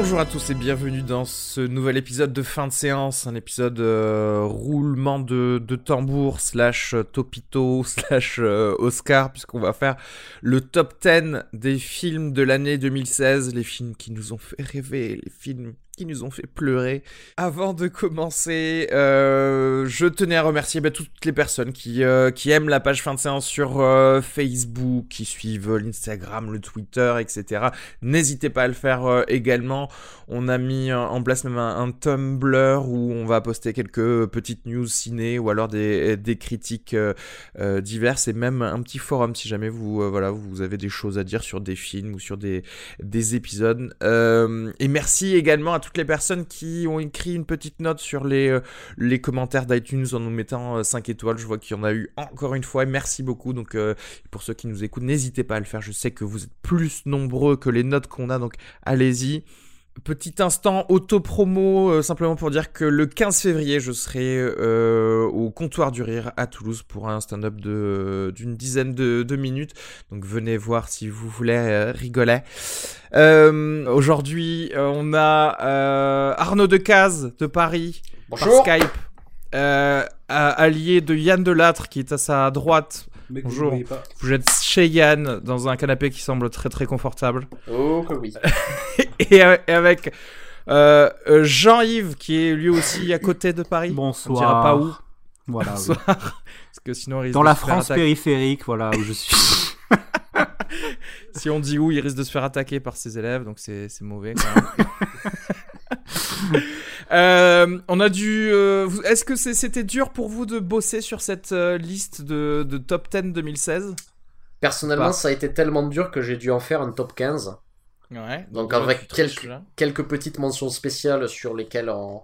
Bonjour à tous et bienvenue dans ce nouvel épisode de fin de séance, un épisode euh, roulement de, de tambour slash euh, topito slash euh, Oscar puisqu'on va faire le top 10 des films de l'année 2016, les films qui nous ont fait rêver, les films nous ont fait pleurer. Avant de commencer, euh, je tenais à remercier bah, toutes les personnes qui, euh, qui aiment la page fin de séance sur euh, Facebook, qui suivent l'Instagram, le Twitter, etc. N'hésitez pas à le faire également. On a mis en place même un, Tumblr où on va poster quelques petites news ciné ou alors des, critiques diverses et même un petit forum si jamais vous, voilà, vous avez des choses à dire sur des films ou sur des, des épisodes. et merci également à toutes les personnes qui ont écrit une petite note sur les, euh, commentaires d'iTunes en nous mettant euh, 5 étoiles. Je vois qu'il y en a eu encore une fois merci beaucoup. Donc euh, pour ceux qui nous écoutent, n'hésitez pas à le faire. Je sais que vous êtes plus nombreux que les notes qu'on a, donc allez-y. Petit instant auto-promo, euh, simplement pour dire que le 15 février, je serai euh, au comptoir du rire à Toulouse pour un stand-up de, d'une dizaine de, de, minutes. Donc venez voir si vous voulez euh, rigoler. Aujourd'hui, on a Arnaud Decazes de Paris Bonjour. par Skype, allié de Yann Delattre qui est à sa droite. Mais Bonjour. Vous, vous êtes chez Yann dans un canapé qui semble très très confortable. Oh que oui. et avec euh, Jean-Yves qui est lui aussi à côté de Paris. Bonsoir. On dira pas où. Voilà. Bonsoir. Oui. Parce que sinon, il dans la France périphérique, voilà où je suis. si on dit où, il risque de se faire attaquer par ses élèves, donc c'est mauvais. Quand même. euh, on a dû. Euh, Est-ce que c'était dur pour vous de bosser sur cette euh, liste de, de, top 10 2016 Personnellement, bah. ça a été tellement dur que j'ai dû en faire un top 15. Ouais. Donc, donc avec quelques, quelques petites mentions spéciales sur lesquelles on,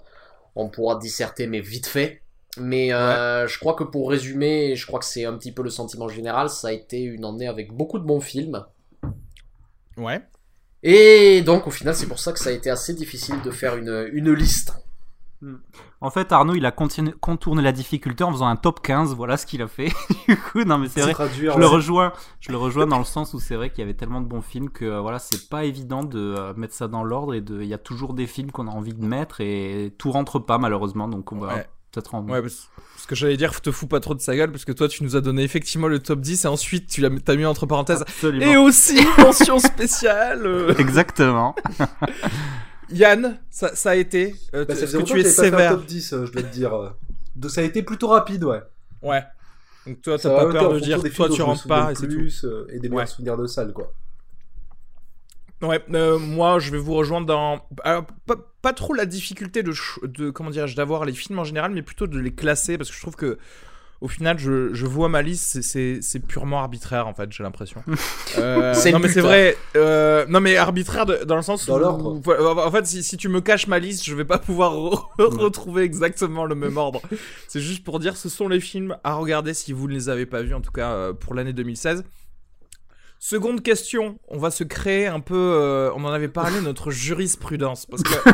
on pourra disserter, mais vite fait. Mais ouais. je crois que pour résumer, je crois que c'est un petit peu le sentiment général, ça a été une année avec beaucoup de bons films. Ouais. Et donc au final, c'est pour ça que ça a été assez difficile de faire une, une liste. En fait, Arnaud, il a contourné la difficulté en faisant un top 15. Voilà ce qu'il a fait. du coup, non, mais c'est vrai. Traduire, je, ouais. le rejoins, je le rejoins dans le sens où c'est vrai qu'il y avait tellement de bons films que euh, voilà, c'est pas évident de euh, mettre ça dans l'ordre et de. Il y a toujours des films qu'on a envie de mettre et tout rentre pas malheureusement. Donc on va. Ouais. Peut-être en... Ouais, parce, parce, que j'allais dire, te fous pas trop de sa gueule, parce que toi, tu nous as donné effectivement le top 10 et ensuite tu l'as mis entre parenthèses. Absolument. Et aussi, mention spéciale. Euh... Exactement. Yann, ça, ça, a été. Euh, bah, Est-ce que tu es sévère top 10, je dois te dire. Donc, ça a été plutôt rapide, ouais. Ouais. Donc toi, t'as pas peur de dire, toi, tu rentres pas et c'est tout. Euh, et des meilleurs ouais. souvenirs de salle, quoi. Ouais, euh, moi je vais vous rejoindre dans Alors, pas, pas, trop la difficulté de, de comment dirais-je d'avoir les films en général, mais plutôt de les classer parce que je trouve que au final je, je vois ma liste, c'est purement arbitraire en fait, j'ai l'impression. euh, non mais c'est vrai, euh, non mais arbitraire de, dans le sens dans où, en fait si, si, tu me caches ma liste, je vais pas pouvoir re retrouver exactement le même ordre. c'est juste pour dire ce sont les films à regarder si vous ne les avez pas vus en tout cas pour l'année 2016. Seconde question, on va se créer un peu, euh, on en avait parlé, notre jurisprudence, parce que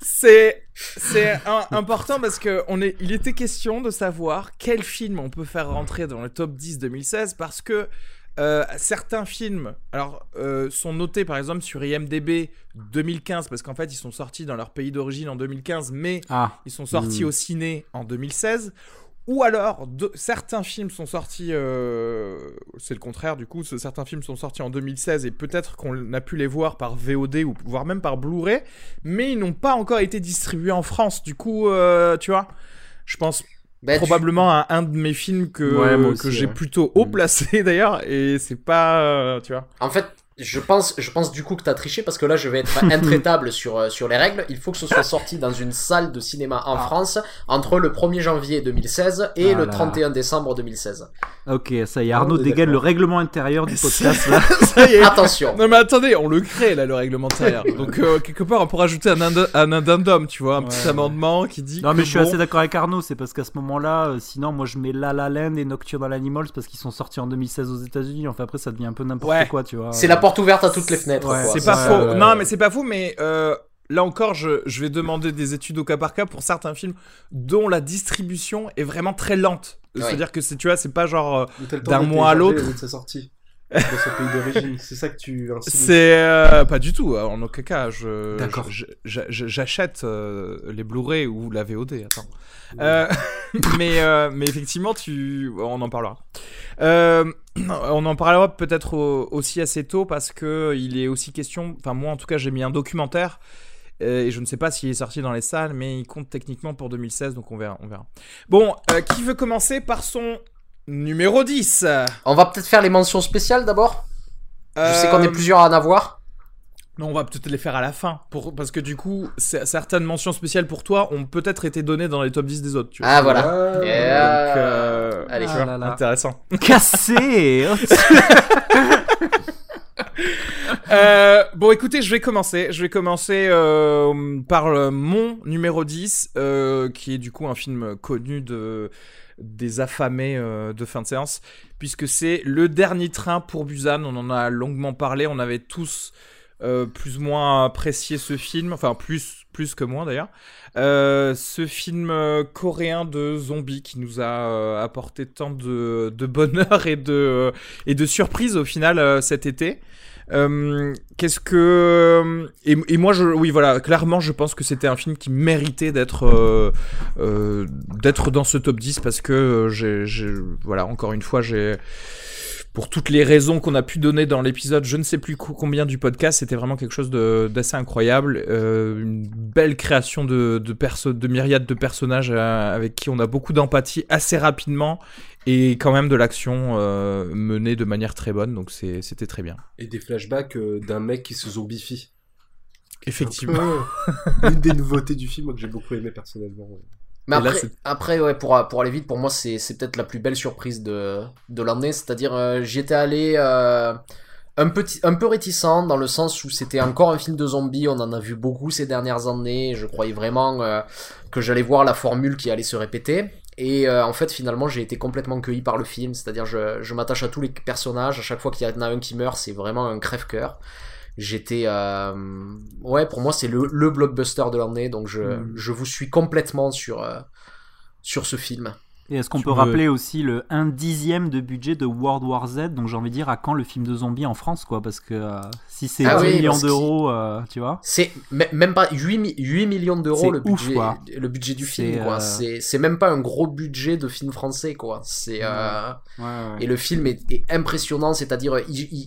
c'est c'est important parce que on est, il était question de savoir quel film on peut faire rentrer dans le top 10 2016 parce que euh, certains films, alors euh, sont notés par exemple sur IMDb 2015 parce qu'en fait ils sont sortis dans leur pays d'origine en 2015, mais ah. ils sont sortis mmh. au ciné en 2016. Ou alors, de, certains films sont sortis, euh, c'est le contraire du coup, certains films sont sortis en 2016 et peut-être qu'on a pu les voir par VOD ou voire même par Blu-ray, mais ils n'ont pas encore été distribués en France. Du coup, euh, tu vois, je pense bah, probablement tu... à un de mes films que, ouais, que j'ai ouais. plutôt haut placé d'ailleurs, et c'est pas, euh, tu vois. En fait, je pense, je pense du coup que t'as triché parce que là je vais être intraitable sur, euh, sur les règles. Il faut que ce soit sorti dans une salle de cinéma en ah. France entre le 1er janvier 2016 et ah le 31 décembre 2016. Ok, ça y est, Arnaud ah, dégaine le règlement intérieur du podcast là. ça y est. Attention. Non mais attendez, on le crée là le règlement intérieur. Donc euh, quelque part on pourrait ajouter un, un addendum, tu vois, un ouais, petit ouais. amendement qui dit. Non mais je suis bon... assez d'accord avec Arnaud, c'est parce qu'à ce moment-là, euh, sinon moi je mets La La Land et Nocturnal Animals parce qu'ils sont sortis en 2016 aux États-Unis. Enfin après ça devient un peu n'importe ouais. quoi, tu vois. C'est la porte ouverte à toutes les fenêtres. Ouais, c'est pas faux. Euh... Non, mais c'est pas faux, mais euh, là encore, je, je, vais demander des études au cas par cas pour certains films dont la distribution est vraiment très lente. Ouais. C'est-à-dire que c'est, tu vois, c'est pas genre euh, d'un mois à l'autre. pays. C'est ça que tu insinues C'est euh, pas du tout, en aucun cas. Je, D'accord. J'achète euh, les Blu-ray ou la VOD. Attends. Euh, mais, euh, mais effectivement, tu, on en parlera. Euh, on en parlera peut-être au- aussi assez tôt parce que il est aussi question. Enfin, moi en tout cas, j'ai mis un documentaire. euh, Et je ne sais pas s'il est sorti dans les salles, mais il compte techniquement pour 2016, donc on verra. On verra. Bon, euh, qui veut commencer par son numéro 10 On va peut-être faire les mentions spéciales d'abord? Je sais qu'on est plusieurs à en avoir. Non, on va peut-être les faire à la fin, pour, parce que du coup, certaines mentions spéciales pour toi ont peut-être été données dans les top 10 des autres. Tu vois. Ah voilà. Donc, euh, Allez. Ah là là. intéressant. Cassé Euh, bon, écoutez, je vais commencer. Je vais commencer euh, par mon numéro 10, euh, qui est du coup un film connu de des affamés euh, de fin de séance, puisque c'est Le Dernier Train pour Busan. On en a longuement parlé. On avait tous euh, plus ou moins apprécié ce film, enfin plus plus que moi d'ailleurs. Euh, ce film euh, coréen de zombies qui nous a euh, apporté tant de, de bonheur et de et de surprises au final cet été. Euh, Qu'est-ce que et, moi je oui voilà clairement je pense que c'était un film qui méritait d'être euh, d'être dans ce top 10 parce que j'ai- voilà encore une fois j'ai pour toutes les raisons qu'on a pu donner dans l'épisode, je ne sais plus co- combien du podcast, c'était vraiment quelque chose de- d'assez incroyable. Euh, une belle création de, de, perso de myriades de personnages euh, avec qui on a beaucoup d'empathie assez rapidement et quand même de l'action euh, menée de manière très bonne, donc c'était très bien. Et des flashbacks euh, d'un mec qui se zombifie. Effectivement. Un peu Une des nouveautés du film moi, que j'ai beaucoup aimé personnellement. Mais là, après, ouais, pour, pour aller vite, pour moi, c'est peut-être la plus belle surprise de, de l'année. C'est-à-dire, euh, j'y étais allé euh, un, petit, un peu réticent dans le sens où c'était encore un film de zombies. On en a vu beaucoup ces dernières années. Je croyais vraiment euh, que j'allais voir la formule qui allait se répéter. Et euh, en fait, finalement, j'ai été complètement cueilli par le film. C'est-à-dire, je, je m'attache à tous les personnages. À chaque fois qu'il y en a un qui meurt, c'est vraiment un crève-cœur. J'étais, euh, ouais, pour moi, c'est le, le blockbuster de l'année. Donc, je, Mm. je vous suis complètement sur, euh, sur ce film. Et est-ce qu'on peut veux- rappeler aussi le 1 dixième de budget de World War Z Donc j'ai envie de dire à quand le film de zombies en France quoi Parce que euh, si c'est Ah 10 oui, millions d'euros, euh, tu vois C'est même pas 8, mi- 8 millions d'euros le ouf, budget, quoi. le budget du film, quoi. euh, C'est, c'est même pas un gros budget de film français, quoi. C'est, euh, Ouais, ouais. Et le film est, est impressionnant, c'est-à-dire, il, il,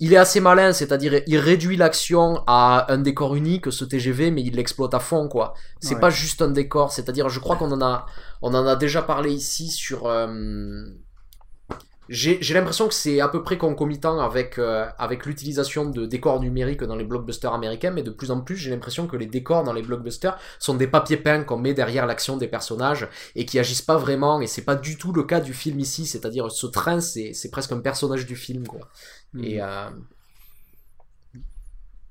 il est assez malin, c'est-à-dire, il réduit l'action à un décor unique, ce TGV, mais il l'exploite à fond, quoi. C'est Ouais. pas juste un décor, c'est-à-dire, je crois qu'on en a, on en a déjà parlé ici sur, euh, j'ai l'impression que c'est à peu près concomitant avec, euh, avec l'utilisation de décors numériques dans les blockbusters américains, mais de plus en plus, j'ai l'impression que les décors dans les blockbusters sont des papiers peints qu'on met derrière l'action des personnages et qui agissent pas vraiment, et c'est pas du tout le cas du film ici, c'est-à-dire ce train, c'est c'est presque un personnage du film, quoi. Et euh,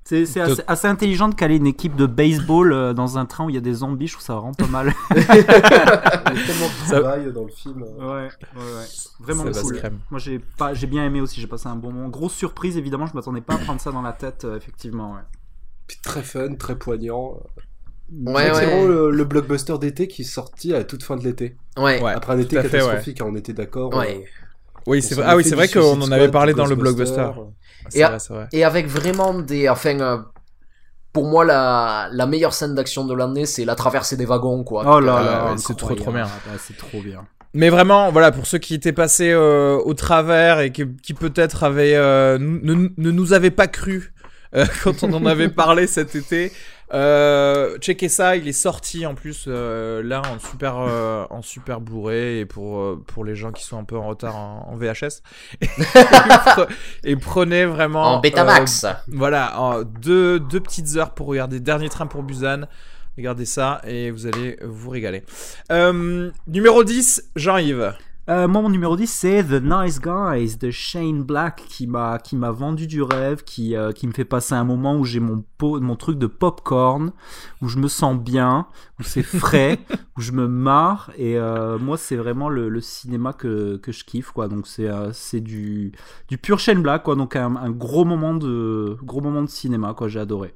C'est c'est assez, assez intelligent de caler une équipe de baseball euh, dans un train où il y a des zombies, je trouve ça vraiment pas mal. Il y a tellement de Ça- travail dans le film. ouais, ouais, ouais. Vraiment Ça cool. Moi j'ai pas, j'ai bien aimé aussi, j'ai passé un bon moment. Grosse surprise évidemment, je m'attendais pas à prendre ça dans la tête, euh, effectivement. Ouais. Puis très fun, très poignant. ouais, C'est vraiment le, le blockbuster d'été qui est sorti à toute fin de l'été. ouais. Après un été catastrophique, hein, on était d'accord. ouais. Oui, c'est vrai. Ah oui, c'est vrai qu'on en avait parlé dans le blockbuster. C'est Et vrai, c'est vrai. Et avec vraiment des, enfin, euh, pour moi la, la meilleure scène d'action de l'année, c'est la traversée des wagons, quoi. Oh là Ah, là, c'est trop, trop bien. Ah, c'est trop bien. Mais vraiment, voilà, pour ceux qui étaient passés euh, au travers et qui, qui peut-être avaient euh, ne, ne nous avaient pas cru euh, quand on en avait parlé cet été, euh, checkez ça, il est sorti en plus euh, là en super euh, en super Blu-ray et pour euh, pour les gens qui sont un peu en retard en, en VHS et, pre- et prenez vraiment En Betamax. euh, voilà, en deux, deux petites heures pour regarder Dernier train pour Busan. Regardez ça et vous allez vous régaler. Euh, numéro 10, Jean-Yves. Euh, moi, mon numéro 10, c'est The Nice Guys de Shane Black qui m'a qui m'a vendu du rêve, qui, euh, qui me fait passer un moment où j'ai mon, pot- mon truc de popcorn, où je me sens bien, où c'est frais, où je me marre. Et euh, moi, c'est vraiment le, le cinéma que, que je kiffe. Quoi. Donc, c'est c'est du, du pur Shane Black. Quoi. Donc, un, un gros, moment de, gros moment de cinéma. quoi J'ai adoré.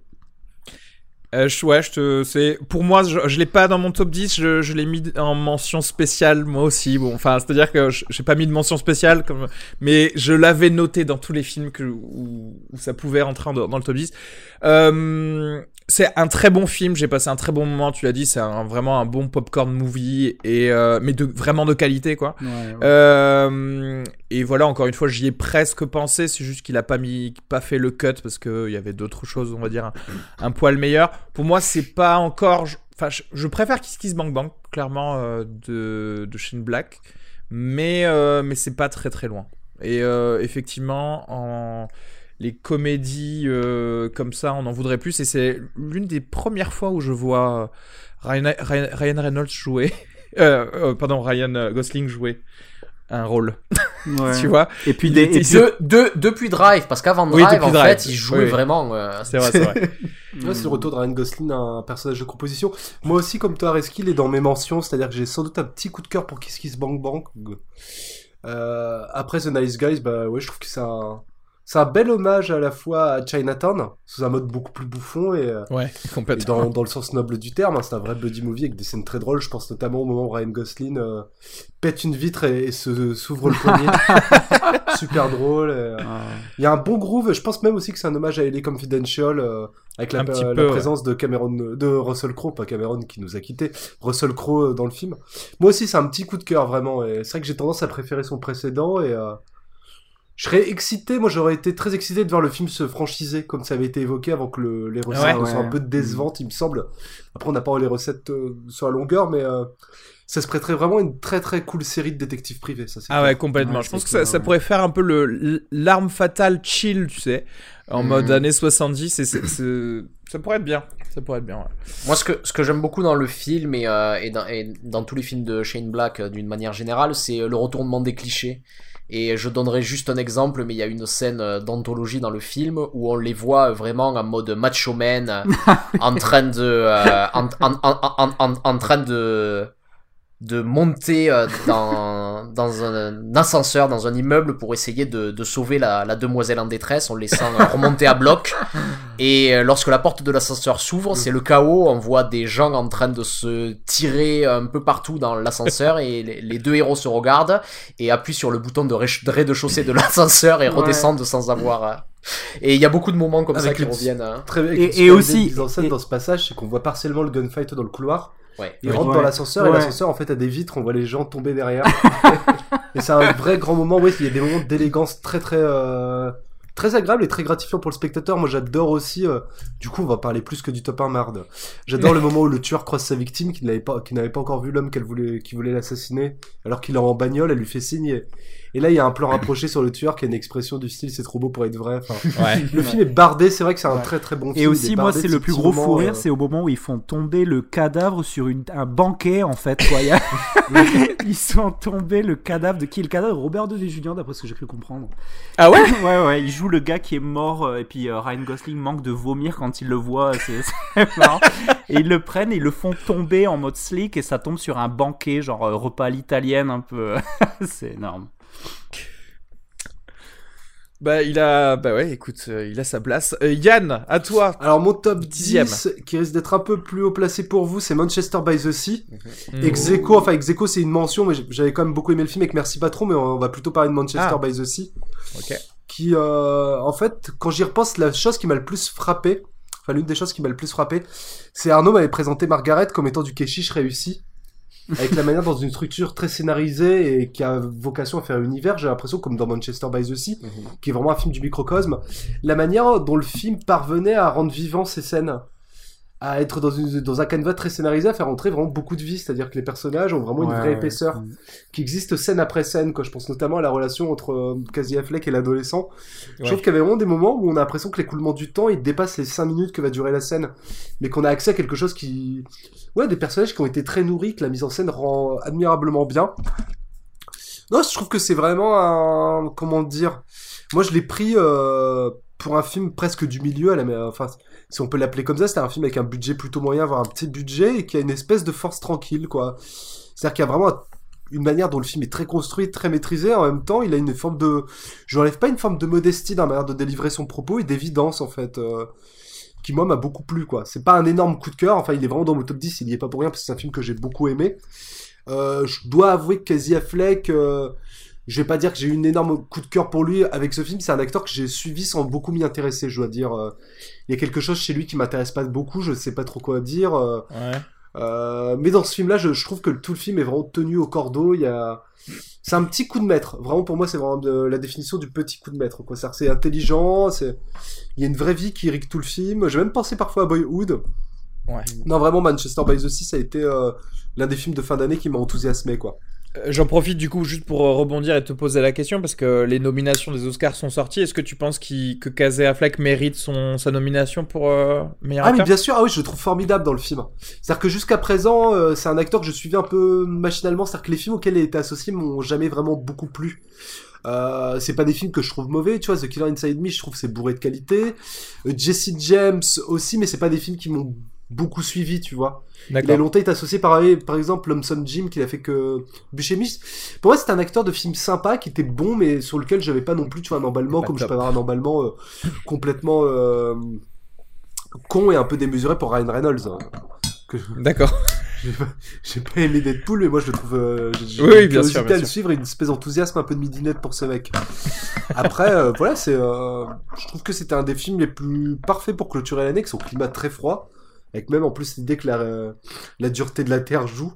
Euh, ouais, je te, c'est, pour moi, je, je l'ai pas dans mon top 10, je, je l'ai mis en mention spéciale, moi aussi. Bon, enfin, c'est-à-dire que j'ai pas mis de mention spéciale, comme, mais je l'avais noté dans tous les films que, où, où ça pouvait rentrer en- dans le top 10. Euh, c'est un très bon film, j'ai passé un très bon moment, tu l'as dit, c'est vraiment un bon popcorn movie, et, euh, mais de, vraiment de qualité, quoi. Ouais, ouais. Euh, et voilà, encore une fois, j'y ai presque pensé. C'est juste qu'il a pas mis, pas fait le cut parce que il y avait d'autres choses, on va dire, un, un poil meilleur. Pour moi, c'est pas encore. Enfin, je, je préfère Kiss Kiss Bang Bang, clairement, euh, de, de Shane Black, mais mais c'est pas très très loin. Et effectivement, en les comédies euh, comme ça, on en voudrait plus. Et c'est l'une des premières fois où je vois Ryan, Ryan, Ryan Reynolds jouer. Euh, euh, pardon, Ryan euh, Gosling jouer un rôle, Ouais. tu vois? Et puis Il des, était- et puis- De, de- depuis Drive, parce qu'avant Drive, en Drive. fait, il jouait Oui, vraiment. euh, C'est vrai, c'est vrai. Ouais, c'est le retour de Ryan Gosling, un personnage de composition. Moi aussi, comme toi, Reski, il est dans mes mentions, c'est-à-dire que j'ai sans doute un petit coup de cœur pour Kiss Kiss Bang Bang. Euh, après The Nice Guys, bah ouais, je trouve que c'est un, c'est un bel hommage à la fois à Chinatown, sous un mode beaucoup plus bouffon et, euh, et dans, dans le sens noble du terme. hein, c'est un vrai buddy movie avec des scènes très drôles. Je pense notamment au moment où Ryan Gosling euh, pète une vitre et, et se s'ouvre le poignet. Super drôle. et, euh, il y a un bon groove. Je pense même aussi que c'est un hommage à LA Confidential euh, avec la, peu, la ouais. présence de Cameron, de Russell Crowe, pas Cameron qui nous a quitté, Russell Crowe dans le film. Moi aussi, c'est un petit coup de cœur vraiment. Et c'est vrai que j'ai tendance à préférer son précédent et je serais excité. Moi, j'aurais été très excité de voir le film se franchiser comme ça avait été évoqué avant que le- les recettes Ouais. soient Ouais. un peu décevantes, il me semble. Après, on n'a pas les recettes euh, sur la longueur, mais euh, ça se prêterait vraiment à une très très cool série de détectives privés. Ça, c'est Ah clair. ouais, complètement. Ouais, je pense que ça, clair, ça ouais. pourrait faire un peu le l'arme fatale chill, tu sais, en mode années 70. Et c'est- c'est- ça pourrait être bien. Ça pourrait être bien. Ouais. Moi, ce que, ce que j'aime beaucoup dans le film et, euh, et, dans, et dans tous les films de Shane Black euh, d'une manière générale, c'est le retournement des clichés. Et je donnerai juste un exemple, mais il y a une scène euh, d'anthologie dans le film où on les voit vraiment en mode macho man, en train de, euh, en, en, en, en, en, en train de, de monter euh, dans, dans un ascenseur, dans un immeuble pour essayer de, de sauver la, la demoiselle en détresse en laissant euh, remonter à bloc. Et euh, lorsque la porte de l'ascenseur s'ouvre, c'est le chaos. On voit des gens en train de se tirer un peu partout dans l'ascenseur et les, les deux héros se regardent et appuient sur le bouton de rez-de-chaussée de l'ascenseur et Ouais. redescendent sans avoir. euh, Et il y a beaucoup de moments comme Avec ça qui reviennent. hein. Très bien. Et- Et, et aussi- mise en scène et- dans ce passage, c'est qu'on voit partiellement le gunfight dans le couloir. Ouais. Il rentre Ouais. dans l'ascenseur et l'ascenseur en fait a des vitres, on voit les gens tomber derrière. et c'est un vrai grand moment. Oui, il y a des moments d'élégance très très euh, très agréable et très gratifiant pour le spectateur. Moi, j'adore aussi. euh, du coup, on va parler plus que du top 1 marde. J'adore le moment où le tueur croise sa victime qui n'avait pas qui n'avait pas encore vu l'homme qu'elle voulait qui voulait l'assassiner, alors qu'il est en bagnole, elle lui fait signe. Et, et là, il y a un plan rapproché sur le tueur qui a une expression du style "c'est trop beau pour être vrai". Enfin, Ouais. le film est bardé. C'est vrai que c'est un Ouais. très très bon film. Et aussi, moi, c'est le plus gros fou rire, euh, c'est au moment où ils font tomber le cadavre sur une, un banquet, en fait. Quoi. Ils sont tombés le cadavre de qui? Est le cadavre de Robert Downey Jr. d'après ce que j'ai cru comprendre. Ah ouais? Ouais, ouais, il joue le gars qui est mort euh, et puis euh, Ryan Gosling manque de vomir quand il le voit. C'est marrant. Et ils le prennent et ils le font tomber en mode slick et ça tombe sur un banquet, genre repas à l'italienne un peu. c'est énorme. Bah il a, bah ouais, écoute, euh, il a sa place. Euh, Yann, à toi. Alors mon top Dixième. 10 qui risque d'être un peu plus haut placé pour vous, c'est Manchester by the Sea. Mm. Ex aequo, enfin ex aequo c'est une mention, mais j'avais quand même beaucoup aimé le film avec Merci pas trop, mais on va plutôt parler de Manchester Ah. by the Sea. Ok. Qui, euh, en fait, quand j'y repense, la chose qui m'a le plus frappé, enfin l'une des choses qui m'a le plus frappé, c'est Arnaud m'avait présenté Margaret comme étant du kéchiche réussi. Avec la manière dans une structure très scénarisée et qui a vocation à faire univers, j'ai l'impression comme dans Manchester by the Sea, qui est vraiment un film du microcosme, la manière dont le film parvenait à rendre vivant ces scènes, à être dans, une, dans un canevas très scénarisé, à faire entrer vraiment beaucoup de vie, c'est-à-dire que les personnages ont vraiment une vraie ouais. épaisseur qui existe scène après scène. Quoi. Je pense notamment à la relation entre euh, Casey Affleck et l'adolescent. Je trouve qu'il y avait vraiment des moments où on a l'impression que l'écoulement du temps, il dépasse les 5 minutes que va durer la scène, mais qu'on a accès à quelque chose qui... Ouais, des personnages qui ont été très nourris, que la mise en scène rend admirablement bien. Non, je trouve que c'est vraiment un... Comment dire Moi, je l'ai pris euh, pour un film presque du milieu, à la... enfin, si on peut l'appeler comme ça, c'était un film avec un budget plutôt moyen, voire un petit budget, et qui a une espèce de force tranquille, quoi. C'est-à-dire qu'il y a vraiment un- une manière dont le film est très construit, très maîtrisé, en même temps, il a une forme de... Je n'enlève pas une forme de modestie dans la manière de délivrer son propos, et d'évidence, en fait. euh. qui moi m'a beaucoup plu quoi. C'est pas un énorme coup de cœur, enfin il est vraiment dans mon top 10, il n'y est pas pour rien parce que c'est un film que j'ai beaucoup aimé. Euh, je dois avouer que Casey Affleck, euh, je vais pas dire que j'ai eu une énorme coup de cœur pour lui avec ce film, c'est un acteur que j'ai suivi sans beaucoup m'y intéresser, je dois dire. Euh. Il y a quelque chose chez lui qui m'intéresse pas beaucoup, je sais pas trop quoi dire. Ouais. Euh, mais dans ce film-là, je, je, trouve que tout le film est vraiment tenu au cordeau. Il y a, c'est un petit coup de maître. Vraiment pour moi, c'est vraiment de, la définition du petit coup de maître. Quoi, c'est intelligent. C'est, il y a une vraie vie qui irrigue tout le film. J'ai même pensé parfois à Boyhood. Ouais. Non, vraiment, Manchester by the Sea, ça a été euh, l'un des films de fin d'année qui m'a enthousiasmé, quoi. Euh, j'en profite du coup juste pour euh, rebondir et te poser la question parce que les nominations des Oscars sont sorties. Est-ce que tu penses que Casey Affleck mérite son, sa nomination pour euh, meilleur acteur Ah mais bien sûr, ah oui, je le trouve formidable dans le film. C'est-à-dire que jusqu'à présent, c'est un acteur que je suivais un peu machinalement. C'est-à-dire que les films auxquels il était associé m'ont jamais vraiment beaucoup plu. Euh, c'est pas des films que je trouve mauvais, tu vois. The Killer Inside Me, je trouve c'est bourré de qualité. Jesse James aussi, mais c'est pas des films qui m'ont beaucoup suivi, tu vois. Il a longtemps été associé par, par exemple Lomson Jim qui a fait que Buscemi. Pour moi, c'était un acteur de film sympa qui était bon, mais sur lequel j'avais pas non plus, tu vois, un emballement comme je peux avoir un emballement euh, complètement euh, con et un peu démesuré pour Ryan Reynolds. Hein. D'accord. J'ai pas, aimé Deadpool, mais moi je le trouve. Euh, oui, bien sûr. à le suivre une espèce d'enthousiasme, un peu de midinette pour ce mec. Après, voilà, c'est. je trouve que c'était un des films les plus parfaits pour clôturer l'année, avec son climat très froid. Avec même en plus l'idée que la, la dureté de la Terre joue.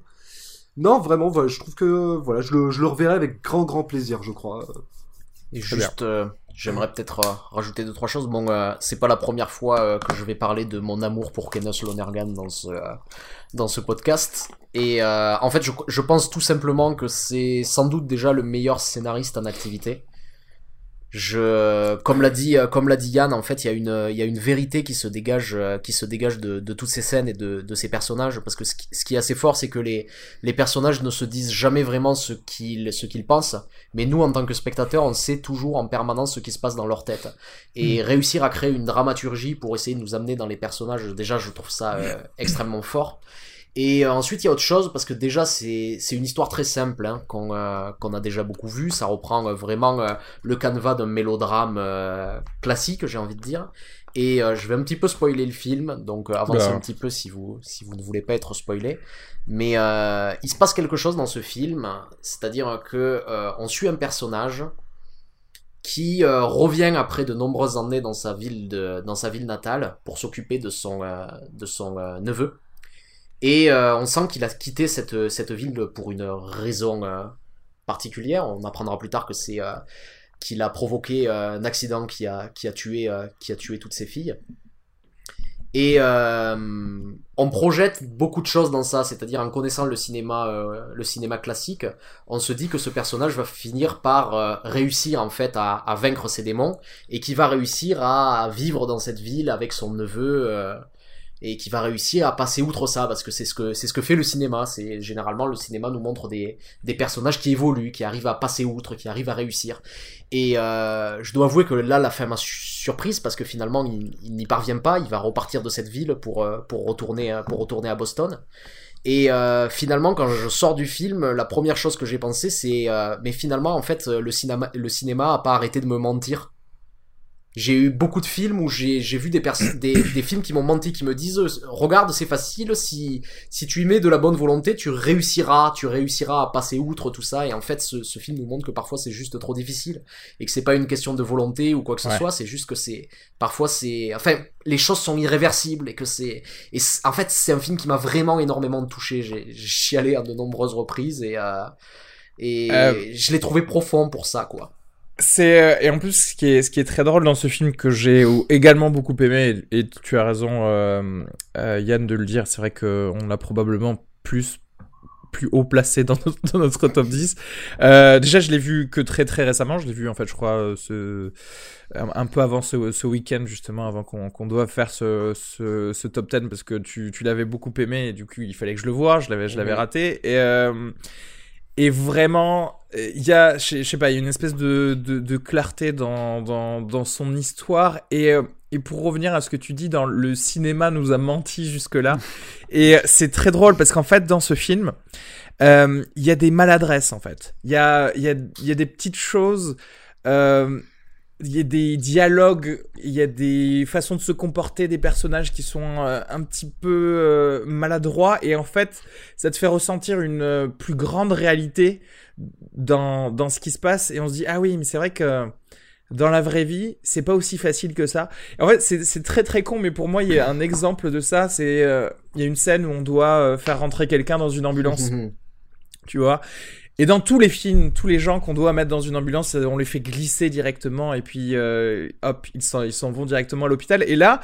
Non, vraiment, voilà, je trouve que voilà, je le, je le reverrai avec grand, grand plaisir, je crois. Et juste, euh, j'aimerais peut-être euh, rajouter deux trois choses. Bon, euh, c'est pas la première fois que je vais parler de mon amour pour Kenneth Lonergan dans ce dans ce podcast. Et en fait, je, je pense tout simplement que c'est sans doute déjà le meilleur scénariste en activité je comme l'a dit comme l'a dit Yann en fait il y a une il y a une vérité qui se dégage qui se dégage de, de toutes ces scènes et de, de ces personnages parce que ce qui, ce qui est assez fort c'est que les les personnages ne se disent jamais vraiment ce qu'ils ce qu'ils pensent. Mais nous en tant que spectateurs on sait toujours en permanence ce qui se passe dans leur tête. Et mm. réussir à créer une dramaturgie pour essayer de nous amener dans les personnages déjà je trouve ça euh, extrêmement fort et euh, ensuite, il y a autre chose, parce que déjà, c'est une histoire très simple, hein, qu'on euh, qu'on a déjà beaucoup vu. Ça reprend euh, vraiment le canevas d'un mélodrame classique, j'ai envie de dire. Et je vais un petit peu spoiler le film, donc avancez un petit peu si vous, si vous ne voulez pas être spoilé. Mais il se passe quelque chose dans ce film, c'est-à-dire que on suit un personnage qui revient après de nombreuses années dans sa ville, de, dans sa ville natale pour s'occuper de son, de son neveu et euh, on sent qu'il a quitté cette, cette ville pour une raison euh, particulière. On apprendra plus tard que c'est euh, qu'il a provoqué un accident qui a, qui a, tué, qui a tué toutes ses filles. Et on projette beaucoup de choses dans ça, c'est-à-dire en connaissant le cinéma, le cinéma classique, on se dit que ce personnage va finir par réussir en fait à, à, vaincre ses démons et qui va réussir à vivre dans cette ville avec son neveu et qui va réussir à passer outre ça parce que c'est ce que c'est ce que fait le cinéma. C'est généralement le cinéma nous montre des, des personnages qui évoluent qui arrivent à passer outre qui arrivent à réussir. Et euh, je dois avouer que là la fin m'a surprise parce que finalement il, n'y parvient pas. Il va repartir de cette ville pour euh, pour retourner euh, pour retourner à Boston. Et euh, finalement, quand je sors du film, la première chose que j'ai pensé, c'est mais finalement, en fait, le cinéma, le cinéma a pas arrêté de me mentir j'ai eu beaucoup de films où j'ai vu des, des, des, films qui m'ont menti, qui me disent regarde c'est facile, si, si tu y mets de la bonne volonté, tu réussiras, tu réussiras à passer outre tout ça. Et en fait, ce, ce film nous montre que parfois c'est juste trop difficile et que c'est pas une question de volonté ou quoi que ce soit, c'est juste que c'est parfois c'est enfin les choses sont irréversibles et que c'est et en fait c'est un film qui m'a vraiment énormément touché. J'ai chialé à de nombreuses reprises et euh, et euh. je l'ai trouvé profond pour ça quoi. C'est euh, et en plus ce qui est ce qui est très drôle dans ce film que j'ai également beaucoup aimé et, tu as raison euh, euh, Yann de le dire c'est vrai que on l'a probablement plus plus haut placé dans notre, dans notre top 10 euh, déjà je l'ai vu que très très récemment. Je l'ai vu en fait je crois euh, ce un peu avant ce, ce week-end justement avant qu'on qu'on doive faire ce, ce, ce, top 10 parce que tu, tu l'avais beaucoup aimé et du coup il fallait que je le voie je l'avais je l'avais raté. Et et vraiment, il y a, je sais pas, il y a une espèce de, de, de clarté dans, dans, dans, son histoire. Et, euh, et pour revenir à ce que tu dis, dans le cinéma nous a menti jusque-là. et c'est très drôle parce qu'en fait, dans ce film, euh, il y a des maladresses en fait. Il y a, y, a, y a des petites choses. Euh, il y a des dialogues, il y a des façons de se comporter des personnages qui sont euh, un petit peu euh, maladroits et en fait, ça te fait ressentir une euh, plus grande réalité dans, dans ce qui se passe et on se dit ah oui, mais c'est vrai que dans la vraie vie, c'est pas aussi facile que ça. en fait, c'est très très con, mais pour moi, il y a un exemple de ça. C'est il y a une scène où on doit faire rentrer quelqu'un dans une ambulance, tu vois? Et dans tous les films, tous les gens qu'on doit mettre dans une ambulance, euh, on les fait glisser directement et puis euh, hop, ils s'en, ils s'en vont directement à l'hôpital. Et là,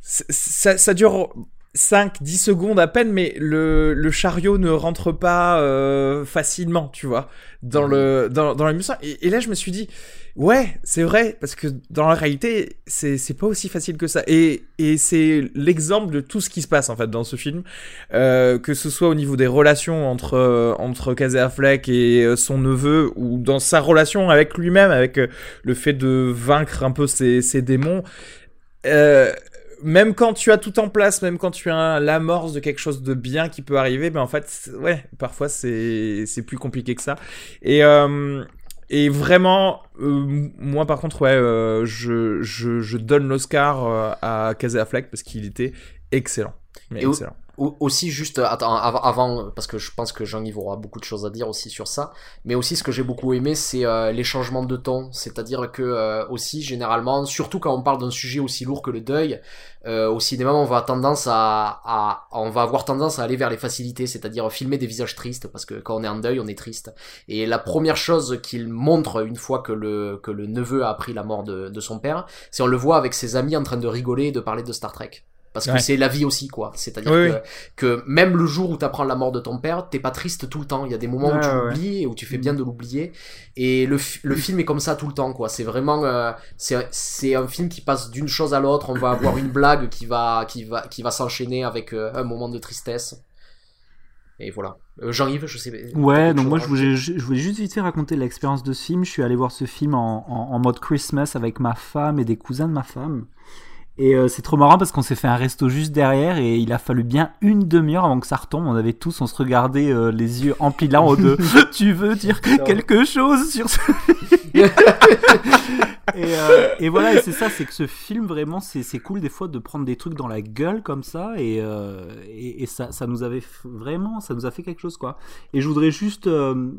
ça, ça dure 5, 10 secondes à peine, mais le, le chariot ne rentre pas euh, facilement, tu vois, dans, le, dans, dans la Et, et là, je me suis dit, Ouais, c'est vrai, parce que dans la réalité, c'est, pas aussi facile que ça. Et, et c'est l'exemple de tout ce qui se passe, en fait, dans ce film. Euh, que ce soit au niveau des relations entre, euh, entre Casey Affleck et euh, son neveu, ou dans sa relation avec lui-même, avec le fait de vaincre un peu ses, ses démons. Même quand tu as tout en place, même quand tu as l'amorce de quelque chose de bien qui peut arriver, ben en fait, ouais, parfois c'est plus compliqué que ça. Et et vraiment, euh, moi par contre, ouais, euh, je, je, je, donne l'Oscar euh, à Casey Affleck parce qu'il était excellent. Mais excellent aussi juste avant, parce que je pense que Jean-Yves aura beaucoup de choses à dire aussi sur ça mais aussi ce que j'ai beaucoup aimé c'est euh, les changements de ton. C'est-à-dire que euh, aussi généralement surtout quand on parle d'un sujet aussi lourd que le deuil euh, au cinéma on va tendance à, à, on va avoir tendance à aller vers les facilités c'est-à-dire filmer des visages tristes parce que quand on est en deuil on est triste. Et la première chose qu'il montre une fois que le que le neveu a appris la mort de, de son père c'est on le voit avec ses amis en train de rigoler et de parler de Star Trek parce que c'est la vie aussi quoi. C'est à dire que, que, même le jour où tu apprends la mort de ton père t'es pas triste tout le temps. Il y a des moments où tu l'oublies et où tu fais bien de l'oublier. Et le, le film est comme ça tout le temps quoi. C'est vraiment euh, c'est un film qui passe d'une chose à l'autre. On va avoir une blague qui va qui va qui va s'enchaîner avec euh, un moment de tristesse. Et voilà. Euh, Jean-Yves, je sais. Ouais, donc moi je voulais, je voulais juste vite fait raconter l'expérience de ce film. Je suis allé voir ce film en, en, en, mode Christmas avec ma femme et des cousins de ma femme. Et euh, c'est trop marrant parce qu'on s'est fait un resto juste derrière et il a fallu bien une demi-heure avant que ça retombe. On avait tous, on se regardait euh, les yeux emplis de larmes de Tu veux dire quelque chose sur ce et, euh, et, voilà, et c'est ça, c'est que ce film vraiment, c'est cool des fois de prendre des trucs dans la gueule comme ça et, et, et, ça, ça nous avait vraiment, ça nous a fait quelque chose quoi. Et je voudrais juste,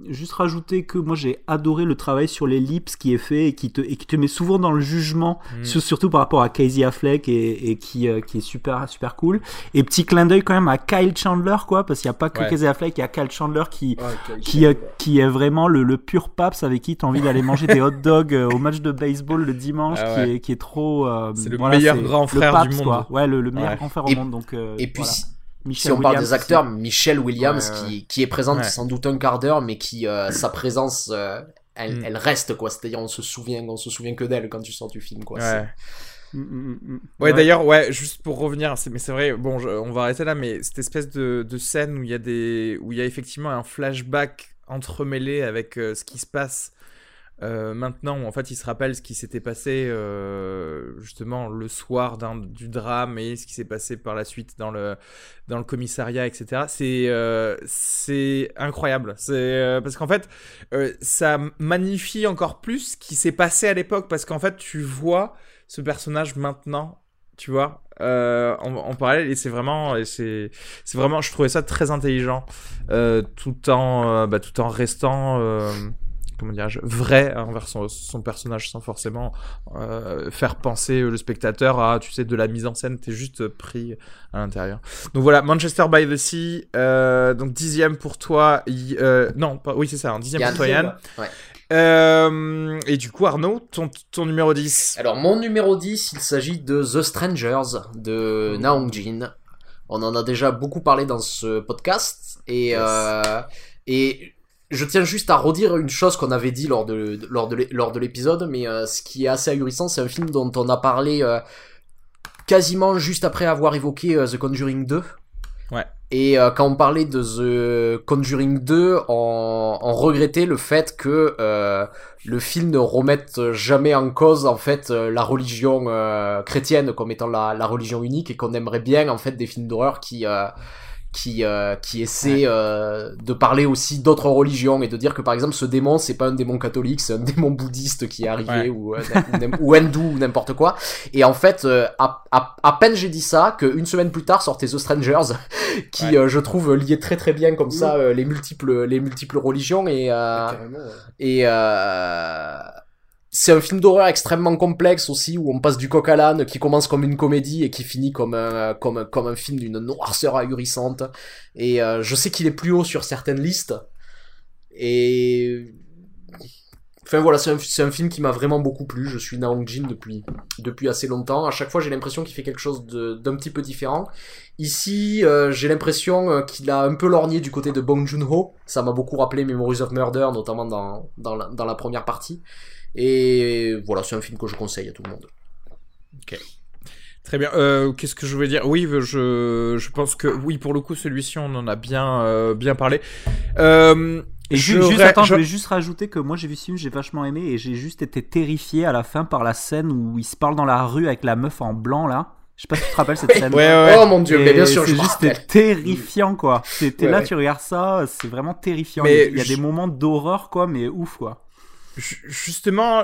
juste rajouter que moi j'ai adoré le travail sur l'ellipse qui est fait et qui te, et qui te met souvent dans le jugement, mm. surtout par rapport à Casey Affleck et, qui, euh, qui est super, super cool. Et petit clin d'œil quand même à Kyle Chandler, quoi, parce qu'il n'y a pas que Casey Affleck, il y a Kyle Chandler qui, qui, euh, qui est vraiment le, le pur paps avec qui tu as envie d'aller manger des hot dogs euh, au match de baseball le dimanche, ah qui, est, qui est trop. c'est le meilleur grand frère du monde. Ouais, le, meilleur grand frère au monde. Donc, et puis, si on parle des acteurs, Michelle Williams qui, qui est présente sans doute un quart d'heure, mais qui sa présence, elle, mm. elle, reste quoi. C'est-à-dire on se souvient, on se souvient que d'elle quand tu sors du film quoi. Mm, mm, mm, ouais, d'ailleurs, ouais, juste pour revenir, mais c'est vrai, bon, on va arrêter là, mais cette espèce de, de, scène où il y a des, où il y a effectivement un flashback entremêlé avec euh, ce qui se passe euh, maintenant, en fait, il se rappelle ce qui s'était passé euh, justement le soir du drame et ce qui s'est passé par la suite dans le dans le commissariat, etc. C'est c'est incroyable. C'est parce qu'en fait, ça magnifie encore plus ce qui s'est passé à l'époque, parce qu'en fait, tu vois ce personnage maintenant, tu vois, euh, en, parallèle. Et c'est vraiment, vraiment, je trouvais ça très intelligent, euh, tout en, euh, bah, tout en restant, comment dirais-je, vrai envers son, son, personnage, sans forcément faire penser le spectateur à, tu sais, de la mise en scène. T'es juste pris à l'intérieur. Donc voilà, Manchester by the Sea, donc dixième pour toi. non, pas, oui c'est ça, un dixième pour toi Yann. Ouais. Euh, et du coup, Arnaud, ton, ton, numéro 10 Alors, mon numéro 10, il s'agit de The Strangers de Naong Jin. On en a déjà beaucoup parlé dans ce podcast. Et, euh, et je tiens juste à redire une chose qu'on avait dit lors de, lors de, lors de l'épisode, mais euh, ce qui est assez ahurissant, c'est un film dont on a parlé euh, quasiment juste après avoir évoqué euh, The Conjuring 2. Ouais. Et quand on parlait de The Conjuring 2, on, on regrettait le fait que le film ne remette jamais en cause en fait la religion chrétienne comme étant la, la religion unique et qu'on aimerait bien en fait des films d'horreur qui qui euh, qui essaie euh, de parler aussi d'autres religions et de dire que par exemple ce démon c'est pas un démon catholique c'est un démon bouddhiste qui est arrivé ou, euh, ou, hindou ou n'importe quoi. Et en fait à, à, à, peine j'ai dit ça qu'une semaine plus tard sortait The Strangers qui je trouve liait très très bien comme ça les multiples les multiples religions et et c'est un film d'horreur extrêmement complexe aussi où on passe du coq à l'âne qui commence comme une comédie et qui finit comme un, comme, comme un film d'une noirceur ahurissante. Et euh, je sais qu'il est plus haut sur certaines listes. Et enfin voilà c'est un, un, film qui m'a vraiment beaucoup plu. Je suis Naong Jin depuis depuis assez longtemps. À chaque fois j'ai l'impression qu'il fait quelque chose d'un petit peu différent. Ici euh, j'ai l'impression euh, qu'il a un peu lorgné du côté de Bong Joon-ho. Ça m'a beaucoup rappelé Memories of Murder notamment dans, dans, dans la première partie et voilà, c'est un film que je conseille à tout le monde. Ok. Très bien. Euh, Qu'est-ce que je voulais dire? Oui, je, je pense que oui, pour le coup, celui-ci, on en a bien, euh, bien parlé. Euh, et je, juste, attends, je... vais juste rajouter que moi j'ai vu ce film, j'ai vachement aimé et j'ai juste été terrifié à la fin par la scène où il se parle dans la rue avec la meuf en blanc là. Je sais pas si tu te rappelles cette scène. Ouais, ouais. Oh mon dieu, mais bien sûr, c'est juste terrifiant quoi. T'es là, tu regardes ça, c'est vraiment terrifiant. Mais il y a, des moments d'horreur quoi, mais ouf quoi. Justement,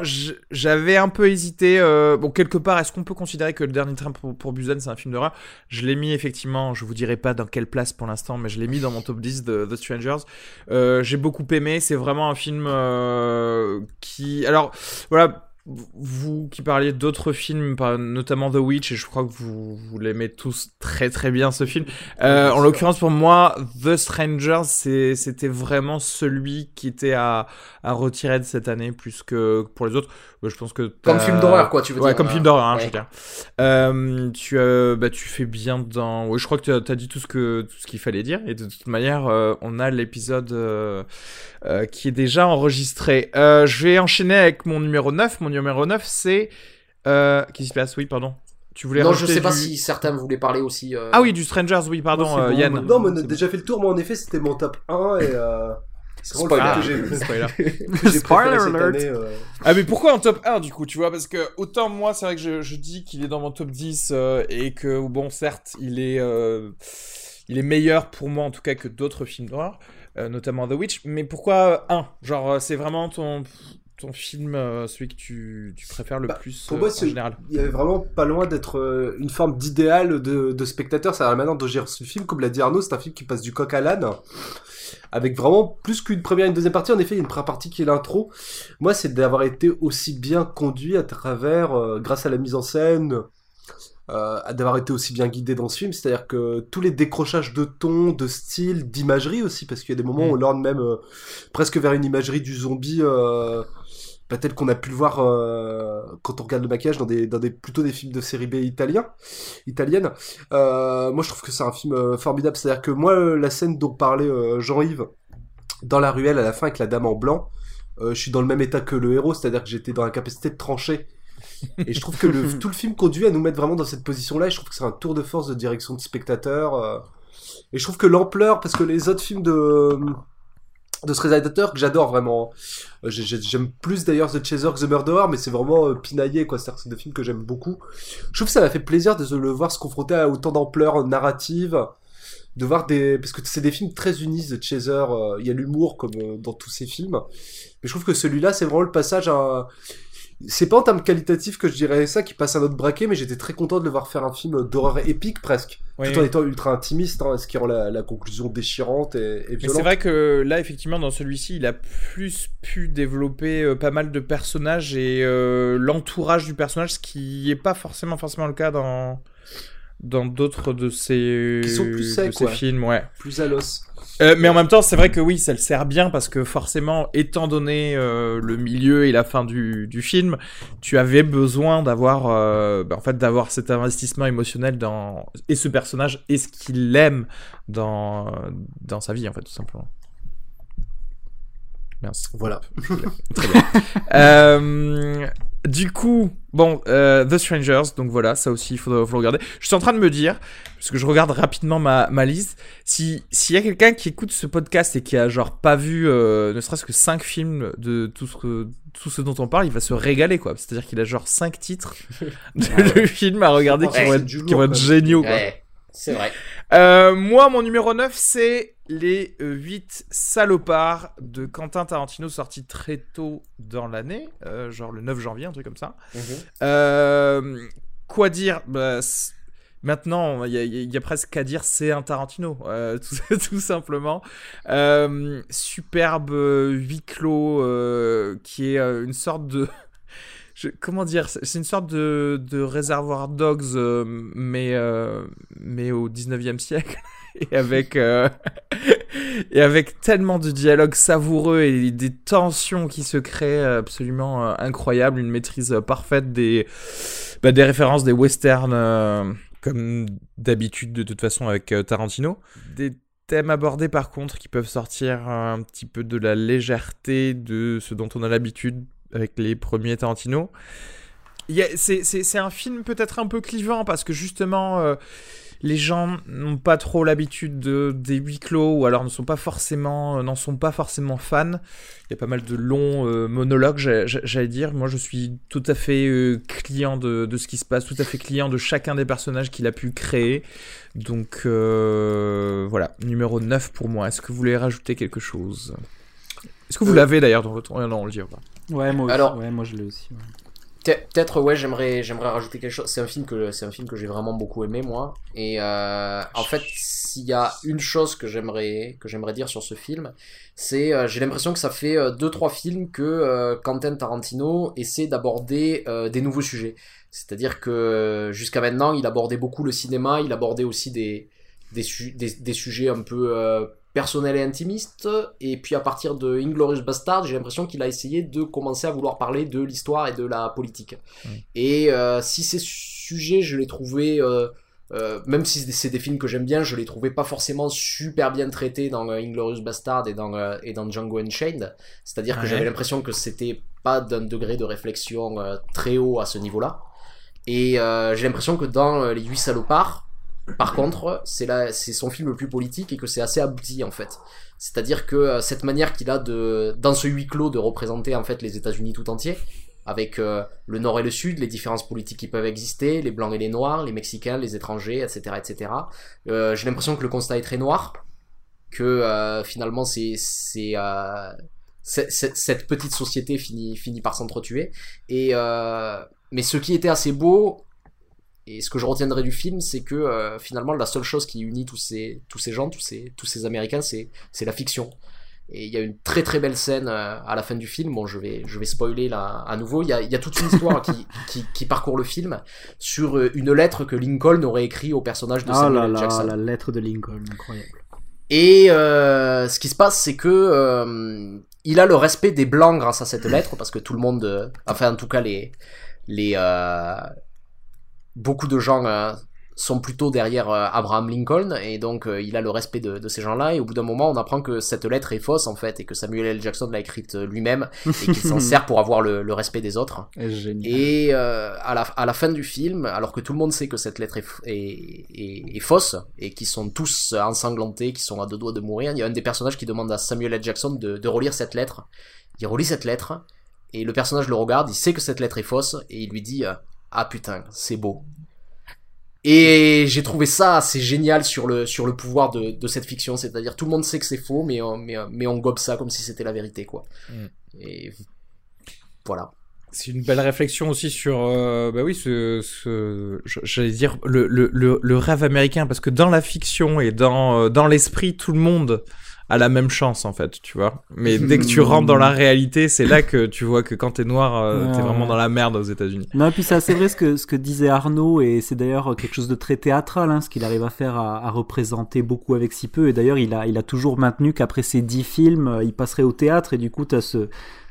j'avais un peu hésité. Euh, bon, quelque part, est-ce qu'on peut considérer que le dernier train pour, pour Busan, c'est un film d'horreur? Je l'ai mis effectivement, je vous dirai pas dans quelle place pour l'instant, mais je l'ai mis dans mon top 10 de The Strangers. Euh, J'ai beaucoup aimé. C'est vraiment un film euh, qui. Alors, voilà vous qui parliez d'autres films, notamment The Witch, et je crois que vous, vous l'aimez tous très très bien ce film. Euh, en l'occurrence pour moi, The Strangers, c'était vraiment celui qui était à, à retirer de cette année plus que pour les autres. Je pense que comme film d'horreur quoi, tu veux ouais, dire comme film d'horreur, hein, je veux dire. Euh, tu euh, bah tu fais bien dans. Oui, je crois que tu as, dit tout ce que tout ce qu'il fallait dire, et de toute manière, euh, on a l'épisode qui est déjà enregistré. je vais enchaîner avec mon numéro 9 Mon numéro 9 c'est qui se passe? Oui, pardon. Tu voulais non, je sais pas si certains voulaient parler aussi. Ah oui, du Strangers, oui, pardon, Yann. Non, mais on a déjà fait le tour. Moi, en effet, c'était mon top 1 et. Spoiler. Spoiler. alert. Euh. Ah mais pourquoi en top 1 du coup tu vois? Parce que autant moi c'est vrai que je, je dis qu'il est dans mon top 10 euh, et que bon certes il est euh, il est meilleur pour moi en tout cas que d'autres films d'horreur notamment The Witch mais pourquoi 1 genre c'est vraiment ton ton film, celui que tu, tu préfères le bah, plus pour moi, en général Il y avait vraiment pas loin d'être une forme d'idéal de, de spectateur. Ça maintenant de gérer ce film, comme l'a dit Arnaud, c'est un film qui passe du coq à l'âne avec vraiment plus qu'une première et une deuxième partie. En effet, il y a une première partie qui est l'intro. Moi, c'est d'avoir été aussi bien conduit à travers, euh, grâce à la mise en scène, euh, d'avoir été aussi bien guidé dans ce film. C'est-à-dire que tous les décrochages de ton, de style, d'imagerie aussi, parce qu'il y a des moments où on mm. l'ordre même euh, presque vers une imagerie du zombie. Euh, pas tel qu'on a pu le voir euh, quand on regarde le maquillage dans des, dans des plutôt des films de série B italiens, italienne. Euh, moi, je trouve que c'est un film euh, formidable. C'est-à-dire que moi, la scène dont parlait Jean-Yves dans la ruelle à la fin avec la dame en blanc, je suis dans le même état que le héros, c'est-à-dire que j'étais dans la capacité de trancher. Et je trouve que le, tout le film conduit à nous mettre vraiment dans cette position-là. Et je trouve que c'est un tour de force de direction de spectateur. et je trouve que l'ampleur, parce que les autres films de de ce réalisateur que j'adore vraiment. Euh, j'aime plus d'ailleurs The Chaser que The Murderer, mais c'est vraiment euh, pinaillé quoi. C'est des films que j'aime beaucoup. Je trouve que ça m'a fait plaisir de le voir se confronter à autant d'ampleur narrative, de voir des parce que c'est des films très unis The Chaser. Euh, il y a l'humour comme dans tous ces films, mais je trouve que celui-là c'est vraiment le passage à c'est pas en termes qualitatifs que je dirais ça qui passe à notre braquet, mais j'étais très content de le voir faire un film d'horreur épique presque, tout en étant ultra intimiste, hein, ce qui rend la, conclusion déchirante et, et violente. C'est vrai que là, effectivement, dans celui-ci, il a plus pu développer euh, pas mal de personnages et euh, l'entourage du personnage, ce qui est pas forcément forcément le cas dans dans d'autres de ces, qui sont plus secs, ces films, ouais. Plus à l'os. Euh, mais en même temps, c'est vrai que oui, ça le sert bien parce que forcément, étant donné euh, le milieu et la fin du, du film, tu avais besoin d'avoir, euh, bah, en fait, d'avoir cet investissement émotionnel dans et ce personnage et ce qu'il aime dans dans sa vie, en fait, tout simplement. Merci. Voilà. Très bien. euh, du coup, bon, euh, The Strangers, donc voilà, ça aussi, il faut, le regarder. Je suis en train de me dire, parce que je regarde rapidement ma, ma liste, s'il y a quelqu'un qui écoute ce podcast et qui a genre pas vu euh, ne serait-ce que 5 films de tout ce, que, tout ce dont on parle, il va se régaler, quoi. C'est-à-dire qu'il a genre 5 titres de ah films à regarder qui, vont être, qui vont être géniaux, quoi. C'est vrai. Moi, mon numéro 9, c'est Les 8 salopards de Quentin Tarantino, sorti très tôt dans l'année, euh, genre le 9 janvier, un truc comme ça. Mhm. Euh, quoi dire bah, Maintenant, il y, a- il y a presque qu'à dire c'est un Tarantino, euh, tout, tout simplement. Euh, superbe euh, huis clos euh, qui est euh, une sorte de. je- comment dire C'est une sorte de, de réservoir dogs, euh, mais, euh, mais au 19e siècle. Et avec, euh, et avec tellement de dialogues savoureux et des tensions qui se créent absolument euh, incroyables, une maîtrise euh, parfaite des, bah, des références des westerns, euh, comme d'habitude de toute façon avec euh, Tarantino. Des thèmes abordés par contre qui peuvent sortir un petit peu de la légèreté de ce dont on a l'habitude avec les premiers Tarantino. C'est un film peut-être un peu clivant parce que justement euh, les gens n'ont pas trop l'habitude de, des huis clos ou alors ne sont pas forcément n'en sont pas forcément fans. Il y a pas mal de longs euh, monologues, j'allais dire. Moi, je suis tout à fait euh, client de, de ce qui se passe, tout à fait client de chacun des personnages qu'il a pu créer. Donc euh, voilà, numéro 9 pour moi. Est-ce que vous voulez rajouter quelque chose? Est-ce que vous Euh, l'avez d'ailleurs dans votre... Non, on le dit pas. Ouais, moi aussi. Alors- ouais, moi je l'ai aussi. ouais. Pe- Peut-être ouais j'aimerais j'aimerais rajouter quelque chose. C'est un film que c'est un film que j'ai vraiment beaucoup aimé moi. Et euh, en fait s'il y a une chose que j'aimerais que j'aimerais dire sur ce film, c'est euh, j'ai l'impression que ça fait euh, deux trois films que euh, Quentin Tarantino essaie d'aborder euh, des nouveaux sujets. C'est-à-dire que jusqu'à maintenant il abordait beaucoup le cinéma, il abordait aussi des des, su- des, des sujets un peu personnels et intimistes. Et puis à partir de Inglorious Bastard, j'ai l'impression qu'il a essayé de commencer à vouloir parler de l'histoire et de la politique. Mm. Et euh, si ces sujets, je les trouvais, euh, euh, même si c'est des- films que j'aime bien, je les trouvais pas forcément super bien traités dans Inglorious Bastard et dans, et dans Django Unchained. C'est-à-dire que j'avais l'impression que c'était pas d'un degré de réflexion très haut à ce niveau-là. Et j'ai l'impression que dans Les Huit Salopards, par contre, c'est c'est son film le plus politique et que c'est assez abouti en fait. C'est-à-dire que euh, cette manière qu'il a de, dans ce huis clos, de représenter en fait les États-Unis tout entiers, avec euh, le Nord et le Sud, les différences politiques qui peuvent exister, les Blancs et les Noirs, les Mexicains, les étrangers, etc., etc. Euh, J'ai l'impression que le constat est très noir, que euh, finalement c'est c'est euh, cette petite société finit finit par s'entretuer. Et euh, mais ce qui était assez beau, et ce que je retiendrai du film, c'est que euh, finalement la seule chose qui unit tous ces tous ces gens, tous ces tous ces Américains, c'est c'est la fiction. Et il y a une très très belle scène euh, à la fin du film. Bon, je vais je vais spoiler là à nouveau. Il y a il y a toute une histoire qui, qui qui parcourt le film sur euh, une lettre que Lincoln aurait écrit au personnage de Oh Samuel là Jackson. la lettre de Lincoln, incroyable. Et euh, ce qui se passe, c'est que euh, il a le respect des blancs grâce à cette lettre, parce que tout le monde, euh, enfin en tout cas les les beaucoup de gens euh, sont plutôt derrière euh, Abraham Lincoln, et donc euh, il a le respect de, de ces gens-là. Et au bout d'un moment, on apprend que cette lettre est fausse en fait, et que Samuel L. Jackson l'a écrite euh, lui-même, et qu'il s'en sert pour avoir le, le respect des autres. Génial. Et euh, à, la, à la fin du film, alors que tout le monde sait que cette lettre est, est, est- est fausse et qu'ils sont tous ensanglantés, qui sont à deux doigts de mourir, il y a un des personnages qui demande à Samuel L. Jackson de, de relire cette lettre. Il relit cette lettre et le personnage le regarde, il sait que cette lettre est fausse et il lui dit euh, Ah putain, c'est beau. Et j'ai trouvé ça assez génial sur le, sur le pouvoir de, de cette fiction, c'est-à-dire tout le monde sait que c'est faux, mais, on- mais, mais on gobe ça comme si c'était la vérité, quoi. Mm. Et voilà. C'est une belle réflexion aussi sur, euh, bah oui, ce, ce- j'allais dire le, le, le, le rêve américain, parce que dans la fiction et dans, euh, dans l'esprit, tout le monde a la même chance en fait, tu vois. Mais dès que tu rentres dans la réalité, c'est là que tu vois que quand t'es noir, euh, t'es vraiment dans la merde aux États-Unis. Non, et puis c'est assez vrai ce que, ce que disait Arnaud, et c'est d'ailleurs quelque chose de très théâtral, hein, ce qu'il arrive à faire, à, à représenter beaucoup avec si peu. Et d'ailleurs, il a, il a toujours maintenu qu'après ces dix films, euh, il passerait au théâtre, et du coup, t'as ce,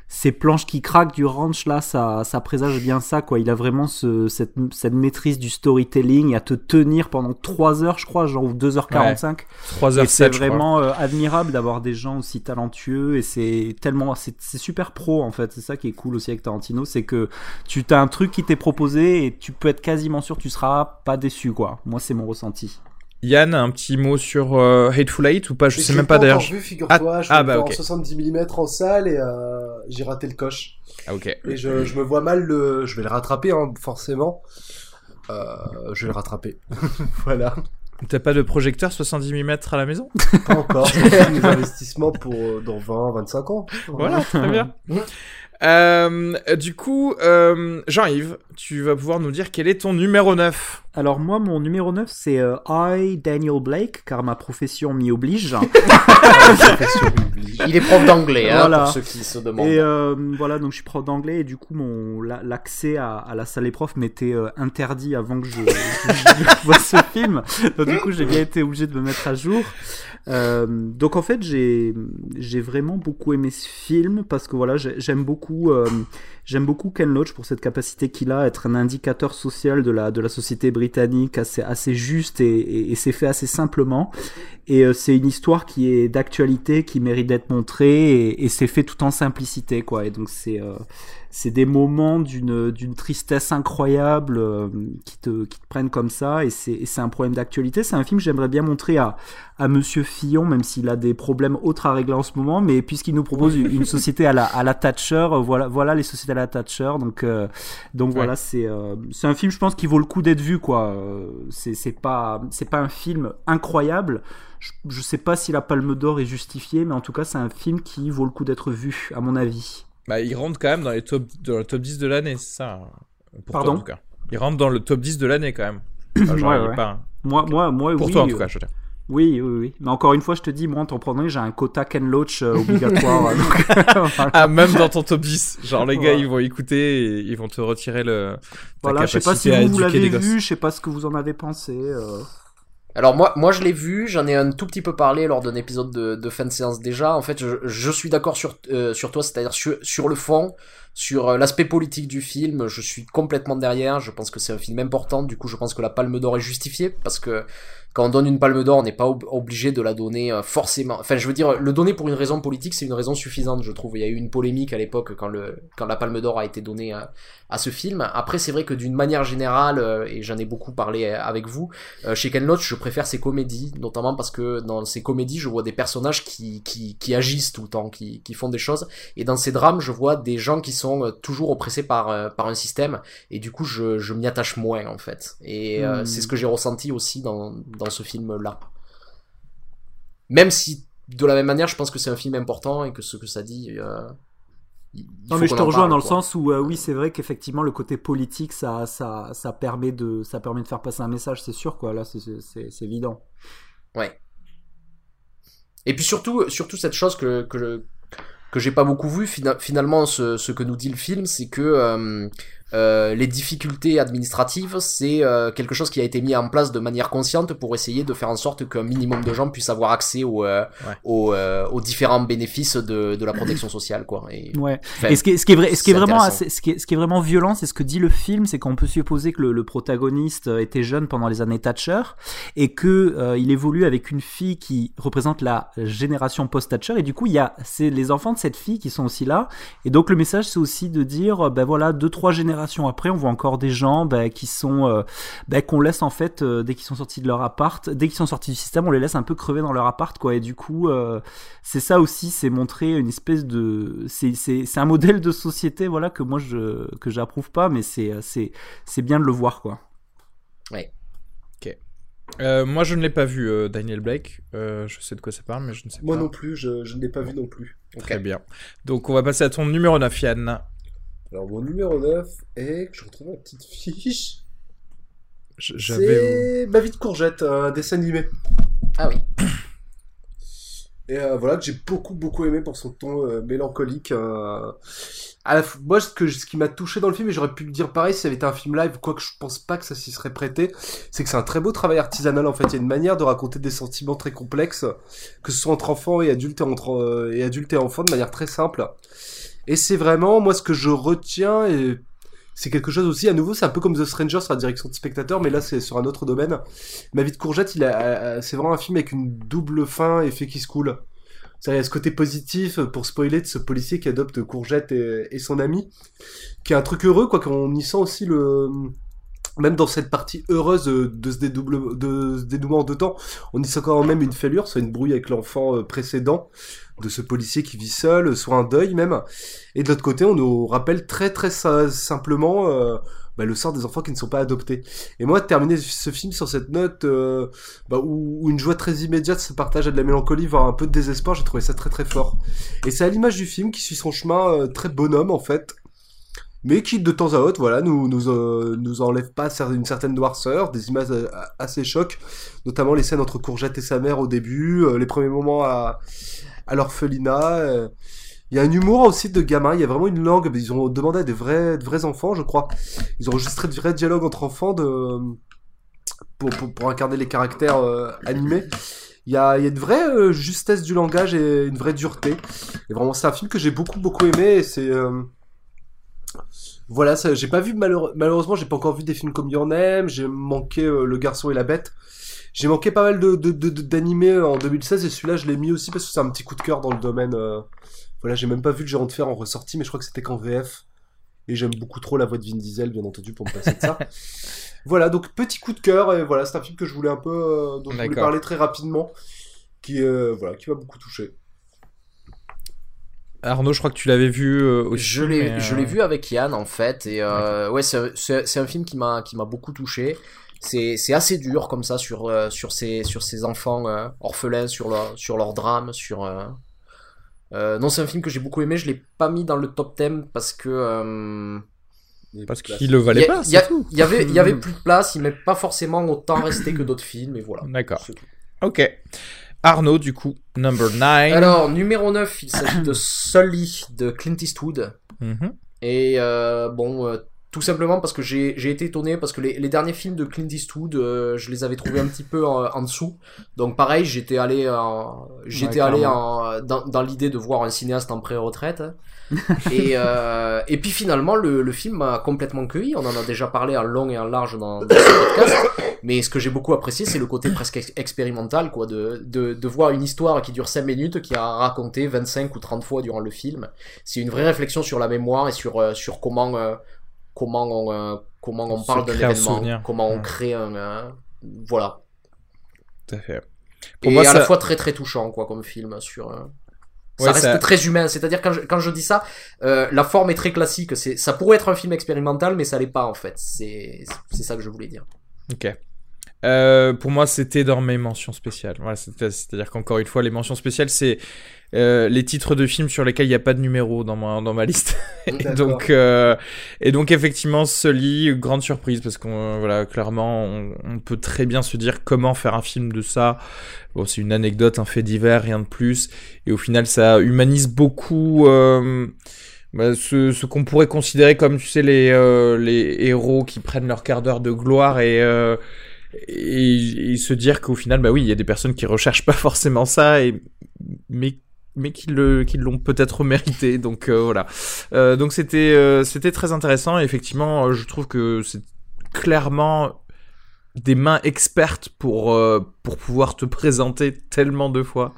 ces planches qui craquent du ranch là, ça, ça présage bien ça, quoi. Il a vraiment ce, cette, cette maîtrise du storytelling à te tenir pendant 3 heures, je crois, genre ou 2h45. 3 Et h c'est vraiment euh, admirable d'avoir des gens aussi talentueux et c'est tellement c'est c'est super pro en fait. C'est ça qui est cool aussi avec Tarantino c'est que tu as un truc qui t'est proposé et tu peux être quasiment sûr que tu seras pas déçu quoi. Moi c'est mon ressenti Yann, un petit mot sur euh, Hateful Eight ou pas? Je sais même pas d'ailleurs. vu, figure-toi. je ah, bah, vu ok. en 70 mm en salle et euh, j'ai raté le coche. Ah, ok. Et je, je me vois mal le. Je vais le rattraper, hein, forcément. Euh, je vais le rattraper. voilà. T'as pas de projecteur 70 mm à la maison? Pas encore. C'est des investissements pour euh, dans 20, 25 ans. Voilà, très bien. Euh, du coup, euh, Jean-Yves, tu vas pouvoir nous dire quel est ton numéro 9 Alors moi, mon numéro 9, c'est euh, I, Daniel Blake, car ma profession m'y oblige. Il est prof d'anglais, hein, Voilà. pour ceux qui se demandent. Et euh, voilà, donc je suis prof d'anglais et du coup, mon la- l'accès à, à la salle des profs m'était euh, interdit avant que je, je, je vois ce film. Donc du coup, j'ai bien été obligé de me mettre à jour. Euh, donc en fait, j'ai j'ai vraiment beaucoup aimé ce film parce que voilà, j'ai- j'aime beaucoup euh, j'aime beaucoup Ken Loach pour cette capacité qu'il a à être un indicateur social de la de la société britannique assez assez juste et, et, et c'est fait assez simplement. Et euh, c'est une histoire qui est d'actualité, qui mérite d'être montrée, et, et c'est fait tout en simplicité, quoi. Et donc c'est euh, c'est des moments d'une d'une tristesse incroyable euh, qui te qui te prennent comme ça, et c'est c'est un problème d'actualité. C'est un film que j'aimerais bien montrer à à Monsieur Fillon, même s'il a des problèmes autres à régler en ce moment, mais puisqu'il nous propose une, une société à la à la Thatcher, euh, voilà voilà les sociétés à la Thatcher. Donc euh, donc Ouais. voilà, c'est euh, c'est un film, je pense, qui vaut le coup d'être vu, quoi. C'est c'est pas c'est pas un film incroyable. Je, je sais pas si la Palme d'Or est justifiée, mais en tout cas, c'est un film qui vaut le coup d'être vu, à mon avis. Bah, il rentre quand même dans les top, dans le top 10 de l'année, c'est ça pour Pardon toi, en tout cas. Il rentre dans le top 10 de l'année quand même. Enfin, genre, Ouais, il Moi, moi, moi, Pour oui, toi en tout euh, cas, je veux dire. Oui, oui, oui. Mais encore une fois, je te dis, moi, en t'en prenant, j'ai un quota Ken Loach euh, obligatoire. donc, voilà. Ah, même dans ton top 10. Genre, les gars, ils vont écouter et ils vont te retirer le. ta Voilà, je sais pas si vous, l'avez vu, je sais pas ce que vous en avez pensé. euh. Alors moi, moi je l'ai vu, j'en ai un tout petit peu parlé lors d'un épisode de, de fin déjà. En fait, je, je suis d'accord sur, euh, sur toi, c'est-à-dire sur, sur le fond, sur euh, l'aspect politique du film, je suis complètement derrière. Je pense que c'est un film important. Du coup, je pense que la Palme d'Or est justifiée parce que quand on donne une Palme d'Or, on n'est pas ob- obligé de la donner euh, forcément. Enfin, je veux dire, le donner pour une raison politique, c'est une raison suffisante, je trouve. Il y a eu une polémique à l'époque quand le quand la Palme d'Or a été donnée à, ce film. Après, c'est vrai que d'une manière générale, euh, et j'en ai beaucoup parlé avec vous, chez Ken Loach, je préfère ses comédies, notamment parce que dans ses comédies, je vois des personnages qui, qui, qui agissent tout le temps, qui, qui font des choses. Et dans ses drames, je vois des gens qui sont euh, toujours oppressés par, euh, par un système. Et du coup, je, je m'y attache moins, en fait. Et euh, Hmm. c'est ce que j'ai ressenti aussi dans, dans ce film-là. Même si, de la même manière, je pense que c'est un film important et que ce que ça dit... Non mais je te rejoins parle, dans le sens où oui c'est vrai qu'effectivement le côté politique ça ça ça permet de ça permet de faire passer un message c'est sûr quoi là c'est évident. Ouais. Et puis surtout, surtout cette chose que, que, que j'ai pas beaucoup vu, fina- finalement, ce, ce que nous dit le film, c'est que euh, les difficultés administratives, c'est euh, quelque chose qui a été mis en place de manière consciente pour essayer de faire en sorte qu'un minimum de gens puissent avoir accès aux, euh, Ouais. aux, euh, aux différents bénéfices de, de la protection sociale, quoi. Et, Ouais. enfin, Et ce qui est, ce qui est vrai, ce qui est c'est vraiment, assez- ce qui est, ce qui est vraiment violent, c'est ce que dit le film, c'est qu'on peut supposer que le, le protagoniste était jeune pendant les années Thatcher et que euh, il évolue avec une fille qui représente la génération post-Thatcher et du coup il y a c'est les enfants de cette fille qui sont aussi là et donc le message c'est aussi de dire ben voilà deux trois générations après on voit encore des gens ben, qui sont euh, ben, qu'on laisse en fait euh, dès qu'ils sont sortis de leur appart dès qu'ils sont sortis du système on les laisse un peu crever dans leur appart quoi et du coup euh, c'est ça aussi, c'est montrer une espèce de, c'est c'est c'est un modèle de société voilà que moi je que j'approuve pas, mais c'est c'est c'est bien de le voir quoi. Euh, moi, je ne l'ai pas vu, euh, Daniel Blake. Euh, je sais de quoi ça parle, mais je ne sais Moi pas. non plus, je, je ne l'ai pas vu non plus. Très bien. Donc, on va passer à ton numéro 9, Yann. Alors, mon numéro 9 est. Je retrouve ma petite fiche. J'avais. C'est Ma vie de courgette, un dessin animé. Ah oui. Et euh, voilà, que j'ai beaucoup, beaucoup aimé pour son ton euh, mélancolique. euh. À la f- Moi, ce, que, ce qui m'a touché dans le film, et j'aurais pu le dire pareil si ça avait été un film live, quoique je pense pas que ça s'y serait prêté, c'est que c'est un très beau travail artisanal en fait. Il y a une manière de raconter des sentiments très complexes, que ce soit entre enfants et adultes et, entre, euh, et adultes et enfants, de manière très simple. Et c'est vraiment, moi, ce que je retiens, et c'est quelque chose aussi, à nouveau, c'est un peu comme The Stranger sur la direction de spectateur, mais là, c'est sur un autre domaine. Ma vie de courgette, c'est vraiment un film avec une double fin, effet qui se coule. Ça, il y a ce côté positif, euh, pour spoiler, de ce policier qui adopte Courgette et, et son ami, qui est un truc heureux, quoi, qu'on y sent aussi le... Même dans cette partie heureuse de, de ce, dédouble, de ce temps, on y sent quand même une fêlure, soit une brouille avec l'enfant euh, précédent, de ce policier qui vit seul, soit un deuil même. Et de l'autre côté, on nous rappelle très très simplement, euh, bah, le sort des enfants qui ne sont pas adoptés. Et moi, terminer ce film sur cette note euh, bah, où, une joie très immédiate se partage à de la mélancolie, voire un peu de désespoir, j'ai trouvé ça très très fort. Et c'est à l'image du film qui suit son chemin euh, très bonhomme en fait, mais qui de temps à autre, voilà, nous nous, euh, nous enlève pas une certaine noirceur, des images euh, assez chocs, notamment les scènes entre Courgette et sa mère au début, euh, les premiers moments à, à l'orphelinat. Il y a un humour aussi de gamin, il y a vraiment une langue, ils ont demandé à des vrais, de vrais enfants, je crois. Ils ont enregistré de vrais dialogues entre enfants pour, pour, incarner les caractères animés. Il y a, y a une vraie justesse du langage et une vraie dureté. Et vraiment, c'est un film que j'ai beaucoup, beaucoup aimé. C'est. Voilà, ça, j'ai pas vu, malheure- malheureusement, j'ai pas encore vu des films comme Your Name. J'ai manqué euh, Le Garçon et la Bête. J'ai manqué pas mal de, de, de- de- d'animés euh, en 2016 et celui-là, je l'ai mis aussi parce que c'est un petit coup de cœur dans le domaine. euh, Voilà, j'ai même pas vu le Gérant de Fer en ressorti, mais je crois que c'était qu'en VF. Et j'aime beaucoup trop la voix de Vin Diesel, bien entendu, pour me passer de ça. voilà, donc petit coup de cœur, et voilà, c'est un film que je voulais un peu, euh, dont je voulais parler très rapidement, qui, euh, voilà, qui m'a beaucoup touché. Arnaud, je crois que tu l'avais vu euh, aussi. Je l'ai, je euh, l'ai vu avec Yann en fait et euh, ouais c'est, c'est, c'est un film qui m'a qui m'a beaucoup touché. C'est, c'est assez dur comme ça sur euh, sur ces sur ces enfants euh, orphelins sur leur sur leur drame sur euh, euh, non c'est un film que j'ai beaucoup aimé. Je l'ai pas mis dans le top 10 parce que euh, Parce qu'il le valait y, a- pas, il y a- y avait il y avait plus de place. Il m'est pas forcément autant resté que d'autres films et voilà. D'accord. Ok. Arnaud, du coup, number 9. Alors numéro 9 il s'agit de Sully de Clint Eastwood. Mhm. Et euh, bon, euh, tout simplement parce que j'ai j'ai été étonné parce que les, les derniers films de Clint Eastwood, euh, je les avais trouvés un petit peu en, en dessous. Donc pareil, j'étais allé, en- j'étais Ouais, allé en, dans, dans l'idée de voir un cinéaste en pré-retraite. et, euh, et puis finalement, le, le film m'a complètement cueilli. On en a déjà parlé en long et en large dans, dans ce podcast. Mais ce que j'ai beaucoup apprécié, c'est le côté presque ex- expérimental, quoi, de, de, de voir une histoire qui dure 5 minutes, qui a raconté 25 ou 30 fois durant le film. C'est une vraie réflexion sur la mémoire et sur, euh, sur comment, euh, comment on, comment on parle d'un événement, comment on crée un, voilà. Tout à fait. Pour et moi, à ça- la fois très très touchant, quoi, comme film sur. Ça Ouais, reste ça- très humain, c'est-à-dire quand je, quand je dis ça, euh, la forme est très classique. C'est, ça pourrait être un film expérimental, mais ça l'est pas en fait. C'est, c'est ça que je voulais dire. Ok. Euh, pour moi, c'était dans mes mentions spéciales. Voilà, c'est- c'est-à-dire qu'encore une fois, les mentions spéciales, c'est euh, les titres de films sur lesquels il n'y a pas de numéro dans ma, dans ma liste. et, donc, euh, et donc, effectivement, Sully, grande surprise, parce qu'on voilà, clairement, on, on peut très bien se dire comment faire un film de ça. Bon, c'est une anecdote, un fait divers, rien de plus. Et au final, ça humanise beaucoup. bah, ce, ce qu'on pourrait considérer comme, tu sais, les, euh, les héros qui prennent leur quart d'heure de gloire et, euh, et, et se dire qu'au final, bah oui, il y a des personnes qui recherchent pas forcément ça, et, mais, mais qui le, qui l'ont peut-être mérité. Donc euh, voilà. Euh, donc c'était, euh, c'était très intéressant. Et effectivement, je trouve que c'est clairement des mains expertes pour, euh, pour pouvoir te présenter tellement de fois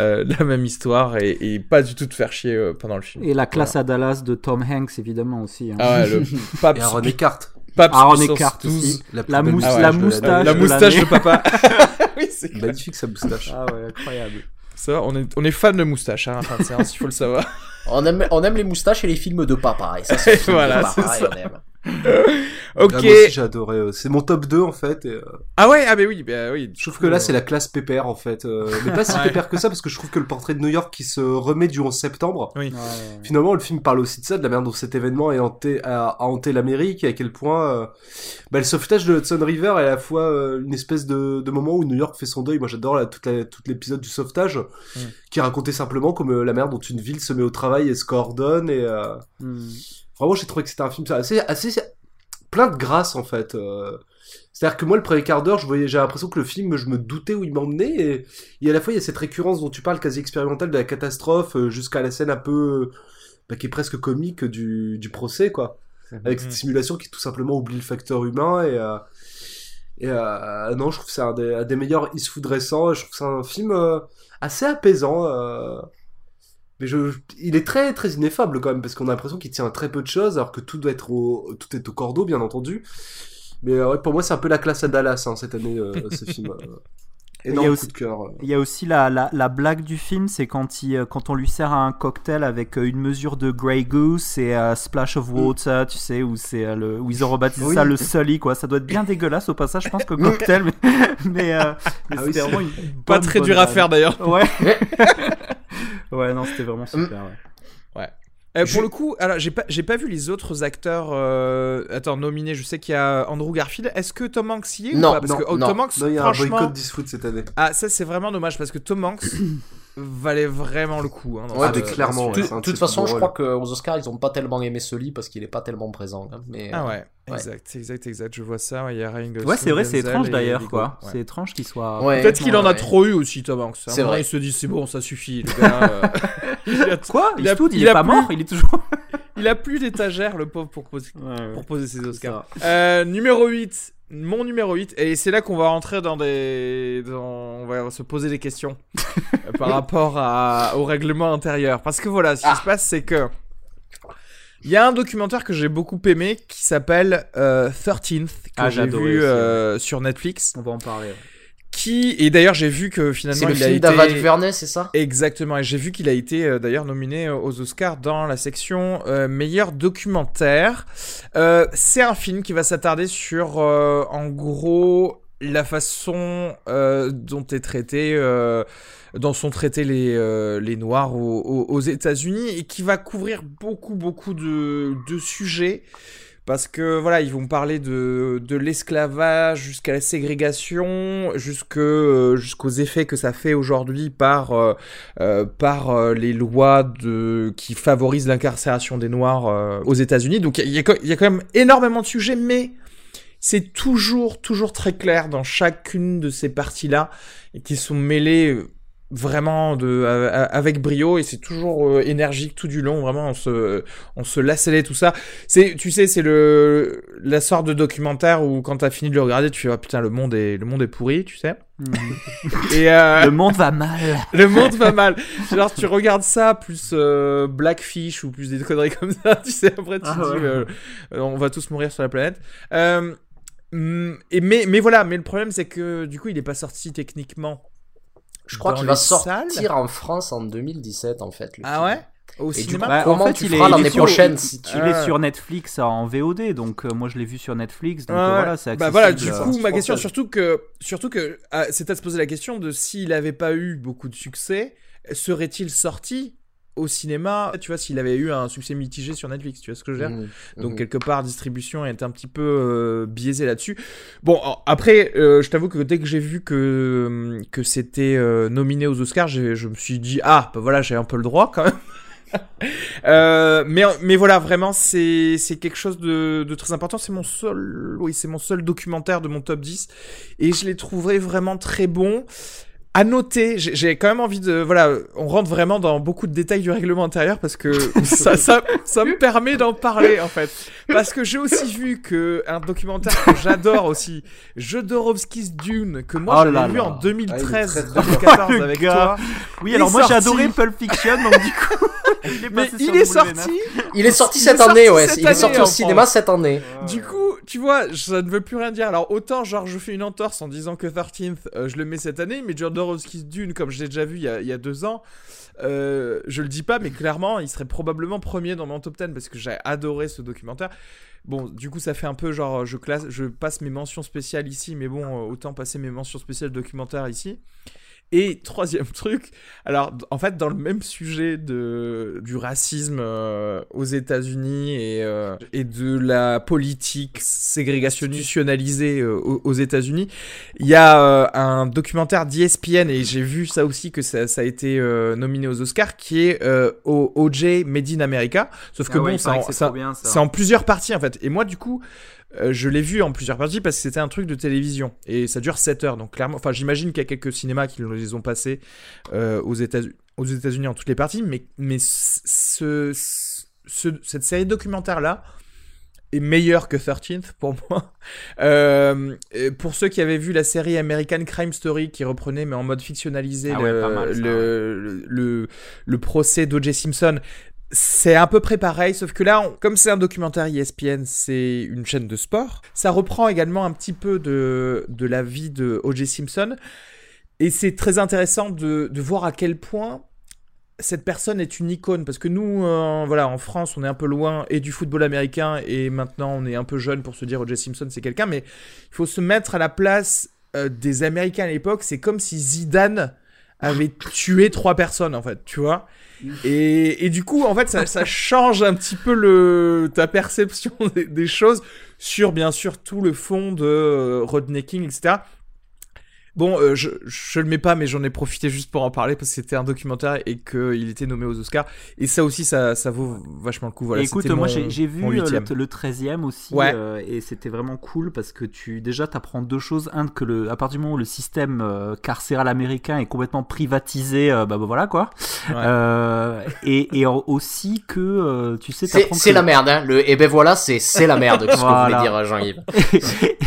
euh, la même histoire et, et pas du tout te faire chier euh, pendant le film. Et la classe à Dallas de Tom Hanks, évidemment aussi. hein. Ah ouais, le pape, Et Aaron Eckhart. Pape Aaron puissance Eckhart 12. aussi. La, plus La belle mousse- Ah ouais, la de moustache. La de moustache de l'année. papa. oui, c'est clair. Magnifique sa moustache. Ah ouais, incroyable. Ça, on est, on est fan de moustache, hein, enfin, il faut le savoir. On aime, on aime les moustaches et les films de papa. Et ça, c'est Voilà, de c'est papa, et ça. on aime. Ok. Ah, moi aussi j'ai adoré. euh, C'est mon top 2 en fait. Et, euh, Ah ouais, ah mais oui, bah oui. je trouve que là c'est la classe pépère en fait. euh, mais pas si Ouais. pépère que ça parce que je trouve que le portrait de New York qui se remet du 11 septembre. Oui. Ouais. Finalement, le film parle aussi de ça, de la manière dont cet événement a hanté, a, a hanté l'Amérique et à quel point euh, bah, le sauvetage de Hudson River est à la fois euh, une espèce de, de moment où New York fait son deuil. Moi, j'adore la, toute l'épisode du sauvetage Mm. qui racontait simplement comme euh, la manière dont une ville se met au travail et se coordonne. Et euh, Hmm. Vraiment, j'ai trouvé que c'était un film assez, assez plein de grâce en fait. euh. C'est-à-dire que moi, le premier quart d'heure, je voyais, j'ai l'impression que le film, je me doutais où il m'emmenait, et, et à la fois, il y a cette récurrence dont tu parles, quasi expérimentale de la catastrophe, euh, jusqu'à la scène un peu, bah, qui est presque comique du, du procès, quoi. Avec cette Mhm. simulation qui tout simplement oublie le facteur humain, et, euh, et euh, non, je trouve que c'est un des, un des meilleurs Eastwood récents, je trouve que c'est un film euh, assez apaisant, euh, mais je, il est très très ineffable quand même parce qu'on a l'impression qu'il tient à très peu de choses alors que tout doit être au, tout est au cordeau bien entendu. Mais euh, ouais, pour moi c'est un peu la classe à Dallas hein, cette année euh, ce film. euh. il y, a aussi, il y a aussi la, la, la blague du film, c'est quand, il, quand on lui sert un cocktail avec une mesure de Grey Goose et uh, Splash of Water, tu sais, où, c'est, le, où ils ont rebaptisé ça le Sully, quoi. Ça doit être bien dégueulasse au passage, je pense, que cocktail, mais, mais, euh, mais ah c'était vraiment une Pas très dur à faire d'ailleurs. Ouais. Ouais, non, c'était vraiment super, ouais. Euh, pour le coup, alors j'ai pas, j'ai pas vu les autres acteurs. Euh... Attends, nominés. Je sais qu'il y a Andrew Garfield. Est-ce que Tom Hanks y est non, ou pas? Parce non, que oh, non. Tom Hanks, Non, il y a franchement... un boycott d'Eastwood cette année. Ah, ça c'est vraiment dommage parce que Tom Hanks valait vraiment le coup. Hein, Ouais, ce- clairement, De ouais, toute façon, je crois qu'aux Oscars, ils ont pas tellement aimé Sully parce qu'il est pas tellement présent. hein, Mais, Ah euh, ouais, Ouais. exact, exact, exact. Je vois ça. ouais, Il y a Ryan Gosling. Ouais, c'est vrai, c'est étrange d'ailleurs, quoi. Ouais. C'est étrange qu'il soit. Ouais. Peut-être qu'il en a Ouais. trop eu aussi, Tom Hanks. C'est vrai. Il se dit c'est bon, ça suffit. Le gars, euh, Quoi? Il a- il, il est pas mort, il est toujours. il a plus d'étagère, le pauvre, pour poser, Ouais, pour poser ses Oscars. Euh, numéro 8. Mon numéro 8, et c'est là qu'on va rentrer dans des. dans- on va se poser des questions euh, par rapport à... au règlement intérieur. Parce que voilà, ce qui Ah. se passe, c'est que. Il y a un documentaire que j'ai beaucoup aimé qui s'appelle euh, 13th, que Ah, j'ai vu euh, sur Netflix. On va en parler. ouais. Qui. Et d'ailleurs, j'ai vu que finalement. C'est le il a film été... DuVernay, c'est ça? Exactement, et j'ai vu qu'il a été euh, d'ailleurs nominé euh, aux Oscars dans la section euh, meilleur documentaire. Euh, c'est un film qui va s'attarder sur, en gros, la façon dont est traité, dont sont traités les, les Noirs aux, aux- aux États-Unis et qui va couvrir beaucoup, beaucoup de, de sujets. Parce que voilà, ils vont parler de, de l'esclavage jusqu'à la ségrégation, jusque, euh, jusqu'aux effets que ça fait aujourd'hui par, euh, euh, par les lois de, qui favorisent l'incarcération des Noirs aux États-Unis. Donc il y, y a quand même énormément de sujets, mais c'est toujours, toujours très clair dans chacune de ces parties-là qui sont mêlées vraiment de, avec brio et c'est toujours euh, énergique tout du long. Vraiment, on se, on se lassait tout ça. C'est, tu sais, c'est le, la sorte de documentaire où quand t'as fini de le regarder, tu fais, ah putain, le monde est, le monde est pourri, tu sais. Et, euh, Le monde va mal. le monde va mal. Genre, tu regardes ça, plus euh, Blackfish ou plus des conneries comme ça, tu sais, après tu Ah te dis, ouais. on va tous mourir sur la planète. Euh, hum, et mais, mais voilà, mais le problème c'est que du coup, il est pas sorti techniquement. Je crois qu'il va salles sortir en France en 2017, en fait. le Ah film. ouais Au Et du cinéma coup, Bah, en comment fait, tu il est- feras l'année sur- prochaine si tu... Il Ah. est sur Netflix en VOD, donc euh, moi je l'ai vu sur Netflix, donc Ouais, euh, ouais. voilà, c'est accessible. Bah voilà, du euh, coup, ma question, surtout que, surtout que, ah, c'est à se poser la question de s'il avait pas eu beaucoup de succès, serait-il sorti au cinéma Tu vois, s'il avait eu un succès mitigé sur Netflix, tu vois ce que je veux dire Mhm. Donc Mhm. quelque part, distribution est un petit peu euh, biaisée là-dessus. Bon, alors, après, euh, je t'avoue que dès que j'ai vu que que c'était euh, nominé aux Oscars, je me suis dit ah, bah voilà, j'ai un peu le droit quand même. Euh, mais mais voilà, vraiment, c'est quelque chose de, de très important. C'est mon seul, oui, c'est mon seul documentaire de mon top 10 et je l'ai trouvé vraiment très bon. À noter, j'ai quand même envie de, voilà, on rentre vraiment dans beaucoup de détails du règlement intérieur parce que ça, ça, ça me permet d'en parler en fait. Parce que j'ai aussi vu que un documentaire que j'adore aussi, Jodorowsky's Dune, que moi Oh j'avais vu en 2013, Ah, il est très, très 2014 Le avec gars. toi. Oui, alors moi j'ai adoré Pulp Fiction, donc du coup, il est Mais il est sorti. Il est sorti Il cette est sorti année, ouais. cette Il est sorti au cinéma France. cette année. Du coup, tu vois, ça ne veut plus rien dire. Alors autant genre je fais une entorse en disant que 13th, euh, je le mets cette année, mais Jodorowsky's Dune, comme je l'ai déjà vu il y a, il y a deux ans, euh, je le dis pas, mais clairement, il serait probablement premier dans mon top 10 parce que j'ai adoré ce documentaire. Bon, du coup, ça fait un peu genre, je classe, je passe mes mentions spéciales ici, mais bon, euh, autant passer mes mentions spéciales documentaires ici. Et troisième truc, alors en fait dans le même sujet de du racisme euh, aux États-Unis et euh, et de la politique ségrégationnalisée euh, aux, États-Unis, il y a euh, un documentaire d'ESPN et j'ai vu ça aussi que ça, ça a été euh, nominé aux Oscars qui est euh, OJ Made in America, sauf que Ah bon en- c'est c'est en plusieurs parties en fait. Et moi du coup, euh, je l'ai vu en plusieurs parties parce que c'était un truc de télévision et ça dure 7 heures. Donc clairement, enfin j'imagine qu'il y a quelques cinémas qui les ont passés euh, aux États-Unis aux États-Unis en toutes les parties, mais mais ce, ce- cette série documentaire là est meilleure que 13th pour moi. Euh, pour ceux qui avaient vu la série American Crime Story qui reprenait mais en mode fictionnalisé Ah ouais, le, pas mal, ça, le, le, le- le procès d'O.J. Simpson, c'est à peu près pareil, sauf que là, comme c'est un documentaire ESPN, c'est une chaîne de sport. Ça reprend également un petit peu de, la vie de O.J. Simpson. et c'est très intéressant de, voir à quel point cette personne est une icône parce que nous, voilà, en France, on est un peu loin et du football américain et maintenant on est un peu jeune pour se dire O.J. Simpson c'est quelqu'un, mais il faut se mettre à la place euh, des Américains à l'époque. C'est comme si Zidane avait tué trois personnes en fait, tu vois. Et, et, du coup, en fait, ça, ça, change un petit peu le, ta perception des, choses sur, bien sûr, tout le fond de euh, Rodney etc. Bon, euh, je, je le mets pas, mais j'en ai profité juste pour en parler parce que c'était un documentaire et qu'il était nommé aux Oscars. Et ça aussi, ça, ça vaut vachement le coup. Voilà, écoute, moi j'ai vu euh, le, le, 13e aussi euh, et c'était vraiment cool parce que tu déjà t'apprends deux choses. Un, que le, à partir du moment où le système euh, carcéral américain est complètement privatisé, bah, bah, voilà quoi. Ouais. et, et aussi que tu sais, c'est que... la merde. Hein. Le, et ben voilà, c'est c'est la merde. Qu'est-ce voilà. que vous voulez dire, Jean-Yves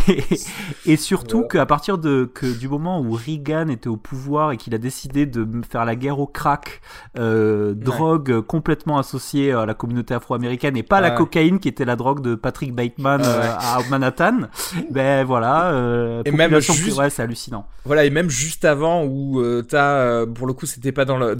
et, et, surtout qu'à partir de que du moment où Reagan était au pouvoir et qu'il a décidé de faire la guerre au crack, euh, drogue complètement associée à la communauté afro-américaine et pas la cocaïne qui était la drogue de Patrick Bateman euh, à Manhattan, ben voilà. Euh, et même juste... ouais, c'est hallucinant. Voilà, et même juste avant où euh, t'as, pour le coup, c'était pas dans le,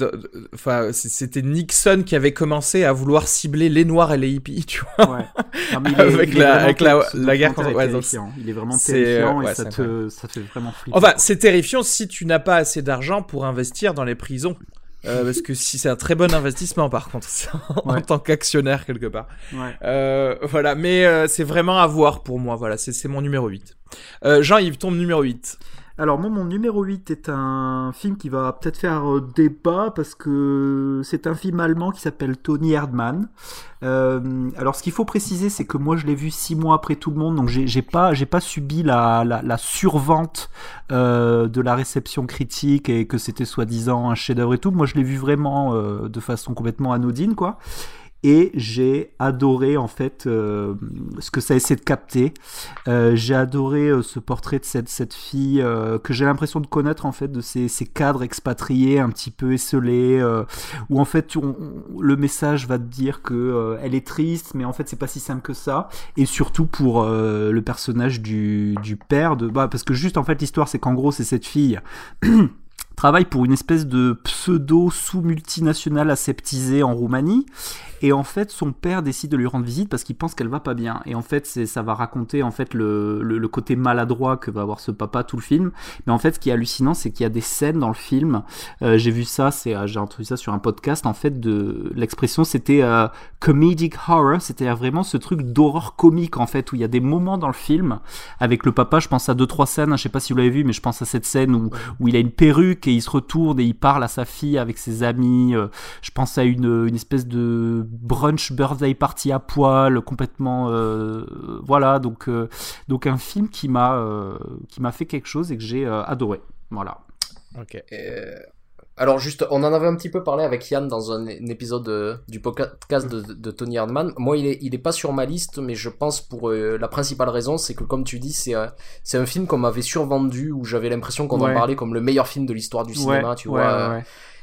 enfin, c'était Nixon qui avait commencé à vouloir cibler les noirs et les hippies, tu vois. Ouais. avec, la, avec la, la, guerre contre. Ouais, il est vraiment terrifiant et ça te, ça fait vraiment flipper. Enfin, c'est terrifiant si tu n'as pas assez d'argent pour investir dans les prisons. Euh, parce que si c'est un très bon investissement par contre en ouais. tant qu'actionnaire quelque part ouais. euh, voilà mais euh, c'est vraiment à voir pour moi voilà c'est mon numéro 8 euh, Jean-Yves ton numéro 8 alors moi mon numéro 8 est un film qui va peut-être faire euh, débat parce que c'est un film allemand qui s'appelle Tony Erdmann. Euh, alors ce qu'il faut préciser c'est que moi je l'ai vu six mois après tout le monde donc j'ai pas pas subi la, survente euh, de la réception critique et que c'était soi-disant un chef-d'œuvre et tout. Moi je l'ai vu vraiment de façon complètement anodine quoi et j'ai adoré en fait euh, ce que ça essaie de capter. Euh, j'ai adoré euh, ce portrait de cette, cette fille que j'ai l'impression de connaître en fait de ces, ces cadres expatriés un petit peu esselés où en fait on, le message va te dire que elle est triste mais en fait c'est pas si simple que ça et surtout pour le personnage du, du père de bah parce que juste en fait l'histoire c'est qu'en gros c'est cette fille travaille pour une espèce de pseudo sous-multinationale aseptisée en Roumanie. Et en fait, son père décide de lui rendre visite parce qu'il pense qu'elle va pas bien. Et en fait, ça va raconter en fait le, le, le, côté maladroit que va avoir ce papa tout le film. Mais en fait, ce qui est hallucinant, c'est qu'il y a des scènes dans le film. Euh, j'ai vu ça, c'est, euh, j'ai entendu ça sur un podcast. En fait, de l'expression, c'était euh, comedic horror. C'était vraiment ce truc d'horreur comique en fait où il y a des moments dans le film avec le papa. Je pense à deux trois scènes. Hein, je sais pas si vous l'avez vu, mais je pense à cette scène où où il a une perruque et il se retourne et il parle à sa fille avec ses amis. Euh, je pense à une, une espèce de brunch birthday party à poil, complètement, euh, voilà. Donc, euh, donc un film qui m'a, euh, qui m'a fait quelque chose et que j'ai euh, adoré. Voilà. Ok. Alors juste, on en avait un petit peu parlé avec Yann dans un, un épisode de, du podcast de, de, Tony Hardman. Moi, il est, il est pas sur ma liste, mais je pense pour euh, la principale raison, c'est que comme tu dis, c'est euh, c'est un film qu'on m'avait survendu où j'avais l'impression qu'on ouais. en parlait comme le meilleur film de l'histoire du cinéma, ouais, tu ouais, vois.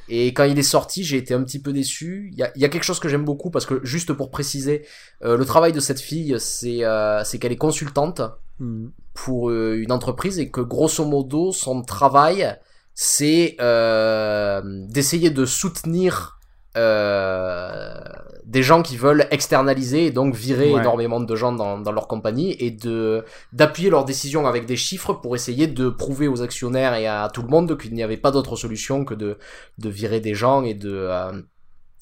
Et quand il est sorti, j'ai été un petit peu déçu. Il y a, il y a quelque chose que j'aime beaucoup parce que juste pour préciser, euh, le travail de cette fille, c'est euh, c'est qu'elle est consultante mm. pour une entreprise et que grosso modo son travail c'est euh, d'essayer de soutenir euh, des gens qui veulent externaliser et donc virer ouais. énormément de gens dans, dans, leur compagnie et de d'appuyer leurs décisions avec des chiffres pour essayer de prouver aux actionnaires et à tout le monde qu'il n'y avait pas d'autre solution que de, de virer des gens et de euh,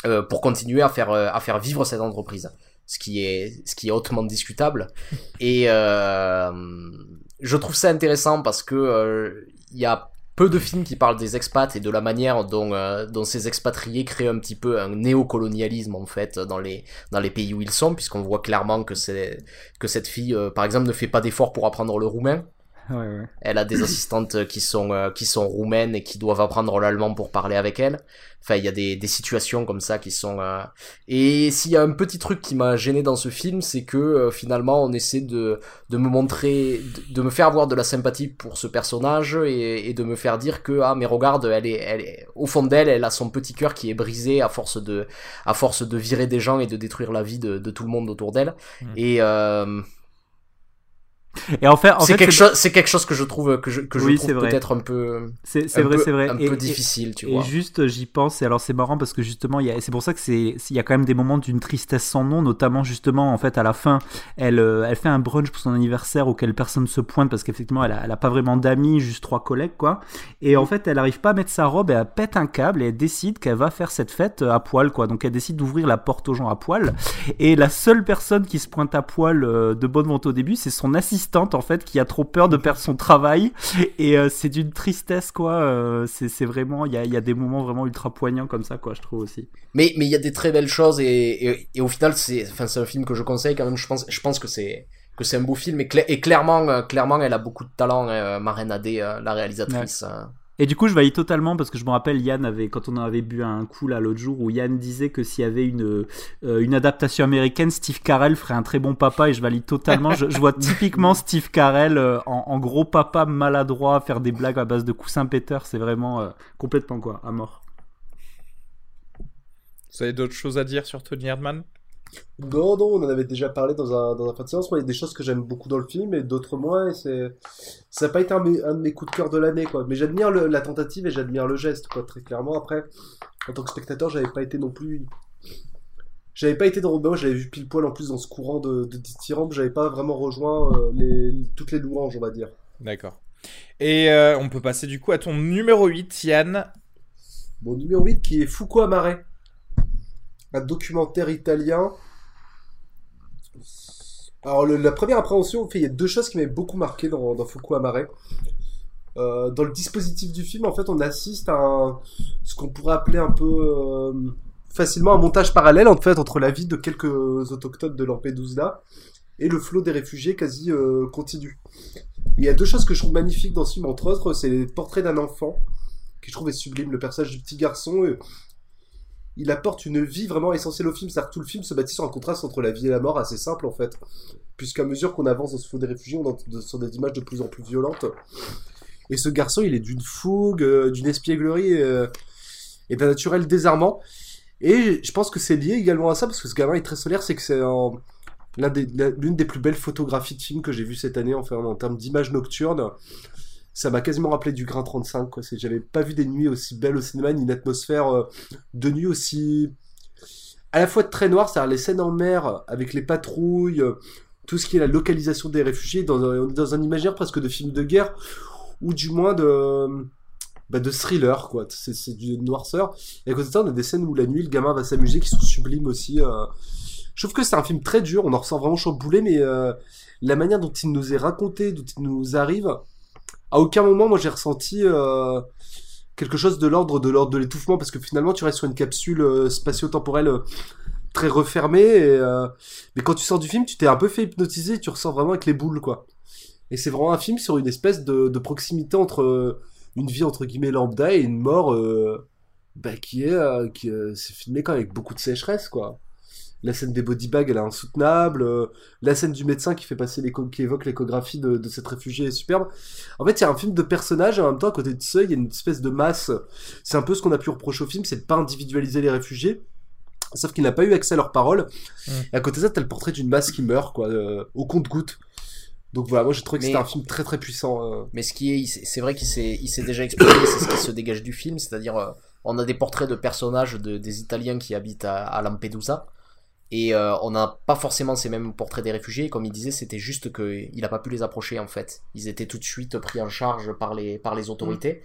euh pour continuer à faire à faire vivre cette entreprise ce qui est ce qui est hautement discutable et euh, je trouve ça intéressant parce que euh, il y a peu de films qui parlent des expats et de la manière dont, euh, dont ces expatriés créent un petit peu un néocolonialisme en fait dans les pays où ils sont puisqu'on voit clairement que cette fille euh, par exemple ne fait pas d'efforts pour apprendre le roumain Ouais, ouais. Elle a des assistantes qui sont euh, qui sont roumaines et qui doivent apprendre l'allemand pour parler avec elle. Enfin, il y a des, des situations comme ça qui sont. Euh... Et s'il y a un petit truc qui m'a gêné dans ce film, c'est que euh, finalement on essaie de de me montrer, de, de, me faire avoir de la sympathie pour ce personnage et, et, de me faire dire que ah mais regarde, elle est elle est au fond d'elle, elle a son petit cœur qui est brisé à force de à force de virer des gens et de détruire la vie de, de tout le monde autour d'elle. Mmh. Et euh, Et en fait, en c'est quelque chose, c'est quelque chose que je trouve que je, que je Oui, trouve peut-être un peu, c'est vrai, c'est vrai. un Et- peu et- difficile, tu Et vois. juste, j'y pense, et alors c'est marrant parce que justement, c'est pour ça que c'est, il y a quand même des moments d'une tristesse sans nom, notamment justement, en fait, à la fin, elle, euh, elle fait un brunch pour son anniversaire auquel personne se pointe parce qu'effectivement, elle a, elle a pas vraiment d'amis, juste trois collègues, quoi. Et en fait, elle arrive pas à mettre sa robe, et elle pète un câble et elle décide qu'elle va faire cette fête euh, à poil, quoi. Donc elle décide d'ouvrir la porte aux gens à poil. Et la seule personne qui se pointe à poil euh, de bonne volonté au début, c'est son assistante, en fait, qui a trop peur de perdre son travail. Et euh, c'est d'une tristesse, quoi. euh, c'est vraiment, il y a, il y a des moments vraiment ultra poignants comme ça, quoi, je trouve aussi. Mais mais il y a des très belles choses et, et, et au final c'est enfin c'est un film que je conseille quand même. Je pense je pense que c'est que c'est un beau film et, cla- et clairement euh, clairement elle a beaucoup de talent Marine Adé la réalisatrice. Et du coup, je valide totalement parce que je me rappelle, Yann avait, quand on avait bu un coup là l'autre jour, où Yann disait que s'il y avait une, euh, une adaptation américaine, Steve Carell ferait un très bon papa et je valide totalement. je, je vois typiquement Steve Carell euh, en, en gros papa maladroit faire des blagues à base de coussin péteur. C'est vraiment euh, complètement quoi, à mort. Vous avez d'autres choses à dire sur Tony Erdman Non, non, on en avait déjà parlé dans un, dans un fin de séance. Moi, il y a des choses que j'aime beaucoup dans le film et d'autres moins. Et c'est, ça n'a pas été un, de mes- un de mes coups de cœur de l'année, quoi. Mais j'admire le- la tentative et j'admire le geste, quoi, très clairement. Après, en tant que spectateur, j'avais pas été non plus. J'avais pas été dans. Moi, j'avais vu pile poil en plus dans ce courant de, de dithyrambe. J'avais pas vraiment rejoint euh, les, toutes les louanges, on va dire. D'accord. Et euh, on peut passer du coup à ton numéro 8, Yann. Mon numéro 8 qui est Foucault Amare. Un documentaire italien. Alors, le- la première appréhension, en fait, il y a deux choses qui m'avaient beaucoup marqué dans, dans Foucault Amare. Euh, dans le dispositif du film, en fait, on assiste à un- ce qu'on pourrait appeler un peu euh, facilement un montage parallèle en fait entre la vie de quelques autochtones de Lampedusa et le flot des réfugiés quasi euh, continu. Il y a deux choses que je trouve magnifiques dans ce film, entre autres, c'est les portraits d'un enfant qui je trouve est sublime. Le personnage du petit garçon, euh, il apporte une vie vraiment essentielle au film. C'est-à-dire que tout le film se bâtit sur un contraste entre la vie et la mort assez simple en fait. Puisqu'à mesure qu'on avance dans ce flot des réfugiés, on entre sur des images de plus en plus violentes. Et ce garçon, il est d'une fougue, euh, d'une espièglerie euh, et d'un naturel désarmant. Et je pense que c'est lié également à ça, parce que ce gamin est très solaire, c'est que c'est l'une des plus belles photographies de film que j'ai vu cette année, en termes d'images nocturnes. Ça m'a quasiment rappelé du Grain 35, quoi. J'avais pas vu des nuits aussi belles au cinéma, ni une atmosphère euh, de nuit aussi. à la fois très noire, c'est-à-dire les scènes en mer avec les patrouilles, euh, tout ce qui est la localisation des réfugiés, dans un, imaginaire presque de film de guerre, ou du moins de, bah, thriller, quoi. C'est c'est du noirceur. Et à côté de ça, on a des scènes où la nuit, le gamin va s'amuser, qui sont sublimes aussi. euh. Je trouve que c'est un film très dur, on en ressent vraiment chamboulé, mais euh, la manière dont il nous est raconté, dont il nous arrive, à aucun moment, moi, j'ai ressenti euh, quelque chose de l'ordre de l'étouffement, parce que finalement, tu restes sur une capsule euh, spatio-temporelle euh, très refermée, et, euh, mais quand tu sors du film, tu t'es un peu fait hypnotiser, tu ressens vraiment avec les boules, quoi. Et c'est vraiment un film sur une espèce de, de proximité entre une vie entre guillemets lambda et une mort bah, qui est qui c'est filmé quand avec beaucoup de sécheresse quoi. La scène des body bags elle est insoutenable. euh, la scène du médecin qui fait passer l'écho qui évoque l'échographie de, de cette réfugiée est superbe. En fait, il y a un film de personnages et en même temps à côté de ça, il y a une espèce de masse. C'est un peu ce qu'on a pu reprocher au film, c'est de pas individualiser les réfugiés. Sauf qu'il n'a pas eu accès à leurs paroles. Mm. Et à côté de ça, t'as le portrait d'une masse qui meurt, quoi, euh, au compte-goutte. Donc voilà, moi j'ai trouvé que c'était un film très très puissant. euh. Mais ce qui est, c'est vrai qu'il s'est, il s'est déjà exprimé, c'est ce qui se dégage du film, c'est-à-dire, euh, on a des portraits de personnages de, des Italiens qui habitent à, à Lampedusa, et euh, on n'a pas forcément ces mêmes portraits des réfugiés. Comme il disait, c'était juste qu'il n'a pas pu les approcher en fait. Ils étaient tout de suite pris en charge par les, par les autorités.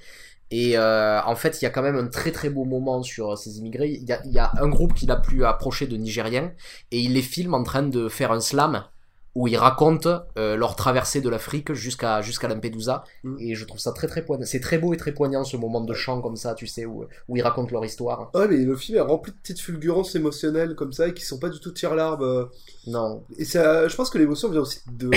Et euh, en fait, il y a quand même un très très beau moment sur ces immigrés. Il y a, a un groupe qui l'a pu approcher de Nigériens et il les filme en train de faire un slam où ils racontent euh, leur traversée de l'Afrique jusqu'à jusqu'à Lampedusa. Mm. Et je trouve ça très très poignant. C'est très beau et très poignant ce moment de chant comme ça, tu sais, où, où ils racontent leur histoire. Ouais, mais le film est rempli de petites fulgurances émotionnelles comme ça et qui sont pas du tout tire-larme. euh. Non. Et ça, je pense que l'émotion vient aussi de.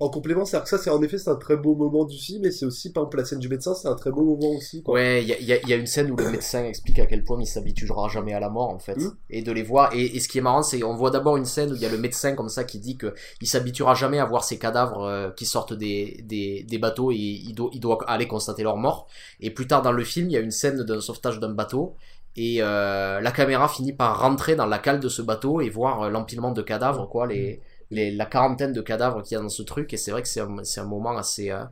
En complément, c'est-à-dire que ça, c'est en effet, c'est un très beau moment du film, et c'est aussi, par exemple, la scène du médecin, c'est un très beau moment aussi. Quoi. Ouais, il y a, y a- y a une scène où le médecin explique à quel point il s'habituera jamais à la mort en fait, Mm. et de les voir. Et, et ce qui est marrant, c'est on voit d'abord une scène où il y a le médecin comme ça qui dit que il s'habituera jamais à voir ces cadavres euh, qui sortent des, des, des bateaux et il doit, il doit aller constater leur mort. Et plus tard dans le film, il y a une scène d'un sauvetage d'un bateau. Et euh, la caméra finit par rentrer dans la cale de ce bateau et voir euh, l'empilement de cadavres, quoi, les, les, la quarantaine de cadavres qu'il y a dans ce truc, et c'est vrai que c'est un, c'est un moment assez, euh,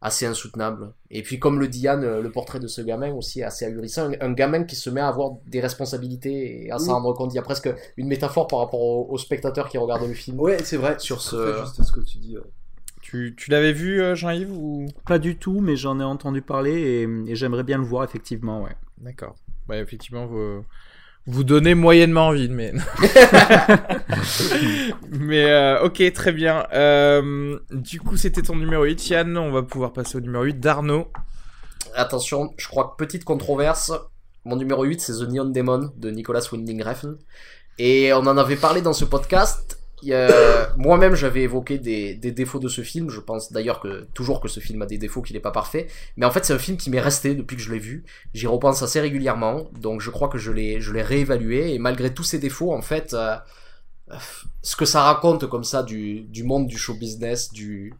assez insoutenable. Et puis, comme le dit Yann, euh, le portrait de ce gamin aussi est assez ahurissant. Un, un gamin qui se met à avoir des responsabilités et à s'en rendre compte. Il y a presque une métaphore par rapport au, au spectateur qui regarde le film. Ouais, c'est vrai. Sur ce- très juste ce que tu dis. ouais. Tu, tu l'avais vu, euh, Jean-Yves ou? Pas du tout, mais j'en ai entendu parler et, et j'aimerais bien le voir effectivement, ouais. D'accord. Ouais, effectivement, vous, vous donnez moyennement envie, mais. mais euh, ok, très bien. Euh, du coup, c'était ton numéro 8, Yann. On va pouvoir passer au numéro 8 d'Arnaud. Attention, je crois que petite controverse. Mon numéro 8, c'est The Neon Demon de Nicolas Winding Refn. Et on en avait parlé dans ce podcast. A- Moi-même, j'avais évoqué des, défauts de ce film. Je pense d'ailleurs que toujours que ce film a des défauts, qu'il n'est pas parfait. Mais en fait, c'est un film qui m'est resté depuis que je l'ai vu. J'y repense assez régulièrement. Donc, je crois que je l'ai, je l'ai réévalué. Et malgré tous ces défauts, en fait, euh, euh, ce que ça raconte comme ça du monde du show business, du,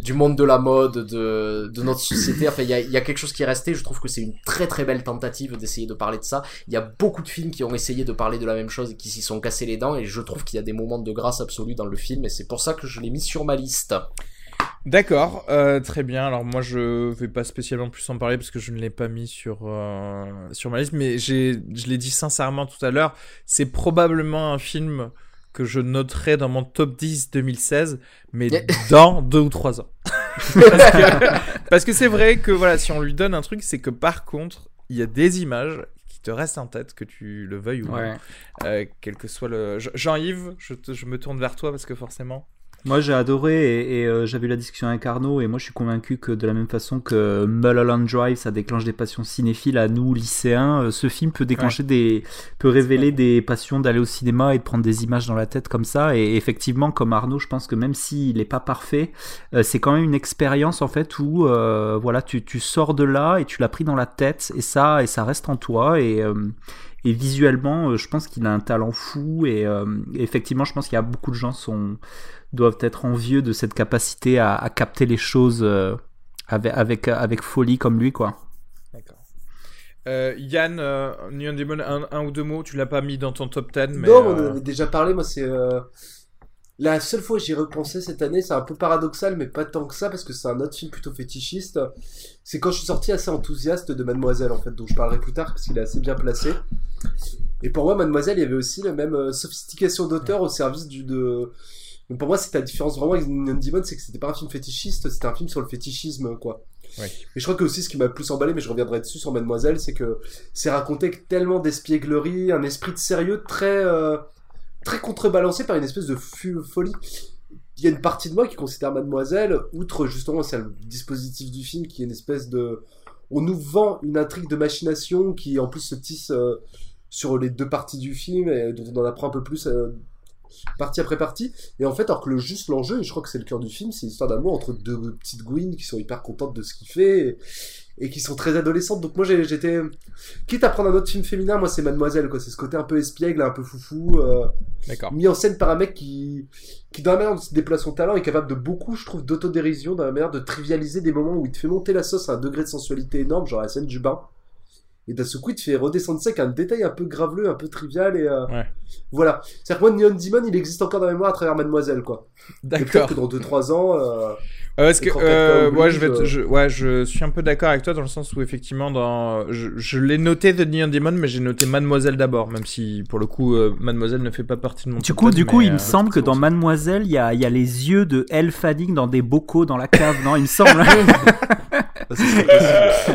du monde de la mode, de, de notre société. Enfin, il y a, y a quelque chose qui est resté. Je trouve que c'est une très très belle tentative d'essayer de parler de ça. Il y a beaucoup de films qui ont essayé de parler de la même chose et qui s'y sont cassés les dents. Et je trouve qu'il y a des moments de grâce absolue dans le film. Et c'est pour ça que je l'ai mis sur ma liste. D'accord, euh, très bien. Alors moi, je vais pas spécialement plus en parler parce que je ne l'ai pas mis sur euh, sur ma liste, mais j'ai, je l'ai dit sincèrement tout à l'heure, c'est probablement un film que je noterai dans mon top 10 2016, mais dans deux ou trois ans. parce que c'est vrai que voilà, si on lui donne un truc, c'est que par contre, il y a des images qui te restent en tête, que tu le veuilles ou non, Ouais. euh, quel que soit le. Je- Jean-Yves, je me tourne vers toi parce que forcément. Moi j'ai adoré et, et, euh, j'avais eu la discussion avec Arnaud et moi je suis convaincu que de la même façon que Mulholland Drive ça déclenche des passions cinéphiles à nous lycéens, euh, ce film peut déclencher des peut révéler des passions d'aller au cinéma et de prendre des images dans la tête comme ça. Et effectivement comme Arnaud je pense que même s'il n'est pas parfait euh, c'est quand même une expérience en fait où voilà tu, tu sors de là et tu l'as pris dans la tête et ça et ça reste en toi. Et et visuellement, euh, je pense qu'il a un talent fou et euh, effectivement, je pense qu'il y a beaucoup de gens sont doivent être envieux de cette capacité à, à capter les choses euh, avec, avec avec folie comme lui, quoi. D'accord. Euh, Yann, euh, Neon Demon, un, un ou deux mots, tu l'as pas mis dans ton top 10, mais. non, on en euh, avait déjà parlé. Moi, c'est euh, la seule fois que j'y repensé cette année. C'est un peu paradoxal, mais pas tant que ça, parce que c'est un autre film plutôt fétichiste. C'est quand je suis sorti assez enthousiaste de Mademoiselle, en fait, dont je parlerai plus tard, parce qu'il est assez bien placé. Et pour moi, Mademoiselle, il y avait aussi la même euh, sophistication d'auteur au service du de. Donc pour moi, c'est la différence vraiment avec Neon Demon, c'est que c'était pas un film fétichiste, c'était un film sur le fétichisme, quoi. Ouais. Et je crois que aussi ce qui m'a le plus emballé, mais je reviendrai dessus sur Mademoiselle, c'est que c'est raconté avec tellement d'espièglerie, un esprit de sérieux très euh, très contrebalancé par une espèce de folie. Il y a une partie de moi qui considère Mademoiselle, outre justement c'est le dispositif du film qui est une espèce de, on nous vend une intrigue de machination qui en plus se tisse euh, sur les deux parties du film et dont on en apprend un peu plus euh, partie après partie. Et en fait, alors que le juste l'enjeu, et je crois que c'est le cœur du film, c'est l'histoire d'amour entre deux petites Gwyn qui sont hyper contentes de ce qu'il fait et qui sont très adolescentes. Donc moi, j'étais quitte à prendre un autre film féminin, moi c'est Mademoiselle quoi. C'est ce côté un peu espiègle, un peu foufou, euh, D'accord. mis en scène par un mec qui, qui dans la manière dont il déploie son talent est capable de beaucoup, je trouve, d'autodérision, dans la manière de trivialiser des moments où il te fait monter la sauce à un degré de sensualité énorme, genre la scène du bain. Et d'un coup, il te fait redescendre ça avec un détail un peu graveleux, un peu trivial et euh, Ouais. voilà. C'est-à-dire que moi, Neon Demon, il existe encore dans la mémoire à travers Mademoiselle, quoi. Et peut-être D'accord. que dans 2-3 ans, euh, parce que euh, 4K ouais, je vais, te- oblige, je, ouais, je suis un peu d'accord avec toi dans le sens où effectivement, dans, je, je l'ai noté The Neon Demon, mais j'ai noté Mademoiselle d'abord, même si pour le coup, euh, Mademoiselle ne fait pas partie de mon Du coup, 10, du coup, mais, il me euh, semble que dans Mademoiselle, il y a, il y a les yeux de Elle Fanning dans des bocaux dans la cave, non Il me semble. ça,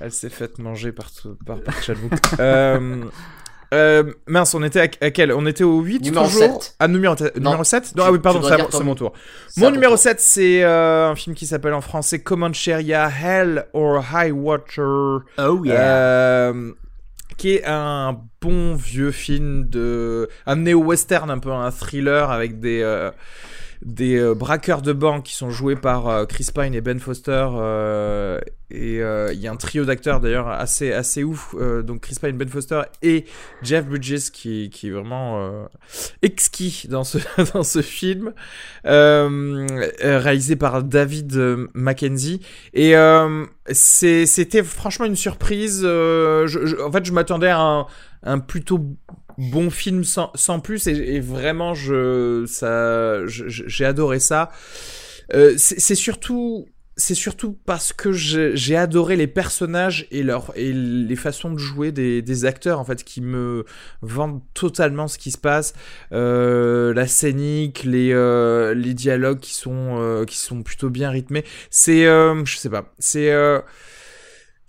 Elle s'est faite manger par, par, par Chadwick. euh, euh, mince, on était à, à quel? On était au 8 Numéro toujours? 7. Ah, numéro, te- Non. numéro 7 Tu- Non, ah oui, pardon, c'est mon- tour. Mon numéro tour. 7, c'est euh, un film qui s'appelle en français Comancheria Hell or High Water. Oh yeah. Euh, qui est un bon vieux film de un néo-western un peu un thriller avec des euh, des euh, braqueurs de banque qui sont joués par euh, Chris Pine et Ben Foster euh, et il y a un trio d'acteurs d'ailleurs assez assez ouf donc Chris Pine Ben Foster et Jeff Bridges qui qui est vraiment exquis dans ce dans ce film réalisé par David Mackenzie. Et c'était franchement une surprise en fait je m'attendais à un, un plutôt bon film sans, plus et, vraiment je ça j'ai adoré ça. Euh, c'est surtout c'est surtout parce que j'ai adoré les personnages et leur et les façons de jouer des, des, acteurs en fait qui me vendent totalement ce qui se passe. Euh, la scénique les euh, les dialogues qui sont euh, qui sont plutôt bien rythmés. C'est euh, je sais pas. C'est euh,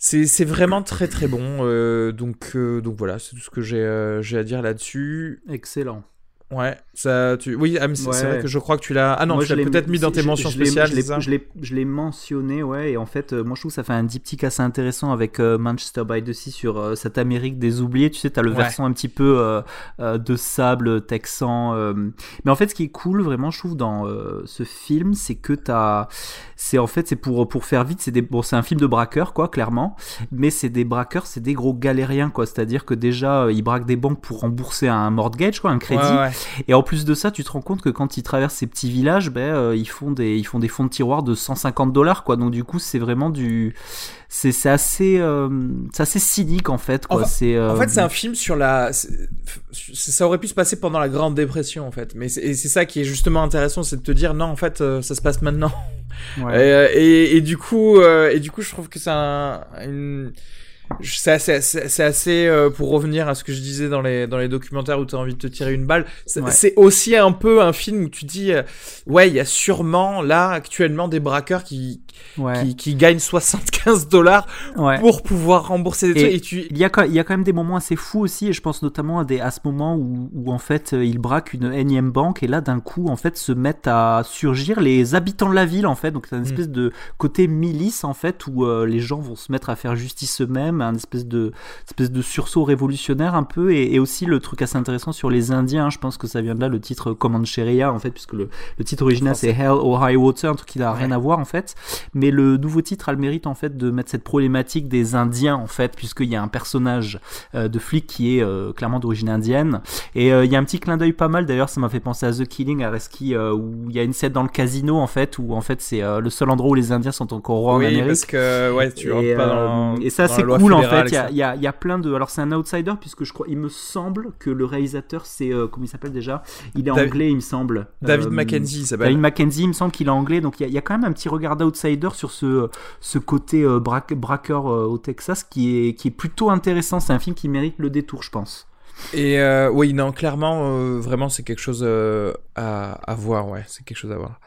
c'est vraiment très très bon donc donc voilà c'est tout ce que j'ai j'ai à dire là-dessus. Excellent Ouais, ça, tu... oui, ah, c'est vrai que je crois que tu l'as. Ah non, moi, tu l'as peut-être mis dans tes mentions spéciales. Je l'ai mentionné, ouais, et en fait, euh, moi je trouve que ça fait un diptyque assez intéressant avec euh, Manchester by the Sea sur euh, cette Amérique des oubliés. Tu sais, tu as le versant un petit peu de sable texan. Mais en fait, ce qui est cool, vraiment, je trouve, dans ce film, c'est que tu as. C'est en fait, c'est pour, pour faire vite, c'est des... bon, un film de braqueurs, quoi, clairement, mais c'est des braqueurs, c'est des gros galériens, quoi. C'est-à-dire que déjà, ils braquent des banques pour rembourser un mortgage, quoi, un crédit. Et en plus de ça, tu te rends compte que quand ils traversent ces petits villages, ben, euh, ils, font des, ils font des fonds de tiroir de 150 dollars, quoi. Donc du coup, c'est vraiment du... C'est assez, euh, assez cynique, en fait, quoi. En, c'est, en fait, c'est un film sur la... Ça aurait pu se passer pendant la Grande Dépression, en fait. Mais c'est, ça qui est justement intéressant, c'est de te dire, non, en fait, euh, ça se passe maintenant. Ouais. Et, et, du coup, et du coup, je trouve que c'est un, une c'est assez, c'est assez euh, pour revenir à ce que je disais dans les dans les documentaires où tu as envie de te tirer une balle. C'est aussi un peu un film où tu dis euh, ouais, il y a sûrement là actuellement des braqueurs qui qui, qui, gagnent 75 dollars pour pouvoir rembourser des trucs. Et tu... il y a il y a quand même des moments assez fous aussi et je pense notamment à des à ce moment où, où en fait euh, ils braquent une énième banque et là d'un coup en fait se mettent à surgir les habitants de la ville en fait donc c'est une hmm. espèce de côté milice en fait où les gens vont se mettre à faire justice eux-mêmes un espèce de, espèce de sursaut révolutionnaire un peu, et, aussi le truc assez intéressant sur les Indiens, je pense que ça vient de là, le titre Comancheria, en fait, puisque le, le titre original c'est Hell or High Water, un truc qui n'a rien à voir en fait, mais le nouveau titre a le mérite en fait de mettre cette problématique des Indiens en fait, puisqu'il y a un personnage euh, de flic qui est euh, clairement d'origine indienne, et euh, il y a un petit clin d'œil pas mal. D'ailleurs, ça m'a fait penser à The Killing, à Reski, où il y a une scène dans le casino en fait, où en fait c'est le seul endroit où les Indiens sont encore rois oui, en Amérique. parce que ouais, tu rentres pas dans, et ça c'est cool en fait. Il y a, y a, plein de. Alors c'est un outsider puisque je crois, il me semble que le réalisateur c'est euh, comment il s'appelle déjà? Il est anglais, il me semble. David euh, Mackenzie s'appelle. David Mackenzie, il me semble qu'il est anglais, donc il y, a, quand même un petit regard d'outsider sur ce ce côté euh, braqueur au Texas qui est qui est plutôt intéressant. C'est un film qui mérite le détour, je pense. Et oui, non, clairement, vraiment, c'est quelque chose à, à voir, ouais, c'est quelque chose à voir.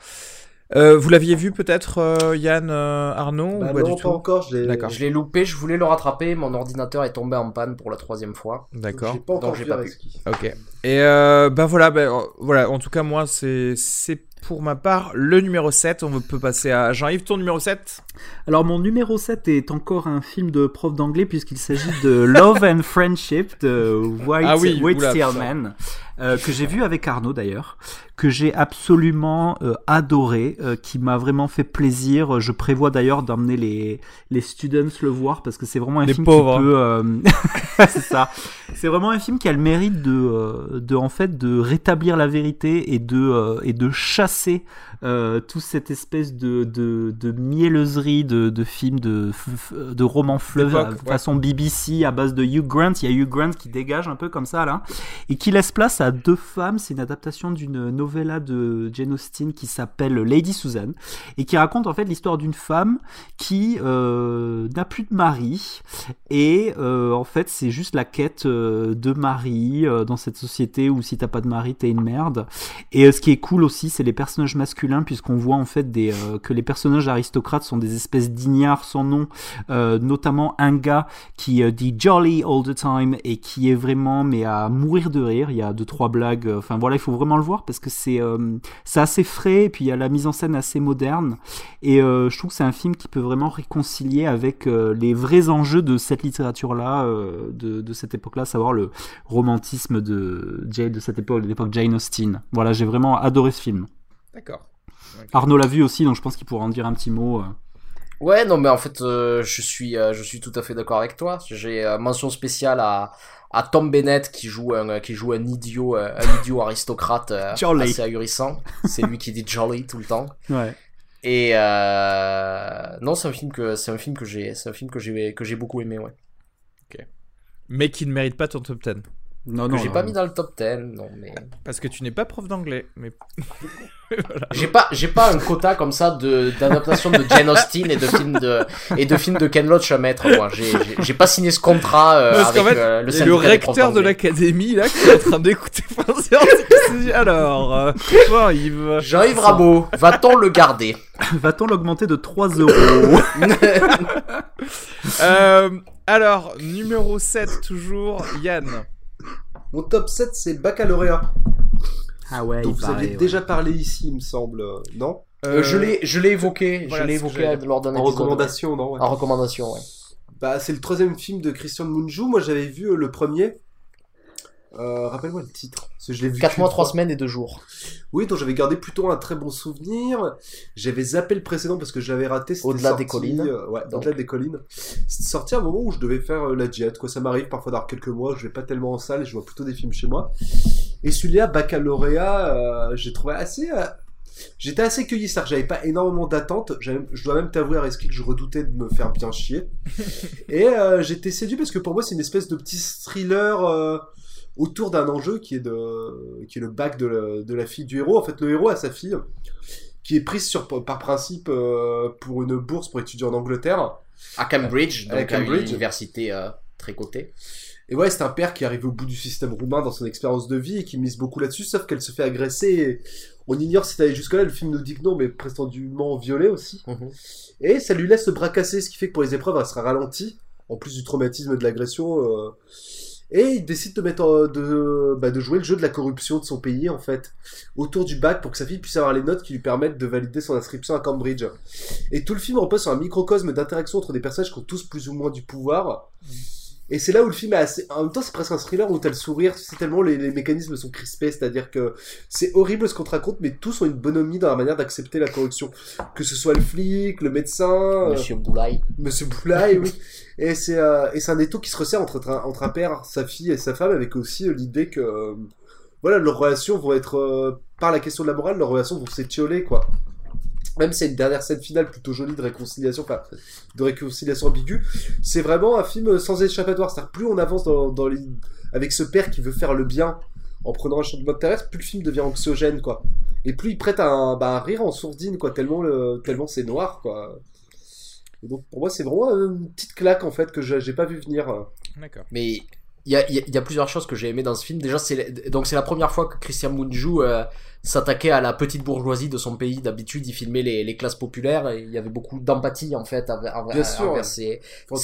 Euh, vous l'aviez vu peut-être, euh, Yann euh, Arnaud bah ou pas Non, du pas encore. Je l'ai loupé. Je voulais le rattraper. Mon ordinateur est tombé en panne pour la troisième fois. D'accord. J'ai pas pas pu. Ok. Et euh, bah voilà, bah, voilà. En tout cas, moi, c'est c'est pour ma part le numéro 7. On peut passer à Jean-Yves, ton numéro 7 Alors, mon numéro 7 est encore un film de prof d'anglais puisqu'il s'agit de Love and Friendship de White, ah oui, White euh, que j'ai vu avec Arnaud d'ailleurs, que j'ai absolument euh, adoré, euh, qui m'a vraiment fait plaisir. Je prévois d'ailleurs d'emmener les, les students le voir parce que c'est vraiment un film qui hein. peut. c'est ça. C'est vraiment un film qui a le mérite de, de en fait de rétablir la vérité et de et de chasser euh, toute cette espèce de, de, de mieleuserie de, de films, de, de romans fleuves façon BBC à base de Hugh Grant. Il y a Hugh Grant qui dégage un peu comme ça là et qui laisse place à deux femmes. C'est une adaptation d'une novella de Jane Austen qui s'appelle Lady Susan et qui raconte en fait l'histoire d'une femme qui euh, n'a plus de mari et euh, en fait c'est juste la quête euh, de mari euh, dans cette société où si t'as pas de mari t'es une merde. Et euh, ce qui est cool aussi c'est les personnages masculins puisqu'on voit en fait euh, que les personnages aristocrates sont des espèces d'ignards sans nom, euh, notamment un gars qui euh, dit jolly all the time et qui est vraiment mais à mourir de rire. Il y a deux trois blagues. Enfin voilà, il faut vraiment le voir parce que c'est c'est assez frais et puis il y a la mise en scène assez moderne et je trouve que c'est un film qui peut vraiment réconcilier avec les vrais enjeux de cette littérature là, de, cette époque là, savoir le romantisme de de cette époque, l'époque Jane Austen. Voilà, j'ai vraiment adoré ce film. D'accord. Arnaud l'a vu aussi, donc je pense qu'il pourra en dire un petit mot. Euh. Ouais, non, mais en fait, euh, je suis, euh, je suis tout à fait d'accord avec toi. J'ai mention spéciale à, à Tom Bennett qui joue un, qui joue un idiot, un idiot aristocrate assez ahurissant. C'est lui qui dit jolly tout le temps. Ouais. Et non, c'est un film que, c'est un film que j'ai, c'est un film que j'ai, que j'ai beaucoup aimé, ouais. Ok. Mais qui ne mérite pas ton top 10. Non, que non. j'ai pas mis dans le top 10. Non, mais Parce que tu n'es pas prof d'anglais. Mais j'ai pas, j'ai pas un quota comme ça de d'adaptation de Jane Austen et de films de et de films de Ken Loach à mettre. Moi, j'ai, j'ai- j'ai pas signé ce contrat euh, Parce avec qu'en fait, euh, le le, recteur de l'académie, là, qui est en train d'écouter alors, euh, bon, Yves. Jean-Yves Rabot, va-t-on le garder? Va-t-on l'augmenter de 3 euros? Euh, alors, numéro 7, toujours, Yann. Mon top 7, c'est Baccalauréat. Ah ouais, dont il vous paraît, aviez ouais. déjà parlé ici, il me semble. euh, Non? Euh, Je l'ai, je l'ai évoqué, voilà, je l'ai c'est ce que évoqué j'allais lors d'un En épisode. recommandation, non? Ouais. En recommandation, ouais. Bah, c'est le troisième film de Christian Mungiu. Moi, j'avais vu euh, le premier. Euh, Rappelle-moi le titre. Parce que je l'ai vu 4 qu'une mois, 3 fois. semaines et 2 jours. Oui, dont j'avais gardé plutôt un très bon souvenir. J'avais zappé le précédent parce que je l'avais raté. Au-delà des collines. euh, ouais, au-delà des collines. C'était sorti à un moment où je devais faire euh, la diète. Quoi, ça m'arrive parfois d'avoir quelques mois. Je vais pas tellement en salle et je vois plutôt des films chez moi. Et celui-là, Baccalauréat, euh, j'ai trouvé assez. J'étais assez cueilli, c'est-à-dire que j'avais pas énormément d'attentes. J'avais- Je dois même t'avouer, Reski, que je redoutais de me faire bien chier. Et euh, j'étais séduit parce que pour moi, c'est une espèce de petit thriller euh, autour d'un enjeu qui est, de, qui est le bac de la, de la fille du héros. En fait, le héros a sa fille qui est prise sur, par principe euh, pour une bourse pour étudier en Angleterre. À Cambridge, À donc à, Cambridge. une université euh, très cotée. Et ouais, c'est un père qui arrive au bout du système roumain dans son expérience de vie et qui mise beaucoup là-dessus, sauf qu'elle se fait agresser. Et on ignore si allé jusque-là, le film nous dit que non, mais prétendument violée aussi. Mhm. Et ça lui laisse le bras cassé, ce qui fait que pour les épreuves, elle sera ralentie, en plus du traumatisme de l'agression. euh. Et il décide de, mettre, en- de, bah, de jouer le jeu de la corruption de son pays, en fait, autour du bac pour que sa fille puisse avoir les notes qui lui permettent de valider son inscription à Cambridge. Et tout le film repose sur un microcosme d'interaction entre des personnages qui ont tous plus ou moins du pouvoir. Et c'est là où le film est assez. En même temps, c'est presque un thriller où t'as le sourire, c'est tellement les, les mécanismes sont crispés, c'est-à-dire que c'est horrible ce qu'on te raconte, mais tous ont une bonhomie dans la manière d'accepter la corruption. Que ce soit le flic, le médecin, euh, Monsieur Boulaye. Monsieur Boulaye, oui. Et c'est euh, et c'est un étau qui se resserre entre un, entre un père, sa fille et sa femme, avec aussi euh, l'idée que euh, voilà leurs relations vont être euh, par la question de la morale, leurs relations vont s'étioler quoi. Même si c'est une dernière scène finale plutôt jolie de réconciliation, enfin de réconciliation ambiguë, c'est vraiment un film sans échappatoire. C'est-à-dire plus on avance dans, dans les... avec ce père qui veut faire le bien en prenant un changement de terrestre, plus le film devient anxiogène quoi. Et plus il prête un, bah, un rire en sourdine quoi, tellement le, tellement c'est noir quoi. Et donc pour moi c'est vraiment une petite claque en fait que je- j'ai pas vu venir. D'accord. Mais il y a, y a- y a plusieurs choses que j'ai aimé dans ce film. Déjà, c'est donc c'est la première fois que Christian Mungiu euh, s'attaquait à la petite bourgeoisie de son pays. D'habitude, il filmait les, les classes populaires. Et il y avait beaucoup d'empathie en fait envers, envers- sûr, ces,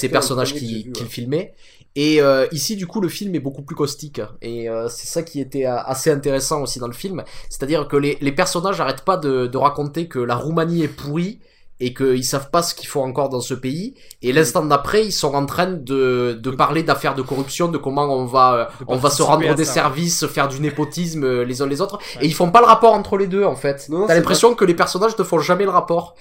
personnages qu'il ouais. filmait. Et euh, ici, du coup, le film est beaucoup plus caustique. Et euh, c'est ça qui était euh, assez intéressant aussi dans le film. C'est-à-dire que les, les personnages n'arrêtent pas de, de raconter que la Roumanie est pourrie et qu'ils savent pas ce qu'il faut encore dans ce pays. Et l'instant d'après, ils sont en train de, de parler d'affaires de corruption, de comment on va, euh, on va se rendre des ça. services, faire du népotisme euh, les uns les autres. Ouais. Et ils font pas le rapport entre les deux, en fait. T'as l'impression que les personnages ne font jamais le rapport.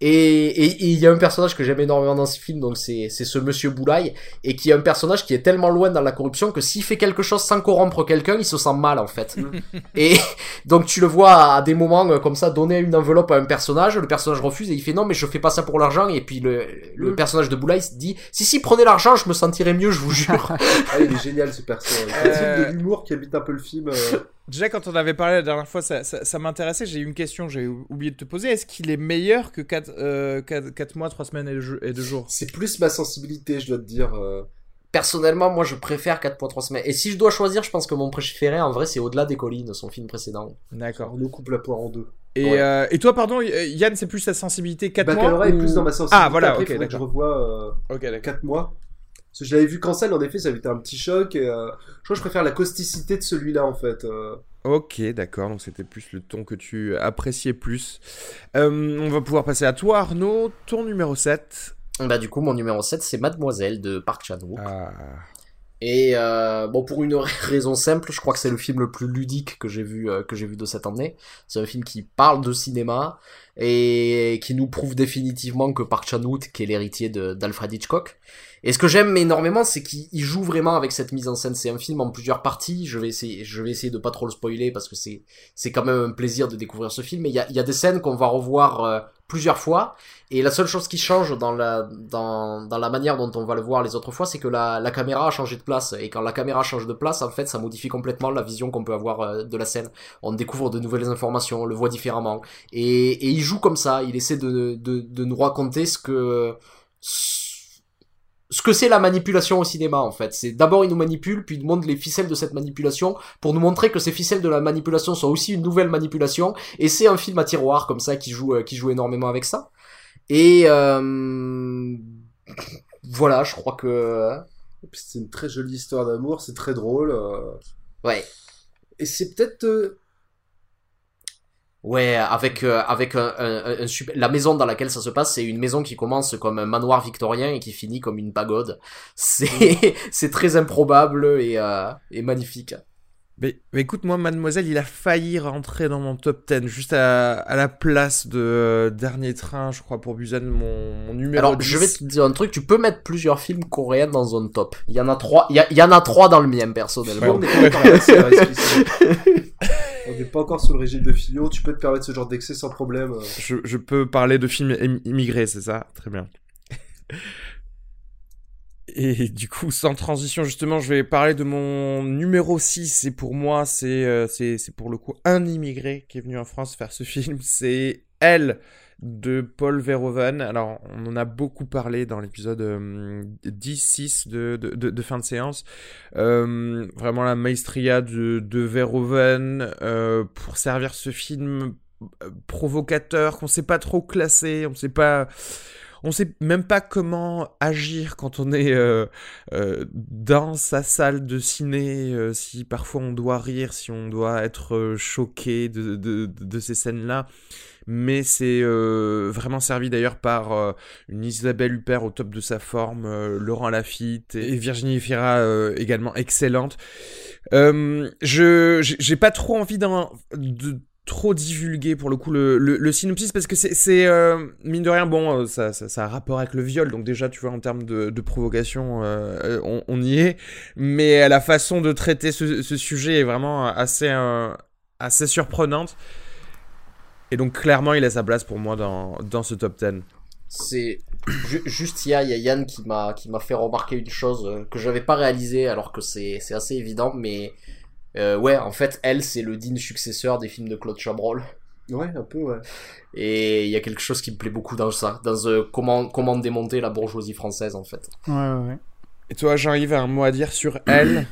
Et et- et il y a un personnage que j'aime énormément dans ce film, donc c'est ce monsieur Boulaye, et qui est un personnage qui est tellement loin dans la corruption que s'il fait quelque chose sans corrompre quelqu'un, il se sent mal en fait. et donc tu le vois à des moments euh, comme ça donner une enveloppe à un personnage, le personnage refuse et il fait non mais je fais pas ça pour l'argent, et puis le, le Mm. personnage de Boulaye se dit si si prenez l'argent, je me sentirais mieux, je vous jure. Ah, il est génial ce personnage. Euh, C'est de l'humour qui habite un peu le film. euh. Déjà, quand on avait parlé la dernière fois, ça, ça, ça m'intéressait. J'ai eu une question que j'ai oublié de te poser. Est-ce qu'il est meilleur que 4, mois, 3 semaines et 2 jours C'est plus ma sensibilité, je dois te dire. euh. Personnellement, moi je préfère 4.3 semaines. Et si je dois choisir, je pense que mon préféré en vrai c'est Au-delà des collines, son film précédent. D'accord. On nous coupe la poire en deux. Et, Ouais. euh, et toi, pardon, Y- Yann, c'est plus sa sensibilité 4 mois Baccalauréat est ou- plus dans ma sensibilité. Ah, voilà, Après, ok, que je d'accord. revois euh, Ok, d'accord. 4 mois. Parce que je l'avais vu qu'en salle, en effet, ça avait été un petit choc. Et, euh, je crois que je préfère la causticité de celui-là, en fait. euh. Ok, d'accord. Donc c'était plus le ton que tu appréciais plus. Euh, on va pouvoir passer à toi, Arnaud. Ton numéro 7. Bah du coup mon numéro 7 c'est Mademoiselle de Park Chan-wook. Ah. Et euh, bon pour une raison simple, je crois que c'est le film le plus ludique que j'ai vu euh, que j'ai vu de cette année. C'est un film qui parle de cinéma et qui nous prouve définitivement que Park Chan-wook, qui est l'héritier d'Alfred Hitchcock, et ce que j'aime énormément, c'est qu'il joue vraiment avec cette mise en scène. C'est un film en plusieurs parties. Je vais essayer, je vais essayer de pas trop le spoiler parce que c'est, c'est quand même un plaisir de découvrir ce film. Mais il y a, y a des scènes qu'on va revoir euh, plusieurs fois. Et la seule chose qui change dans la, dans, dans la manière dont on va le voir les autres fois, c'est que la, la caméra a changé de place. Et quand la caméra change de place, en fait, ça modifie complètement la vision qu'on peut avoir euh, de la scène. On découvre de nouvelles informations, on le voit différemment. Et, et il joue comme ça. Il essaie de, de, de nous raconter ce que, ce que c'est la manipulation au cinéma en fait. C'est d'abord il nous manipule, puis il nous montre les ficelles de cette manipulation pour nous montrer que ces ficelles de la manipulation sont aussi une nouvelle manipulation. Et c'est un film à tiroir comme ça qui joue, euh, qui joue énormément avec ça. Et euh... voilà, je crois que. C'est une très jolie histoire d'amour, c'est très drôle. Euh. Ouais. Et c'est peut-être euh, Ouais, avec euh, avec un, un, super... la maison dans laquelle ça se passe, c'est une maison qui commence comme un manoir victorien et qui finit comme une pagode. C'est c'est très improbable et euh, et magnifique. Mais, mais, écoute, moi, Mademoiselle, il a failli rentrer dans mon top 10, juste à, à la place de euh, Dernier Train, je crois, pour Busan, mon, mon numéro Alors, je vais te dire un truc, tu peux mettre plusieurs films coréens dans un top. Il y en a trois, il y, a, il y en a trois dans le mien, personnellement. On n'est pas encore sous le régime de Filio, tu peux te permettre ce genre d'excès sans problème. Je, peux parler de films immigrés, c'est ça? Très bien. Et du coup, sans transition, justement, je vais parler de mon numéro 6. Et pour moi, c'est euh, c'est pour le coup un immigré qui est venu en France faire ce film. C'est Elle de Paul Verhoeven. Alors, on en a beaucoup parlé dans l'épisode 10-6 euh, de, de, de, fin de séance. Euh, vraiment la maestria de, de Verhoeven euh, pour servir ce film euh, provocateur qu'on sait pas trop classer, on sait pas on sait même pas comment agir quand on est euh, euh, dans sa salle de ciné, euh, si parfois on doit rire, si on doit être euh, choqué de, de, de, ces scènes-là. Mais c'est euh, vraiment servi d'ailleurs par une Isabelle Huppert au top de sa forme, Laurent Lafitte et Virginie Fira également excellente. je j'ai pas trop envie d'en de trop divulgué pour le coup le, synopsis parce que c'est euh, mine de rien bon euh, ça, a rapport avec le viol donc déjà tu vois en termes de, provocation euh, on, y est. Mais la façon de traiter ce, sujet est vraiment assez assez surprenante. Et donc clairement il a sa place pour moi dans, dans ce top 10 c'est juste il y a, Yann qui m'a qui m'a fait remarquer une chose que j'avais pas réalisé alors que c'est assez évident mais euh, ouais, en fait, elle, c'est le digne successeur des films de Claude Chabrol. Ouais, un peu, ouais. Et il y a quelque chose qui me plaît beaucoup dans ça, dans euh, comment, comment démonter la bourgeoisie française, en fait. Ouais, ouais, ouais. Et toi, j'arrive à un mot à dire sur elle?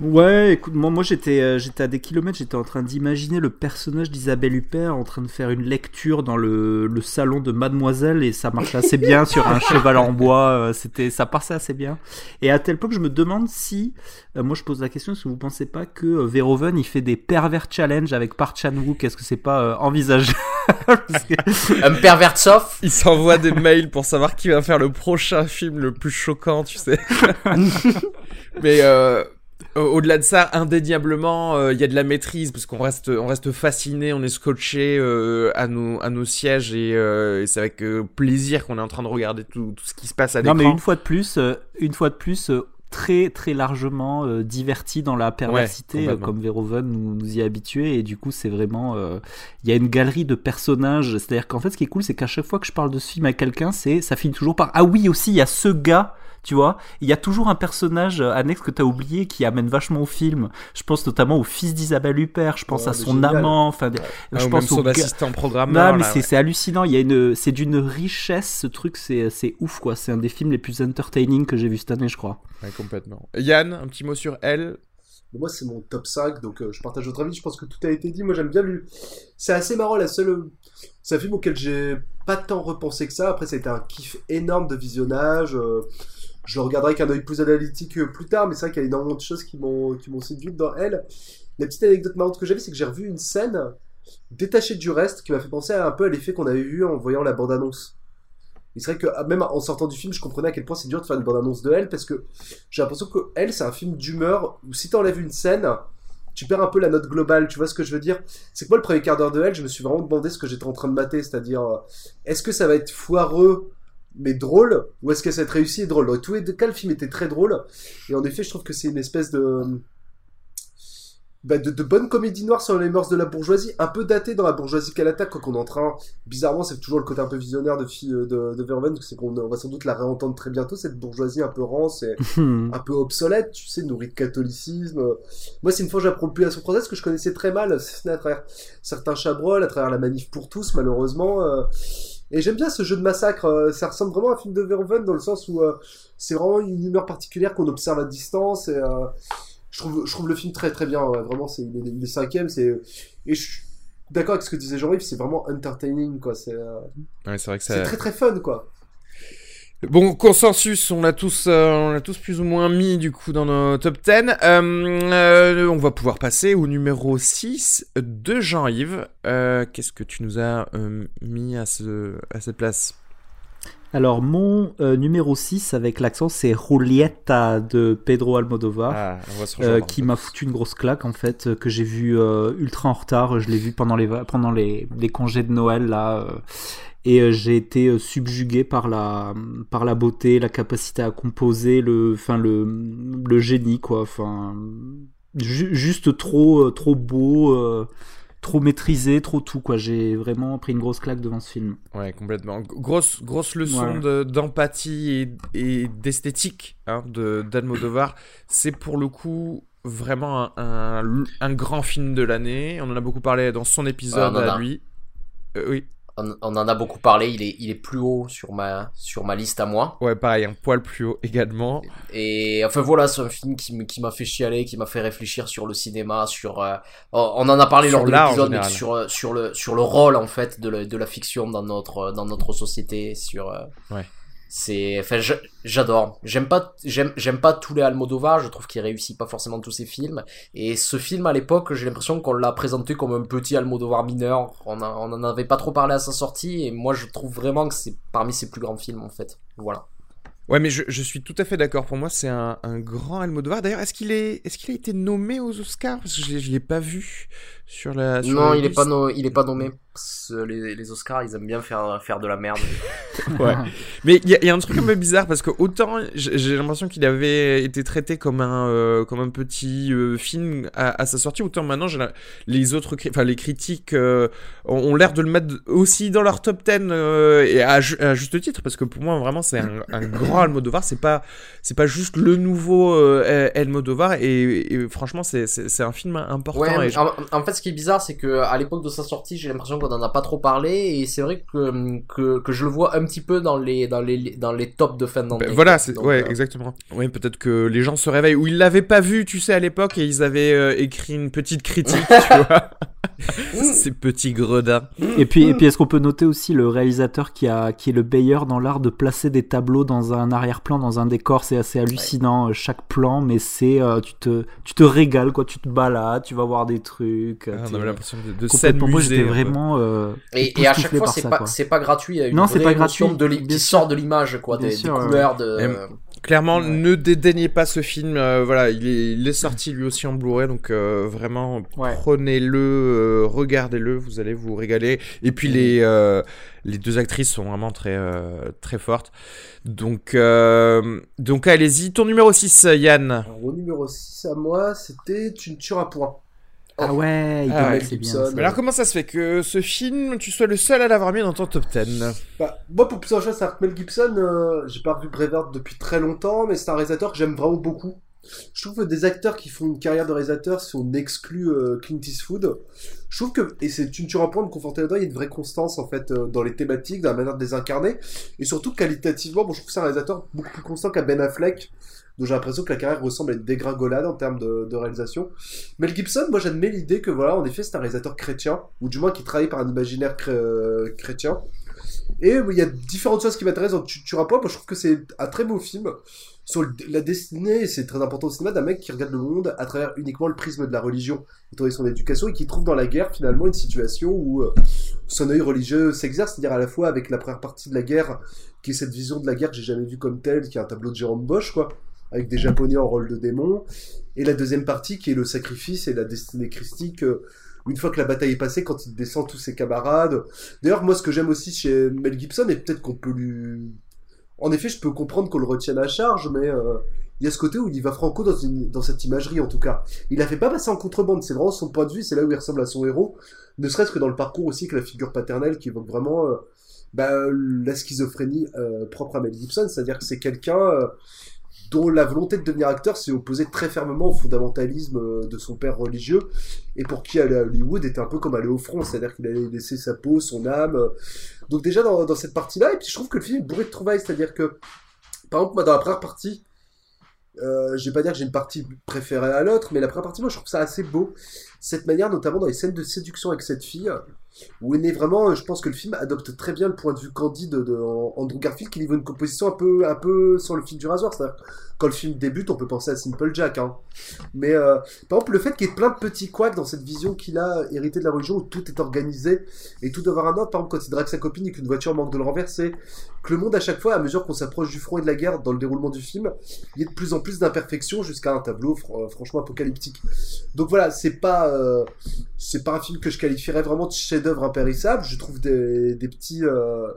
Ouais, écoute, moi, moi j'étais, euh, j'étais à des kilomètres, j'étais en train d'imaginer le personnage d'Isabelle Huppert en train de faire une lecture dans le, le salon de Mademoiselle et ça marchait assez bien sur un cheval en bois, euh, c'était, ça passait assez bien. Et à tel point que je me demande si, euh, moi je pose la question, est-ce que vous pensez pas que euh, Verhoeven il fait des pervers challenge avec Park Chan-wook, est-ce que c'est pas euh, envisageable que... Un pervers soft Il s'envoie des mails pour savoir qui va faire le prochain film le plus choquant, tu sais. Mais euh, au-delà de ça, indéniablement, il euh, y a de la maîtrise parce qu'on reste, on reste fasciné, on est scotché euh, à nos, à nos sièges et, euh, et c'est avec plaisir qu'on est en train de regarder tout, tout ce qui se passe à l'écran. Non, mais une fois de plus, une fois de plus, très très largement euh, diverti dans la perversité Ouais, comme Verhoeven nous, nous y a habitués et du coup c'est vraiment il y a une galerie de personnages c'est à dire qu'en fait ce qui est cool c'est qu'à chaque fois que je parle de ce film à quelqu'un c'est ça finit toujours par ah oui aussi il y a ce gars tu vois il y a toujours un personnage annexe que tu as oublié qui amène vachement au film je pense notamment au fils d'Isabelle Huppert je pense à son génial. amant enfin Ah, je ou pense même son au assistant programmeur. non, mais c'est ouais. hallucinant. Il y a une, c'est d'une richesse ce truc. C'est ouf quoi. C'est un des films les plus entertaining que j'ai vu cette année, je crois. Ouais, complètement. Yann, un petit mot sur elle. Moi, c'est mon top 5, donc euh, je partage votre avis. Je pense que tout a été dit. Moi, j'aime bien lui. C'est assez marrant, la seule. C'est un film auquel j'ai pas tant repensé que ça. Après, ça a été un kiff énorme de visionnage. euh, Je regarderai avec un œil plus analytique euh, plus tard, mais c'est vrai qu'il y a énormément de choses qui m'ont qui m'ont séduit dans elle. La petite anecdote marrante que j'avais, c'est que j'ai revu une scène détachée du reste qui m'a fait penser un peu à l'effet qu'on avait vu en voyant la bande-annonce. Et c'est vrai que ah, même en sortant du film, je comprenais à quel point c'est dur de faire une bande-annonce de elle parce que j'ai l'impression que elle, c'est un film d'humeur où si t'enlèves une scène, tu perds un peu la note globale. Tu vois ce que je veux dire? C'est que moi, le premier quart d'heure de L, je me suis vraiment demandé ce que j'étais en train de mater, c'est-à-dire, euh, est-ce que ça va être foireux mais drôle, ou est-ce que ça va être réussi et drôle? Dans tous les cas, le film était très drôle, et en effet, je trouve que c'est une espèce de bah, de, de bonnes comédies noires sur les mœurs de la bourgeoisie, un peu datées dans la bourgeoisie qu'elle attaque, quand on est en train, bizarrement, c'est toujours le côté un peu visionnaire de, de, de Verhoeven, c'est qu'on va sans doute la réentendre très bientôt, cette bourgeoisie un peu rance et un peu obsolète, tu sais, nourrie de catholicisme. Moi, c'est une fois que j'apprends plus à son procès, que je connaissais très mal, à travers certains Chabrol, à travers la manif pour tous, malheureusement. Euh, et j'aime bien ce jeu de massacre. Euh, ça ressemble vraiment à un film de Verhoeven dans le sens où euh, c'est vraiment une humeur particulière qu'on observe à distance. Et, je trouve, je trouve le film très très bien. Vraiment, c'est il, est, cinquième. C'est et je suis d'accord avec ce que disait Jean-Yves. C'est vraiment entertaining quoi. C'est euh, ouais, c'est vrai que c'est très très fun quoi. Bon, consensus, on l'a tous, euh, on l'a tous plus ou moins mis du coup dans nos top 10. Euh, on va pouvoir passer au numéro 6 de Jean-Yves. Qu'est-ce que tu nous as mis à, ce, à cette place? Alors, mon euh, numéro 6 avec l'accent, c'est Julieta de Pedro Almodovar, ah, euh, qui m'a foutu une grosse claque en fait, euh, que j'ai vu ultra en retard. Je l'ai vu pendant les, pendant les, les, congés de Noël là. Et j'ai été subjugué par la, par la beauté, la capacité à composer, le, enfin, le, le génie quoi. Enfin, juste trop, trop beau trop maîtrisé, trop tout quoi. J'ai vraiment pris une grosse claque devant ce film. Ouais, complètement. Grosse, grosse leçon d'empathie et, d'esthétique hein, de d'Almodovar. C'est pour le coup vraiment un, un, grand film de l'année. On en a beaucoup parlé dans son épisode à lui. Euh, oui on, en a beaucoup parlé, il est, il est plus haut sur ma, sur ma liste à moi. Ouais, pareil, un poil plus haut également. Et enfin voilà, c'est un film qui m'a fait chialer, qui m'a fait réfléchir sur le cinéma, sur... Euh, oh, on en a parlé lors de l'épisode, mais sur, euh, sur, le, sur le rôle en fait de, de la fiction dans notre, dans notre société, sur... Euh, ouais. C'est, enfin, j'adore. J'aime pas, j'aime, j'aime pas tous les Almodovar. Je trouve qu'il réussit pas forcément tous ses films. Et ce film, à l'époque, j'ai l'impression qu'on l'a présenté comme un petit Almodovar mineur. On, on en avait pas trop parlé à sa sortie. Et moi, je trouve vraiment que c'est parmi ses plus grands films, en fait. Voilà. Ouais, mais je, je, suis tout à fait d'accord. Pour moi, c'est un, un, grand Almodovar. D'ailleurs, est-ce qu'il est, est-ce qu'il a été nommé aux Oscars? Parce que je, je l'ai pas vu sur la. non, il est pas il est pas nommé. Les, les, Oscars, ils aiment bien faire faire de la merde. ouais. Mais il y, y, a un truc un peu bizarre parce que autant j'ai l'impression qu'il avait été traité comme un euh, comme un petit euh, film à, à, sa sortie, autant maintenant les autres, enfin les critiques euh, ont, l'air de le mettre aussi dans leur top 10 et à, à, juste titre parce que pour moi vraiment c'est un, un grand Almodovar. C'est pas c'est pas juste le nouveau Almodovar et, et franchement c'est un film important. Ouais, en, en fait ce qui est bizarre, c'est que à l'époque de sa sortie, j'ai l'impression qu'on en a pas trop parlé, et c'est vrai que, que, que je le vois un petit peu dans les dans les dans les tops de fin d'année. Ben, voilà, c'est ouais, euh, exactement. Oui, peut-être que les gens se réveillent ou ils l'avaient pas vu, tu sais, à l'époque, et ils avaient euh, écrit une petite critique, tu vois. Ces petits gredins. Et puis, et puis est-ce qu'on peut noter aussi le réalisateur qui, a, qui est le bailleur dans l'art de placer des tableaux dans un arrière-plan, dans un décor? C'est assez hallucinant, euh, chaque plan, mais c'est tu, te, tu te régales, quoi. Tu te balades, tu vas voir des trucs. Ah, on avait l'impression de, de scène Pour moi, j'étais vraiment. Euh, et, et, à chaque fois, c'est pas, c'est pas gratuit. Une non, c'est pas gratuit. De qui sort de l'image, quoi, des, couleurs, de. Clairement, ne dédaignez pas ce film. Euh, voilà, il est, il est, sorti lui aussi en Blu-ray, donc euh, vraiment prenez-le, euh, regardez-le, vous allez vous régaler. Et puis les euh, les deux actrices sont vraiment très très fortes. Donc donc allez-y, ton numéro 6 Yann. Alors, mon numéro 6 à moi, c'était Tu ne tueras point. Ah ouais, il ah c'est bien. Mais alors comment ça se fait que ce film, tu sois le seul à l'avoir mis dans ton top 10 bah, Moi, pour plusieurs choses, c'est Mel Gibson, euh, j'ai pas revu Braveheart depuis très longtemps, mais c'est un réalisateur que j'aime vraiment beaucoup. Je trouve que des acteurs qui font une carrière de réalisateur, si on exclut euh, Clint Eastwood, je trouve que, et c'est une tu point de conforter dedans, il y a une vraie constance en fait euh, dans les thématiques, dans la manière de les incarner, et surtout qualitativement, bon, je trouve que c'est un réalisateur beaucoup plus constant qu'à Ben Affleck, donc j'ai l'impression que la carrière ressemble à une dégringolade en termes de, réalisation. Mel Gibson, moi j'admets l'idée que voilà, en effet, c'est un réalisateur chrétien, ou du moins qui travaille par un imaginaire euh, chrétien. Et il y a différentes choses qui m'intéressent Tu, tu pas, moi je trouve que c'est un très beau film sur la destinée, c'est très important au cinéma, d'un mec qui regarde le monde à travers uniquement le prisme de la religion, étant son éducation, et qui trouve dans la guerre finalement une situation où euh, son œil religieux s'exerce, c'est-à-dire à la fois avec la première partie de la guerre, qui est cette vision de la guerre que j'ai jamais vue comme telle, qui est un tableau de Jérôme Bosch, quoi avec des Japonais en rôle de démon, et la deuxième partie qui est le sacrifice et la destinée christique. euh, une fois que la bataille est passée, quand il descend tous ses camarades. D'ailleurs, moi, ce que j'aime aussi chez Mel Gibson, et peut-être qu'on peut lui... En effet, je peux comprendre qu'on le retienne à charge, mais euh, il y a ce côté où il va franco dans, une... dans cette imagerie, en tout cas. Il la fait pas passer en contrebande, c'est vraiment son point de vue, c'est là où il ressemble à son héros. Ne serait-ce que dans le parcours aussi, que la figure paternelle qui évoque vraiment euh, bah, la schizophrénie euh, propre à Mel Gibson, c'est-à-dire que c'est quelqu'un dont la volonté de devenir acteur s'est opposée très fermement au fondamentalisme euh, de son père religieux, et pour qui aller à Hollywood était un peu comme aller au front, c'est-à-dire qu'il allait laisser sa peau, son âme. euh. Donc déjà dans, cette partie-là, et puis je trouve que le film est bourré de trouvailles, c'est-à-dire que, par exemple, moi dans la première partie, euh, je vais pas dire que j'ai une partie préférée à l'autre, mais la première partie, moi je trouve ça assez beau. Cette manière, notamment dans les scènes de séduction avec cette fille, où est vraiment, je pense que le film adopte très bien le point de vue candide de, Andrew Garfield qui livre une composition un peu, un peu sur le fil du rasoir. C'est-à-dire, quand le film débute, on peut penser à Simple Jack. Hein. Mais euh, par exemple, le fait qu'il y ait plein de petits couacs dans cette vision qu'il a hérité de la religion où tout est organisé et tout doit avoir un ordre. Par exemple, quand il drague sa copine et qu'une voiture manque de le renverser, que le monde à chaque fois, à mesure qu'on s'approche du front et de la guerre dans le déroulement du film, il y a de plus en plus d'imperfections jusqu'à un tableau fr franchement apocalyptique. Donc voilà, c'est pas, euh, pas un film que je qualifierais vraiment de chef-d'œuvre impérissable. Je trouve des, des petits, euh,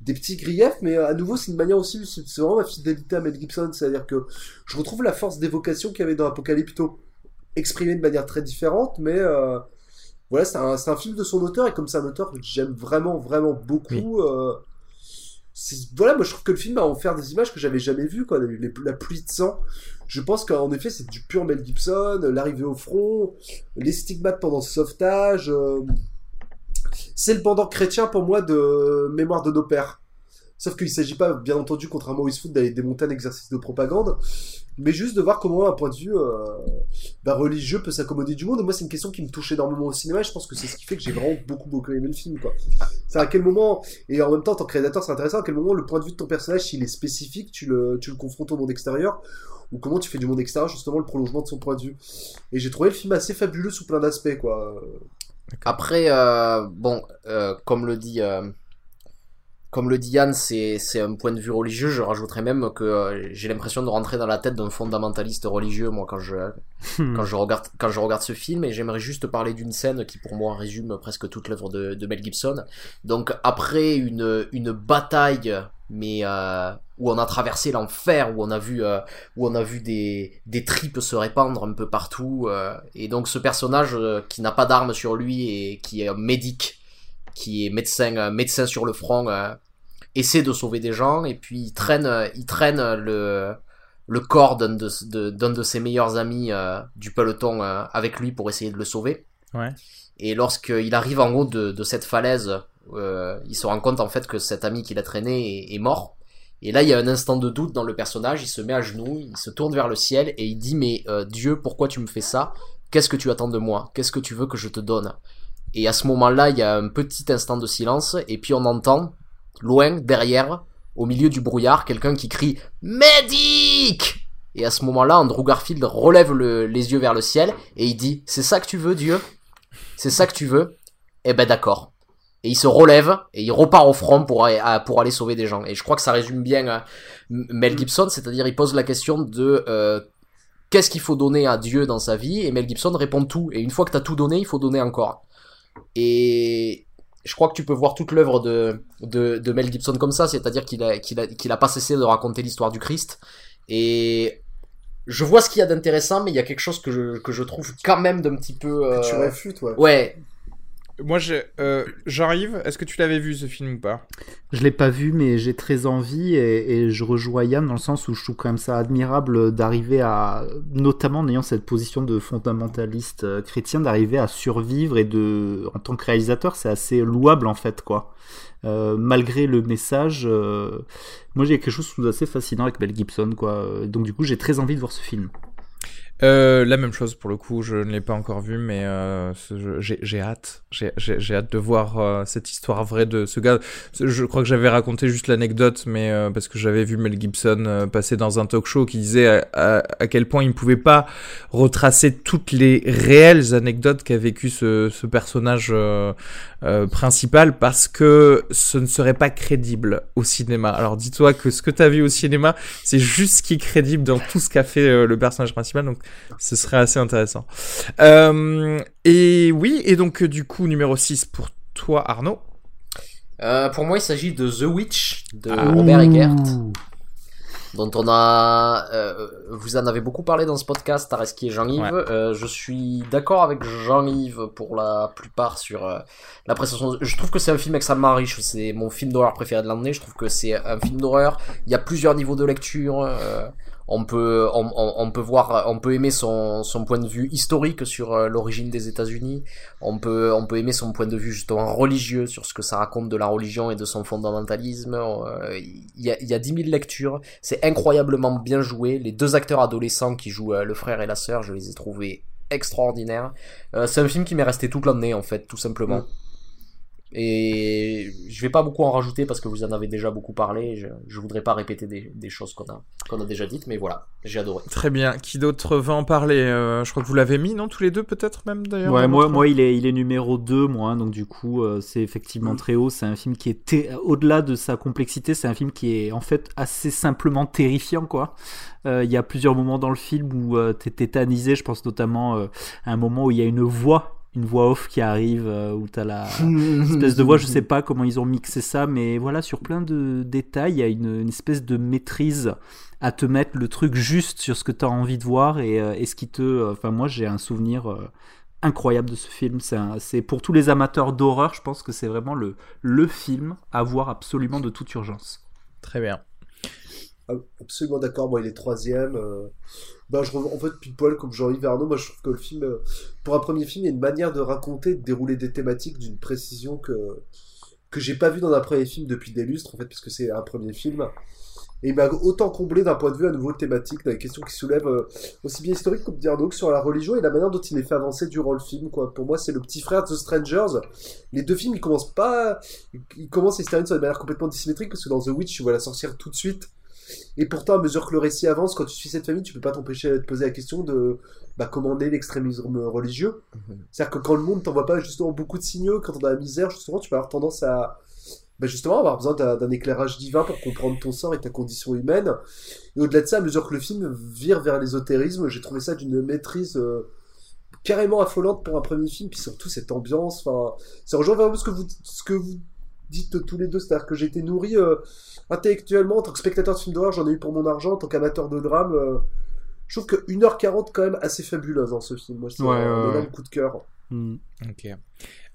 des petits griefs, mais à nouveau, c'est une manière aussi, c'est vraiment ma fidélité à Mel Gibson, c'est-à-dire que je retrouve la force d'évocation qu'il y avait dans Apocalypto, exprimée de manière très différente, mais euh, voilà, c'est un, un, film de son auteur, et comme c'est un auteur que j'aime vraiment, vraiment beaucoup, oui. euh, voilà, moi je trouve que le film a en faire des images que j'avais jamais vues, quoi, les, la pluie de sang. Je pense qu'en effet, c'est du pur Mel Gibson, l'arrivée au front, les stigmates pendant ce sauvetage. Euh, c'est le pendant chrétien pour moi de Mémoire de nos pères. Sauf qu'il ne s'agit pas, bien entendu, contrairement au Eastwood, d'aller démonter un exercice de propagande, mais juste de voir comment un point de vue euh, bah, religieux peut s'accommoder du monde. Et moi, c'est une question qui me touche énormément au cinéma, et je pense que c'est ce qui fait que j'ai vraiment beaucoup, beaucoup aimé le film. C'est à quel moment, et en même temps, en tant que réalisateur, c'est intéressant, à quel moment le point de vue de ton personnage, s'il est spécifique, tu le, tu le confrontes au monde extérieur, ou comment tu fais du monde extérieur justement le prolongement de son point de vue. Et j'ai trouvé le film assez fabuleux sous plein d'aspects, quoi. Après, euh, bon, euh, comme le dit, euh, comme le dit Yann, c'est un point de vue religieux. Je rajouterais même que j'ai l'impression de rentrer dans la tête d'un fondamentaliste religieux, moi, quand je quand je regarde quand je regarde ce film. Et j'aimerais juste parler d'une scène qui, pour moi, résume presque toute l'œuvre de, de Mel Gibson. Donc, après une une bataille, mais euh, où on a traversé l'enfer, où on a vu euh, où on a vu des des tripes se répandre un peu partout. euh, et donc, ce personnage qui n'a pas d'armes sur lui et qui est un médic qui est médecin, médecin sur le front, essaie de sauver des gens et puis il traîne, il traîne le, le corps d'un de, de, ses meilleurs amis du peloton avec lui pour essayer de le sauver. Ouais. Et lorsqu'il arrive en haut de, de cette falaise, euh, il se rend compte en fait que cet ami qu'il a traîné est, mort. Et là, il y a un instant de doute dans le personnage. Il se met à genoux, il se tourne vers le ciel et il dit mais euh, Dieu, pourquoi tu me fais ça? Qu'est-ce que tu attends de moi? Qu'est-ce que tu veux que je te donne? Et à ce moment-là, il y a un petit instant de silence, et puis on entend, loin, derrière, au milieu du brouillard, quelqu'un qui crie Medic Et à ce moment-là, Andrew Garfield relève le, les yeux vers le ciel, et il dit C'est ça que tu veux, Dieu? C'est ça que tu veux? Eh ben d'accord. Et il se relève, et il repart au front pour, pour aller sauver des gens. Et je crois que ça résume bien euh, Mel Gibson, c'est-à-dire il pose la question de... Euh, Qu'est-ce qu'il faut donner à Dieu dans sa vie? Et Mel Gibson répond tout. Et une fois que t'as tout donné, il faut donner encore. Et je crois que tu peux voir toute l'œuvre de, de, de, Mel Gibson comme ça, c'est-à-dire qu'il a, qu'il a, qu'il a pas cessé de raconter l'histoire du Christ. Et je vois ce qu'il y a d'intéressant, mais il y a quelque chose que je, que je trouve quand même d'un petit peu. Euh... Que tu réfutes, ouais. Ouais. Moi, euh, j'arrive. Est-ce que tu l'avais vu ce film ou pas? Je l'ai pas vu, mais j'ai très envie et, je rejoins Yann dans le sens où je trouve quand même ça admirable d'arriver à, notamment en ayant cette position de fondamentaliste euh, chrétien, d'arriver à survivre et de, en tant que réalisateur, c'est assez louable en fait, quoi. Euh, malgré le message, euh, moi j'ai quelque chose de assez fascinant avec Mel Gibson, quoi. Donc du coup, j'ai très envie de voir ce film. Euh, la même chose pour le coup, je ne l'ai pas encore vu, mais euh, j'ai hâte. J'ai- hâte de voir euh, cette histoire vraie de ce gars. Je crois que j'avais raconté juste l'anecdote, mais euh, parce que j'avais vu Mel Gibson euh, passer dans un talk show qui disait à, à- quel point il ne pouvait pas retracer toutes les réelles anecdotes qu'a vécu ce, ce personnage euh, principal parce que ce ne serait pas crédible au cinéma. Alors dis-toi que ce que tu as vu au cinéma, c'est juste ce qui est crédible dans tout ce qu'a fait le personnage principal, ce serait assez intéressant. Euh, et oui, et donc euh, du coup, numéro 6 pour toi, Arnaud. Euh, pour moi, il s'agit de The Witch de Ah. Robert Eggert, dont on a, euh, vous en avez beaucoup parlé dans ce podcast, Tareski et Jean-Yves. Ouais. Euh, je suis d'accord avec Jean-Yves pour la plupart sur euh, la prestation. Je trouve que c'est un film extrêmement riche. C'est mon film d'horreur préféré de l'année. Je trouve que c'est un film d'horreur. Il y a plusieurs niveaux de lecture. On peut, on, on- peut voir, on peut aimer son, son point de vue historique sur euh, l'origine des États-Unis. On peut, on peut aimer son point de vue justement religieux sur ce que ça raconte de la religion et de son fondamentalisme. Euh, Il y, a, il y a 10 000 lectures. C'est incroyablement bien joué. Les deux acteurs adolescents qui jouent euh, le frère et la sœur, je les ai trouvés extraordinaires. C'est un film qui m'est resté toute l'année en fait, tout simplement. Mm. Et je vais pas beaucoup en rajouter parce que vous en avez déjà beaucoup parlé. Je, je voudrais pas répéter des, des choses qu'on a, qu'on a déjà dites, mais voilà, j'ai adoré. Très bien. Qui d'autre va en parler? Euh, Je crois que vous l'avez mis, non? Tous les deux, peut-être même d'ailleurs Ouais, moi, moi il, est, il est numéro 2, moi, hein, donc du coup, euh, c'est effectivement très haut. C'est un film qui est, ter- au-delà de sa complexité, c'est un film qui est en fait assez simplement terrifiant, quoi. Euh, Il y a plusieurs moments dans le film où euh, t'es tétanisé, je pense notamment euh, à un moment où il y a une voix, une voix off qui arrive, euh, où t'as la espèce de voix, je sais pas comment ils ont mixé ça, mais voilà, sur plein de détails, il y a une, une espèce de maîtrise à te mettre le truc juste sur ce que tu as envie de voir et, euh, et ce qui te... euh, Enfin, moi, j'ai un souvenir euh, incroyable de ce film. C'est pour tous les amateurs d'horreur, je pense que c'est vraiment le, le film à voir absolument de toute urgence. Très bien. Absolument d'accord, moi il est troisième. euh, Bah, je rev- En fait, poil, comme Jean-Yves Arnaud, moi je trouve que le film, euh, pour un premier film, il y a une manière de raconter, de dérouler des thématiques d'une précision que, que j'ai pas vu dans un premier film depuis des lustres, en fait, parce que c'est un premier film. Et il m'a autant comblé d'un point de vue à nouveau thématique, dans les questions qui soulèvent euh, aussi bien historiques comme d'Arnaud que sur la religion et la manière dont il les fait avancer durant le film. Quoi. Pour moi, c'est le petit frère de The Strangers. Les deux films, ils commencent pas. Ils commencent et se terminent sur une manière complètement dissymétrique parce que dans The Witch, tu vois la sorcière tout de suite. Et pourtant, à mesure que le récit avance, quand tu suis cette famille, tu peux pas t'empêcher de te poser la question de bah, comment naît l'extrémisme religieux. C'est-à-dire que quand le monde t'envoie pas justement beaucoup de signaux, quand on a la misère, justement, tu vas avoir tendance à bah, justement avoir besoin d'un d'un éclairage divin pour comprendre ton sort et ta condition humaine. Et au-delà de ça, à mesure que le film vire vers l'ésotérisme, j'ai trouvé ça d'une maîtrise euh, carrément affolante pour un premier film, puis surtout cette ambiance. Enfin, ça rejoint vraiment ce que vous, ce que vous dites tous les deux, c'est-à-dire que j'ai été nourri euh, intellectuellement en tant que spectateur de film d'horreur, j'en ai eu pour mon argent, en tant qu'amateur de drame. euh, je trouve que 1h40 quand même assez fabuleuse dans ce film. Moi, c'est Ouais, un énorme coup de cœur. Hmm. Ok.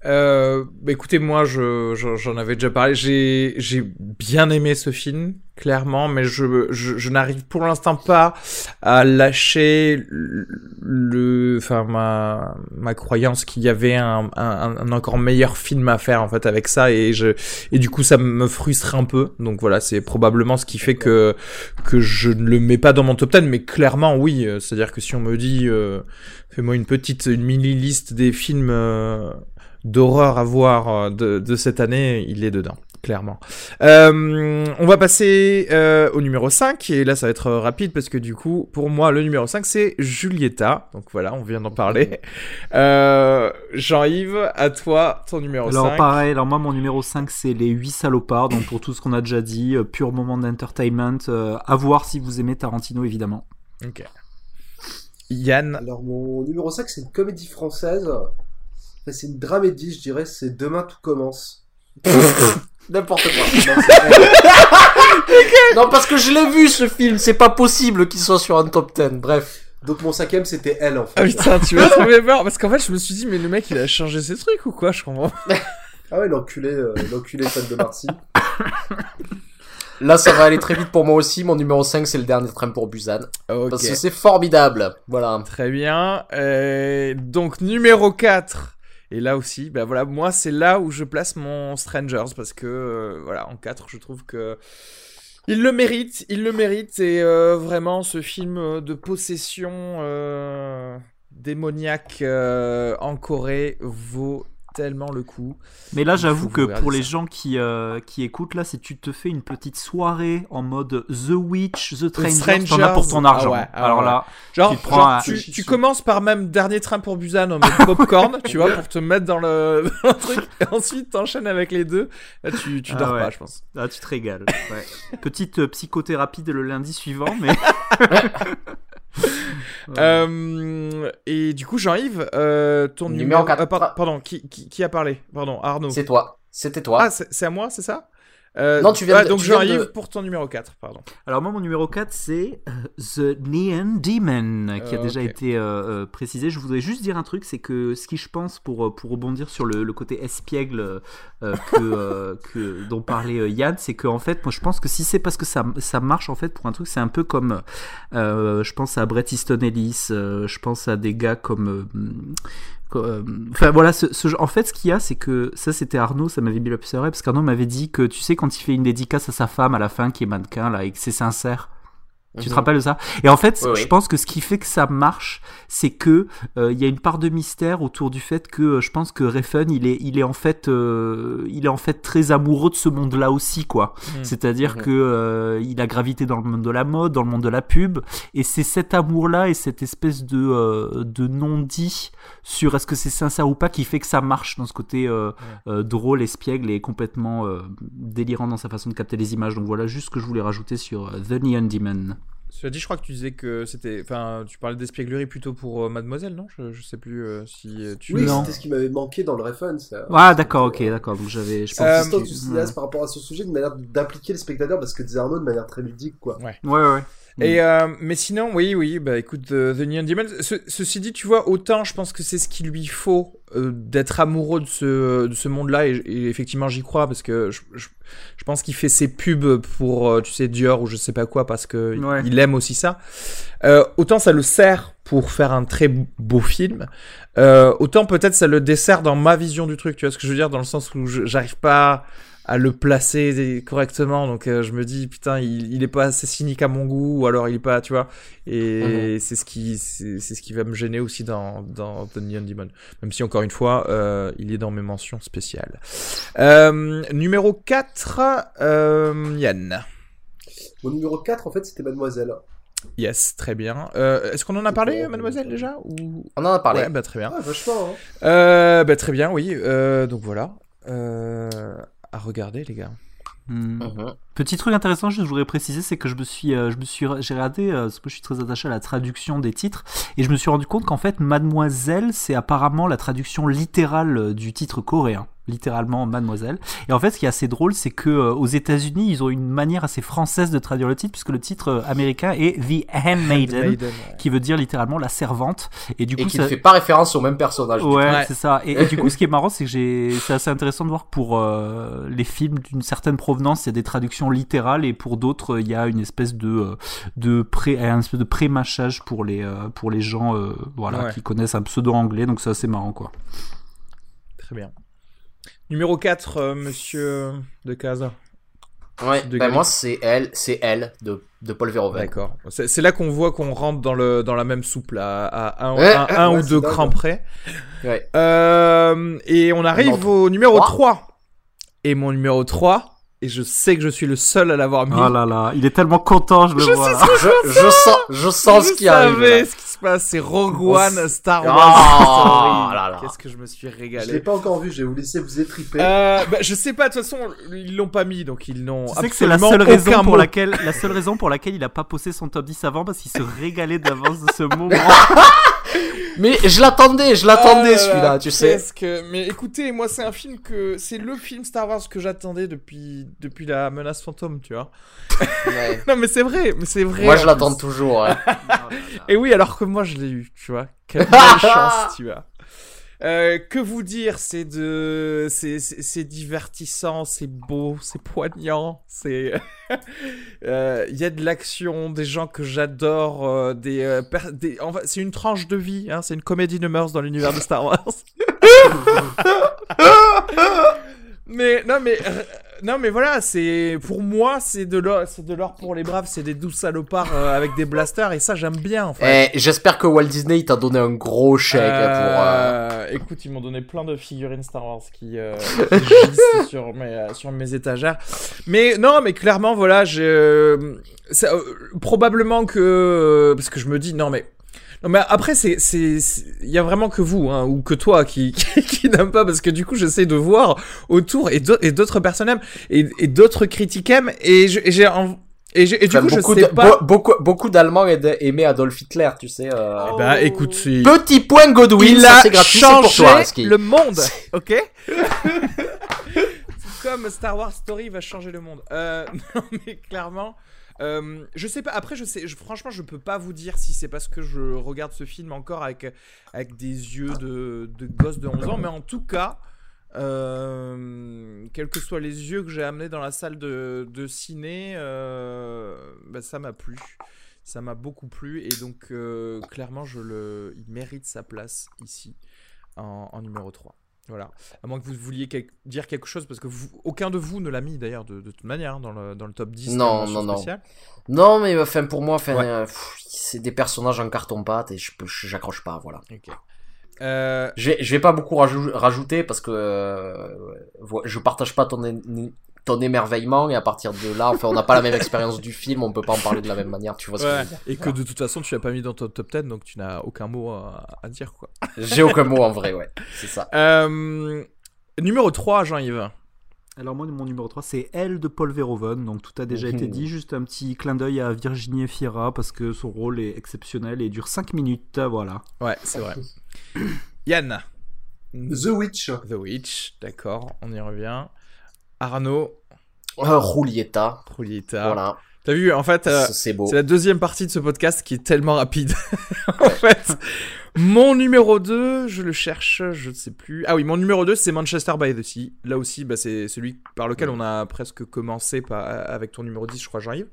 Euh, bah écoutez, moi, je, je- j'en avais déjà parlé. J'ai, j'ai bien aimé ce film, clairement, mais je, je, je n'arrive pour l'instant pas à lâcher le, enfin ma, ma croyance qu'il y avait un, un, un encore meilleur film à faire en fait avec ça, et je, et du coup, ça me frustre un peu. Donc voilà, c'est probablement ce qui fait que que je ne le mets pas dans mon top 10, mais clairement oui. euh, C'est-à-dire que si on me dit, euh, fais-moi une petite, une mini liste des films. euh, d'horreur à voir euh, de, de cette année, il est dedans, clairement. Euh, on va passer euh, au numéro 5, et là ça va être euh, rapide parce que du coup, pour moi, le numéro 5 c'est Julieta. Donc voilà, on vient d'en parler. Euh, Jean-Yves, à toi, ton numéro Alors 5. pareil, alors moi mon numéro 5 c'est les 8 salopards, donc pour tout ce qu'on a déjà dit, euh, pur moment d'entertainment, euh, à voir si vous aimez Tarantino évidemment. Ok. Yann, Alors, mon numéro 5, c'est une comédie française. C'est une dramédie, je dirais. C'est Demain tout commence. N'importe quoi. non, parce que je l'ai vu ce film, c'est pas possible qu'il soit sur un top 10. Bref. Donc, mon cinquième, c'était Elle, en fait. ah putain, tu m'as trouvé peur parce qu'en fait, je me suis dit, mais le mec il a changé ses trucs ou quoi Je comprends. Ah ouais, l'enculé, euh, l'enculé fan de Marcy. Là, ça va aller très vite pour moi aussi. Mon numéro 5, c'est le dernier train pour Busan. Ok. Parce que c'est formidable. Voilà. Très bien. Euh, donc numéro 4. Et là aussi, bah voilà, moi c'est là où je place mon Strangers parce que euh, voilà, en 4, je trouve que Il le mérite, il le mérite, et euh, vraiment ce film de possession euh, démoniaque euh, en Corée vaut tellement le coup. Mais là, j'avoue que pour les ça. gens qui, euh, qui écoutent, là, si tu te fais une petite soirée en mode The Witch, The Stranger, t'en as pour ton ah argent. ouais, ah Alors ouais. là, Genre, Tu tu, prends genre, un- tu, tu commences par même dernier train pour Busan en mode popcorn, tu vois, pour te mettre dans le, dans le truc, et ensuite t'enchaînes avec les deux. Là, tu, tu Ah dors ouais. pas, je pense. là, tu te régales. Petite euh, psychothérapie dès le lundi suivant, mais. Euh, et du coup, Jean-Yves, euh, ton Numéro numéro. euh, par- pardon, qui, qui, qui a parlé? Pardon, Arnaud. C'est toi. C'était toi. Ah, c'est à moi, c'est ça? Euh, Non, tu viens ah, de- Donc Jean-Yves de- pour ton numéro 4, pardon. Alors moi mon numéro 4 c'est euh, The Neon Demon qui a Euh, déjà été euh, précisé. Je voudrais juste dire un truc, c'est que ce qui je pense pour, pour rebondir sur le, le côté espiègle que, que dont parlait Yann, c'est qu'en fait moi je pense que si c'est parce que ça, ça marche en fait pour un truc, c'est un peu comme je pense à Bret Easton Ellis, je pense à des gars comme co- Enfin voilà, ce, ce en fait, ce qu'il y a, c'est que ça, c'était Arnaud, ça m'avait mis l'oreille, parce qu'Arnaud m'avait dit que tu sais, quand il fait une dédicace à sa femme à la fin, qui est mannequin, là, et que c'est sincère. Tu te Mhm. rappelles de ça? Et en fait, Oui, je pense que ce qui fait que ça marche, c'est que euh, il y a une part de mystère autour du fait que euh, je pense que Refn, il est, il est en fait, euh, il est en fait très amoureux de ce monde-là aussi, quoi. Mhm. C'est-à-dire Mhm. que il a gravité dans le monde de la mode, dans le monde de la pub, et c'est cet amour-là et cette espèce de de non-dit sur est-ce que c'est sincère ou pas qui fait que ça marche dans ce côté drôle, espiègle et complètement délirant dans sa façon de capter les images. Donc voilà juste ce que je voulais rajouter sur The Neon Demon. Cela dit, je crois que tu disais que c'était. Enfin, tu parlais d'espièglerie plutôt pour euh, Mademoiselle, non? Je, je sais plus euh, si euh, tu. Oui, c'était ce qui m'avait manqué dans le refund. ça. Ah d'accord, ok, d'accord. Donc j'avais, je Euh, pense un que- enthousiasme par rapport à ce sujet, de manière d'impliquer les spectateurs, parce que disait Arnaud de manière très ludique, quoi. Ouais, ouais, ouais. Et euh, mais sinon, oui, oui, bah écoute, The, The Neon Demon. ce- ceci dit, tu vois, autant je pense que c'est ce qu'il lui faut euh, d'être amoureux de ce, de ce monde-là, et, et effectivement j'y crois parce que je, je, je pense qu'il fait ses pubs pour, euh, tu sais, Dior ou je sais pas quoi parce que Ouais. il aime aussi ça. Euh, autant ça le sert pour faire un très beau film, euh, autant peut-être ça le dessert dans ma vision du truc. Tu vois ce que je veux dire dans le sens où j'arrive pas à le placer correctement. Donc euh, je me dis putain, il, il est pas assez cynique à mon goût, ou alors il est pas, tu vois. Et c'est ce qui c'est c'est ce qui va me gêner aussi dans dans The Neon Demon. Même si encore une fois, euh, il est dans mes mentions spéciales. Euh, numéro 4 euh, Yann. Mon numéro 4, en fait, c'était Mademoiselle. Yes, très bien. Euh, Est-ce qu'on en a parlé, mademoiselle, déjà ou... On en a parlé. Ouais, bah très bien. Ah, vachement, hein. Euh, bah très bien, oui. Euh, donc voilà. À regarder, les gars. Hmm. Mhm. Petit truc intéressant, juste, je voudrais préciser, c'est que je me suis, euh, je me suis, j'ai regardé, euh, parce que je suis très attaché à la traduction des titres, et je me suis rendu compte qu'en fait, Mademoiselle, c'est apparemment la traduction littérale euh, du titre coréen, littéralement Mademoiselle. Et en fait, ce qui est assez drôle, c'est que euh, aux États-Unis, ils ont une manière assez française de traduire le titre, puisque le titre euh, américain est The Handmaiden, Maiden, qui veut dire littéralement la servante. Et du Et coup, qui ça... ne fait pas référence au même personnage. Ouais, Ouais. c'est ça. Et, et du coup, ce qui est marrant, c'est que j'ai, c'est assez intéressant de voir pour euh, les films d'une certaine provenance, il y a des traductions littérales, et pour d'autres, il y a une espèce de de pré, un espèce de pré-mâchage pour les euh, pour les gens, euh, voilà, Ouais. qui connaissent un pseudo anglais. Donc c'est assez marrant, quoi. Très bien. Numéro 4, euh, monsieur de Casa. Ouais, De ben Galli. moi c'est elle, c'est elle de, de Paul Verhoeven. D'accord. C'est c'est là qu'on voit qu'on rentre dans, le, dans la même soupe, là, à un, Ouais, un- un ouais, ou deux dingue. crans près. Ouais. Euh, et on arrive Non, au numéro trois. 3. Et mon numéro 3, et je sais que je suis le seul à l'avoir mis. Oh là là, il est tellement content, je le Je vois. sais Je, je sens, je sens je ce qui arrive. savais là. ce qui se passe, c'est Rogue Oh, One, Star Oh Wars. Là. Qu'est-ce que je me suis Je l'ai régalé. pas encore vu, je vais vous laisser vous étriper. Euh, bah, je sais pas, de toute façon, ils l'ont pas mis, donc ils n'ont Tu sais que c'est la seule raison pour mot. laquelle la seule raison pour laquelle il a pas posté son top 10 avant parce qu'il se régalait d'avance de ce moment. Mais je l'attendais, je l'attendais Ah là celui-là, là, tu sais. que- Mais écoutez, moi c'est un film que c'est le film Star Wars que j'attendais depuis depuis la menace fantôme, tu vois. Ouais. Non mais c'est vrai, mais c'est vrai. Moi je l'attends toujours. ouais. Et oui, alors que moi je l'ai eu, tu vois. Quelle belle chance, tu vois. Euh, que vous dire, c'est de, c'est, divertissant, c'est beau, c'est poignant, c'est, Euh, il y a de l'action, des gens que j'adore, euh, des, per- des, en fait, c'est une tranche de vie, hein, c'est une comédie de mœurs dans l'univers de Star Wars. mais non, mais non, mais voilà, c'est pour moi, c'est de l'or, c'est de l'or pour les braves, c'est des douze salopards euh, avec des blasters et ça j'aime bien en fait. Eh, j'espère que Walt Disney t'a donné un gros chèque pour. euh, Euh, Écoute, ils m'ont donné plein de figurines Star Wars qui, euh, qui gisent sur mes euh, sur mes étagères. Mais non, mais clairement, voilà, j'ai euh, euh, probablement que euh, parce que je me dis non mais non mais après c'est c'est il y a vraiment que vous hein, ou que toi qui qui, qui n'aime pas parce que du coup j'essaie de voir autour et et d'autres personnes aiment et, et d'autres critiques aiment et je- et j'ai en- et, j'ai- et du enfin, coup beaucoup je sais de- pas beaucoup beaucoup d'Allemands aimaient Adolf Hitler, tu sais. euh. Eh ben écoute c'est- Petit point Godwin, il ça a c'est gratuit, c'est pour changé toi. Ski. le monde, ok? Tout comme Star Wars Story va changer le monde. Euh, non mais clairement, euh, je sais pas. Après, je sais. je- franchement, je peux pas vous dire si c'est parce que je regarde ce film encore avec avec des yeux de de gosse de 11 ans, mais en tout cas. Euh, quels que soient les yeux que j'ai amenés dans la salle de, de ciné, euh, bah, ça m'a plu. Ça m'a beaucoup plu et donc euh, clairement je le, il mérite sa place ici en, en numéro 3. Voilà. À moins que vous vouliez quel- dire quelque chose parce que vous, aucun de vous ne l'a mis d'ailleurs de, de toute manière hein, dans, le, dans le top 10. Non, non, non. spéciale. Non, mais enfin pour moi, enfin, Ouais. euh, c'est des personnages en carton pâte et je j'accroche pas, voilà. Ok. Euh, Je vais, pas beaucoup rajou- rajouter parce que euh, je partage pas ton, ton émerveillement et à partir de là, enfin, on n'a pas la même expérience du film, on peut pas en parler de la même manière, tu vois ce que je ouais. veux dire. Et que de toute façon tu l'as pas mis dans ton top 10 donc tu n'as aucun mot à, à dire quoi. J'ai aucun mot en vrai, ouais, c'est ça. Euh, numéro 3, Jean-Yves. Alors moi, mon numéro 3, c'est Elle de Paul Verhoeven. Donc tout a déjà été dit. Juste un petit clin d'œil à Virginie Efira parce que son rôle est exceptionnel et dure 5 minutes. Voilà. Ouais, c'est vrai. Yann. The Witch. The Witch, d'accord, on y revient. Arnaud, Euh, Julieta, Julieta. voilà, T'as vu, en fait, euh, c'est- la deuxième partie de ce podcast qui est tellement rapide. en fait, mon numéro 2, je le cherche, je ne sais plus. Ah oui, mon numéro 2, c'est Manchester by the Sea. Là aussi, bah, c'est celui par lequel on a presque commencé par- avec ton numéro 10, je crois, Jean-Yves.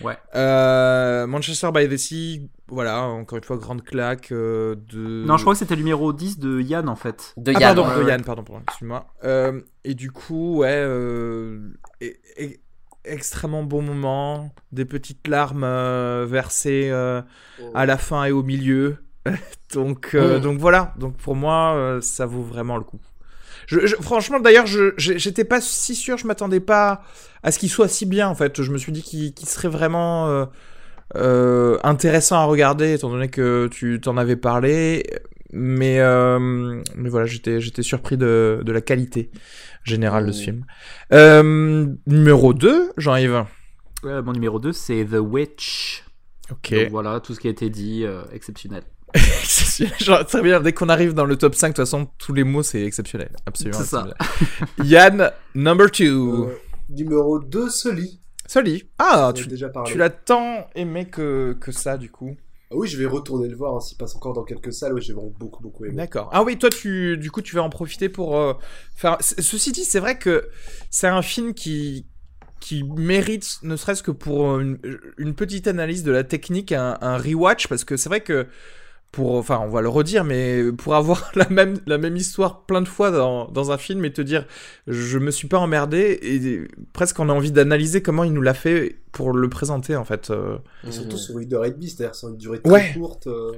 Ouais. Euh, Manchester by the Sea, voilà, encore une fois, grande claque euh, de... Non, je crois que c'était le numéro 10 de Yann en fait. De Ah Yann, pardon, ouais, de ouais. Yann, pardon, pardon, excuse-moi. Euh, et du coup, ouais, euh, et- et- extrêmement bon moment, des petites larmes euh, versées euh, à la fin et au milieu. donc, euh, Mm. donc voilà, donc pour moi, euh, ça vaut vraiment le coup. Je, je- franchement, d'ailleurs, j'étais pas si sûr, je m'attendais pas à ce qu'il soit si bien en fait. Je me suis dit qu'il serait vraiment euh, euh, intéressant à regarder, étant donné que tu t'en avais parlé. Mais, euh, mais voilà, j'étais surpris de, de la qualité générale de ce Mm. film. Numéro 2, Jean-Yves. Mon numéro 2, c'est The Witch. Ok. Donc voilà, tout ce qui a été dit, exceptionnel. Genre, très bien, dès qu'on arrive dans le top 5, de toute façon, tous les mots, c'est exceptionnel. Absolument. C'est ça. Yann, number 2. Euh, numéro 2, Sully. Sully. Ah, tu, déjà parlé. tu l'as tant aimé que, que ça, du coup. Ah oui, je vais retourner le voir hein, s'il passe encore dans quelques salles. Oui, j'ai vraiment beaucoup, beaucoup aimé. D'accord. Ah oui, toi, tu, du coup, tu vas en profiter pour euh, faire. Ceci dit, c'est vrai que c'est un film qui qui mérite, ne serait-ce que pour une, une petite analyse de la technique, un, un rewatch, parce que c'est vrai que pour, enfin, on va le redire, mais pour avoir la même la même histoire plein de fois dans, dans un film et te dire, je me suis pas emmerdé et presque on a envie d'analyser comment il nous l'a fait pour le présenter en fait. euh. Et surtout sur une heure et demie, c'est-à-dire sur une durée très Ouais. courte, euh,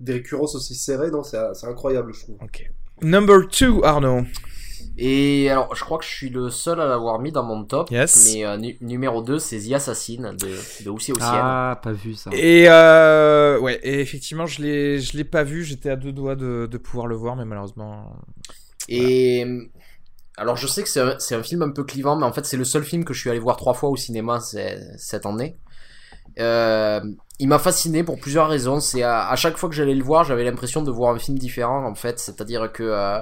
des récurrences aussi serrées, non, c'est c'est incroyable, je trouve. Ok. Number 2, Arnaud. Et alors, je crois que je suis le seul à l'avoir mis dans mon top. Yes. Mais euh, nu- numéro 2, c'est The Assassin de, de Aussi. Ah, pas vu ça. Et euh, ouais, et effectivement, je l'ai, je l'ai pas vu. J'étais à deux doigts de, de pouvoir le voir, mais malheureusement. Et alors, je sais que c'est un, c'est un film un peu clivant, mais en fait, c'est le seul film que je suis allé voir trois fois au cinéma cette année. Euh, il m'a fasciné pour plusieurs raisons. C'est à, à chaque fois que j'allais le voir, j'avais l'impression de voir un film différent en fait. C'est-à-dire que euh,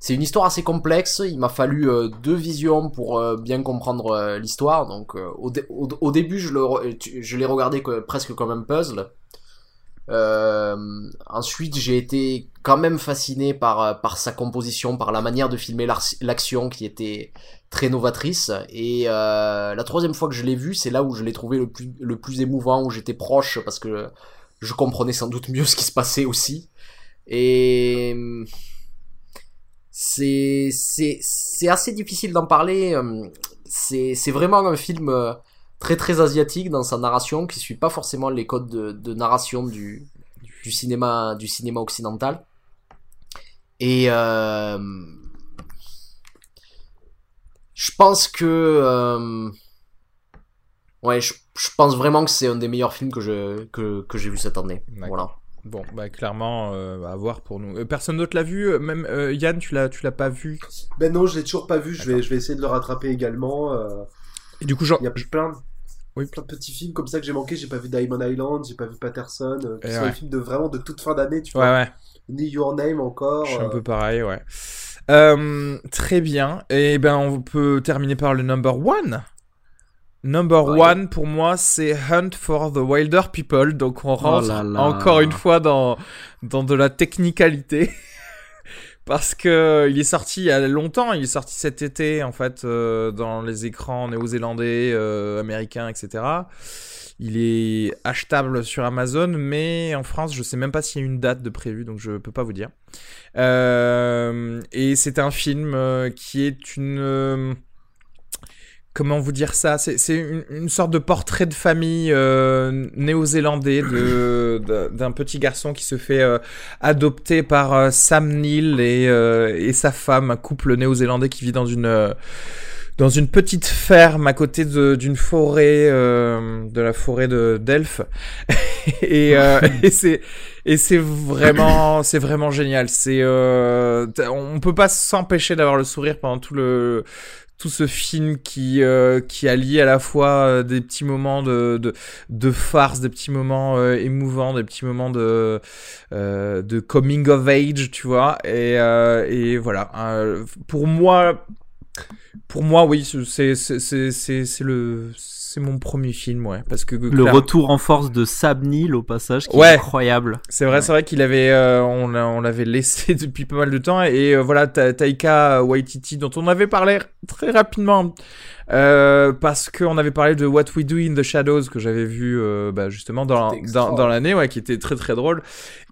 c'est une histoire assez complexe. Il m'a fallu euh, deux visions pour euh, bien comprendre euh, l'histoire. Donc au, dé- au, au début, je l'ai regardé que- presque comme un puzzle. Ensuite, j'ai été quand même fasciné par sa composition, par la manière de filmer l'action qui était très novatrice. Et la troisième fois que je l'ai vu, c'est là où je l'ai trouvé le plus le plus émouvant, où j'étais proche parce que je comprenais sans doute mieux ce qui se passait aussi. Et c'est c'est c'est assez difficile d'en parler. euh, c'est c'est vraiment un film euh, très très asiatique dans sa narration qui suit pas forcément les codes de, de narration du, du cinéma du cinéma occidental. Et euh, je pense que euh, ouais, je, je pense vraiment que c'est un des meilleurs films que je que, que j'ai vu cette année. Voilà. Bon, bah clairement, euh, à voir pour nous. Euh, personne d'autre l'a vu, euh, même euh, Yann, tu l'as, tu l'as pas vu? Ben non, je l'ai toujours pas vu. Je vais, je vais essayer de le rattraper également. Et du coup, genre, Il y a plein de, Oui. plein de petits films comme ça que j'ai manqué. J'ai pas vu Diamond Island, j'ai pas vu Patterson. qui Et sont ouais. des films de vraiment de toute fin d'année. Tu ouais, vois. ouais. Ni Your Name encore. Je suis un peu pareil, ouais. Très bien. Et ben, on peut terminer par le number one. Number Ouais. one, pour moi, c'est Hunt for the Wilder People. Donc, on rentre là là. encore une fois dans, dans de la technicalité. Parce que il est sorti il y a longtemps, il est sorti cet été, en fait, euh, dans les écrans néo-zélandais, euh, américains, etc. Il est achetable sur Amazon, mais en France, je sais même pas s'il y a une date de prévue, donc je peux pas vous dire. Euh, et c'est un film qui est une. Comment vous dire ça C'est une, une sorte de portrait de famille euh, néo-zélandais d'un petit garçon qui se fait euh, adopter par euh, Sam Neill et, euh, et sa femme, un couple néo-zélandais qui vit dans une. euh, dans une petite ferme à côté d'une forêt, euh, de la forêt de d'Elf, et, euh, et c'est vraiment c'est vraiment génial. C'est euh, on peut pas s'empêcher d'avoir le sourire pendant tout le tout ce film qui euh, qui allie à la fois euh, des petits moments de, de farce, des petits moments euh, émouvants, des petits moments de de coming of age, tu vois. Et et voilà. Pour moi, pour moi, oui, c'est c'est c'est le c'est mon premier film, ouais, parce que Le retour en force de Sam Neill au passage, qui Ouais. est incroyable. C'est vrai, Ouais. c'est vrai qu'il avait, euh, on, l'a- on l'avait laissé depuis pas mal de temps et euh, voilà, Ta- Taika Waititi dont on avait parlé très rapidement euh, parce qu'on avait parlé de What We Do in the Shadows que j'avais vu euh, bah, justement dans, dans, l'année, ouais, qui était très très drôle.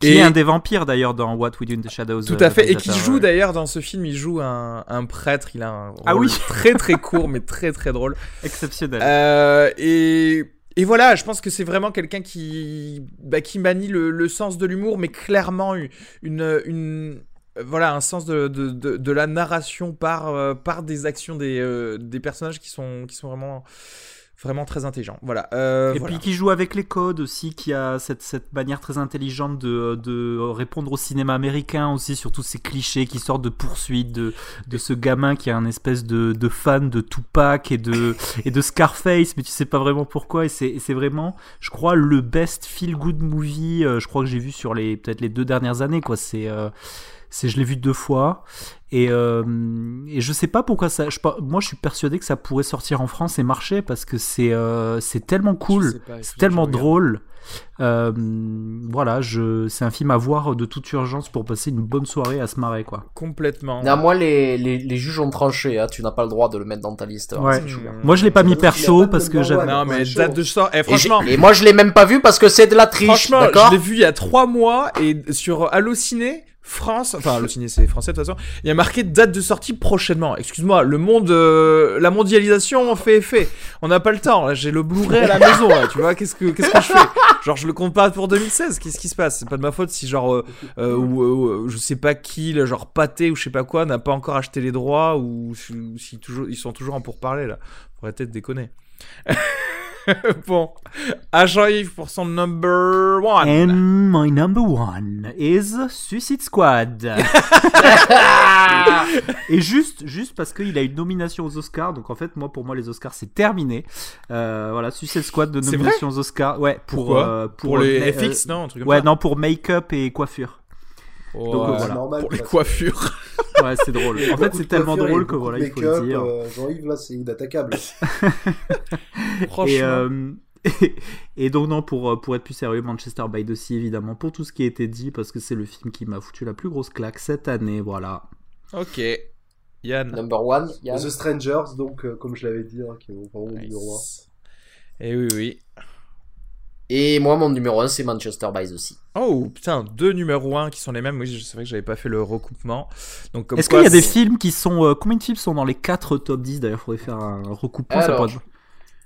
Qui est un des vampires d'ailleurs dans What We Do in the Shadows. Tout euh, à fait, et qui joue ouais. d'ailleurs dans ce film, il joue un, un prêtre, il a un rôle Ah oui. très très court mais très très drôle. Exceptionnel. Euh, et, et voilà, je pense que c'est vraiment quelqu'un qui, bah, qui manie le, le sens de l'humour, mais clairement une, une- voilà, un sens de, de, de, de la narration par, euh, par des actions des, euh, des personnages qui sont, qui sont vraiment, vraiment très intelligents. Voilà. euh, Et voilà. puis qui joue avec les codes aussi, qui a cette, cette manière très intelligente de, de répondre au cinéma américain aussi, sur tous ces clichés qui sortent de poursuites, de, de ce gamin qui est un espèce de, de fan de Tupac et de, et de Scarface, mais tu sais pas vraiment pourquoi. Et c'est vraiment, je crois, le best feel-good movie, euh, je crois que j'ai vu sur les peut-être les deux dernières années. quoi. C'est euh, c'est je l'ai vu deux fois et, euh, et je sais pas pourquoi ça je, moi je suis persuadé que ça pourrait sortir en France et marcher parce que c'est euh, c'est tellement cool c'est tellement drôle Euh, voilà je c'est un film à voir de toute urgence pour passer une bonne soirée à se marrer quoi Complètement. Néanmoins, les, les, les juges ont tranché, hein, tu n'as pas le droit de le mettre dans ta liste. hein, Ouais. Hmm. moi je l'ai pas mis perso parce que j'avais. Non, mais date de sort. Eh, franchement. et moi, je l'ai même pas vu parce que c'est de la triche, Franchement, je l'ai vu il y a trois mois et sur Allociné France, enfin Allociné c'est français de toute façon, il y a marqué date de sortie prochainement. Excuse-moi, le monde, euh, la mondialisation fait effet. On n'a pas le temps. J'ai le Blu-ray à la maison, tu vois. Qu'est-ce que je fais? Genre je le compte pas pour 2016. Qu'est-ce qui se passe? C'est pas de ma faute si genre euh, euh, ou, euh, je sais pas qui, genre Pâté ou je sais pas quoi, n'a pas encore acheté les droits ou si, ou si toujours ils sont toujours en pourparler là. Faudrait peut-être déconner. bon, agent Yves pour son number one. And my number one is Suicide Squad. Et juste, juste parce qu'il a une nomination aux Oscars, donc en fait, moi, pour moi, les Oscars, c'est terminé. Euh, voilà, Suicide Squad de nomination aux Oscars. Ouais, pour, Pourquoi euh, pour, les euh, FX, non, un truc comme Ouais, ça. non, pour make-up et coiffure. Oh, Donc, ouais, voilà. normal, pour les coiffures. Ouais, c'est drôle. En fait, c'est tellement drôle que voilà, il faut le dire. euh, Jean-Yves, là, c'est inattaquable. Franchement. Et, euh, et donc non, pour, euh, pour être plus sérieux, Manchester by the Sea, évidemment, pour tout ce qui a été dit, parce que c'est le film qui m'a foutu la plus grosse claque cette année, voilà. Ok. Yann. Number one, Yann. The Strangers, donc, euh, comme je l'avais dit, hein, qui est vraiment mon numéro 1. Nice. Et oui, oui. Et moi, mon numéro 1, c'est Manchester by the Sea. Oh putain, deux numéros 1 qui sont les mêmes. Oui, c'est vrai que j'avais pas fait le recoupement. Donc, Est-ce qu'il y a des films qui sont. Euh, combien de films sont dans les 4 top 10 D'ailleurs, il faudrait faire un recoupement. Alors, ça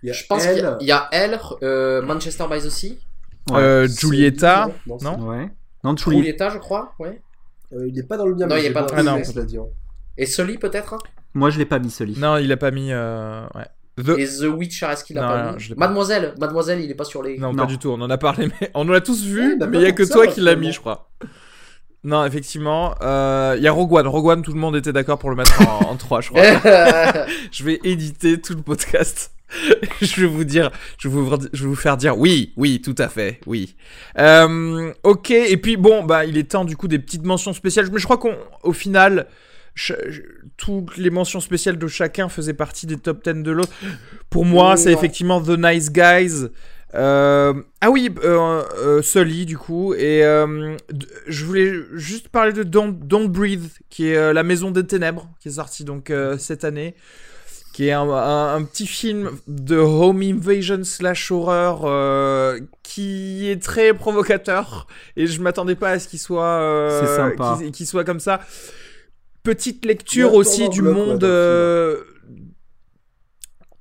Je pense qu'il y, a elle, euh, Manchester by the Sea. Ouais. Euh, Giulietta, non, non, Ouais. Non, Giulietta, je crois, ouais. Euh, il est pas dans le mien. Non, il est pas dans le mien. Et Sully, peut-être Moi, je l'ai pas mis, Sully. Non, il a pas mis. Euh... Ouais. The... Et The Witcher, est-ce qu'il a pas mis Mademoiselle, Mademoiselle, il est pas sur les. Non, pas du tout. On en a parlé, mais on en a tous vu, mais il y a que toi qui l'as mis, je crois. Non, effectivement, euh, il y a Rogue One. Rogue One, tout le monde était d'accord pour le mettre en, en 3, je crois. je vais éditer tout le podcast. je vais vous dire, je vais vous, je vais vous faire dire oui, oui, tout à fait, oui. Euh, ok, et puis bon, bah, il est temps du coup des petites mentions spéciales. Mais je crois qu'au final, toutes les mentions spéciales de chacun faisaient partie des top 10 de l'autre. Pour moi, c'est effectivement The Nice Guys. Euh, ah oui, euh, euh, Sully du coup. Et je voulais juste parler de Don't, Don't Breathe, qui est La Maison des Ténèbres, qui est sorti donc cette année. Qui est un, un, petit film de home invasion slash horreur qui est très provocateur et je m'atttais pas à ce qu'il soit qu'il soit comme ça petite lecture aussi du monde euh,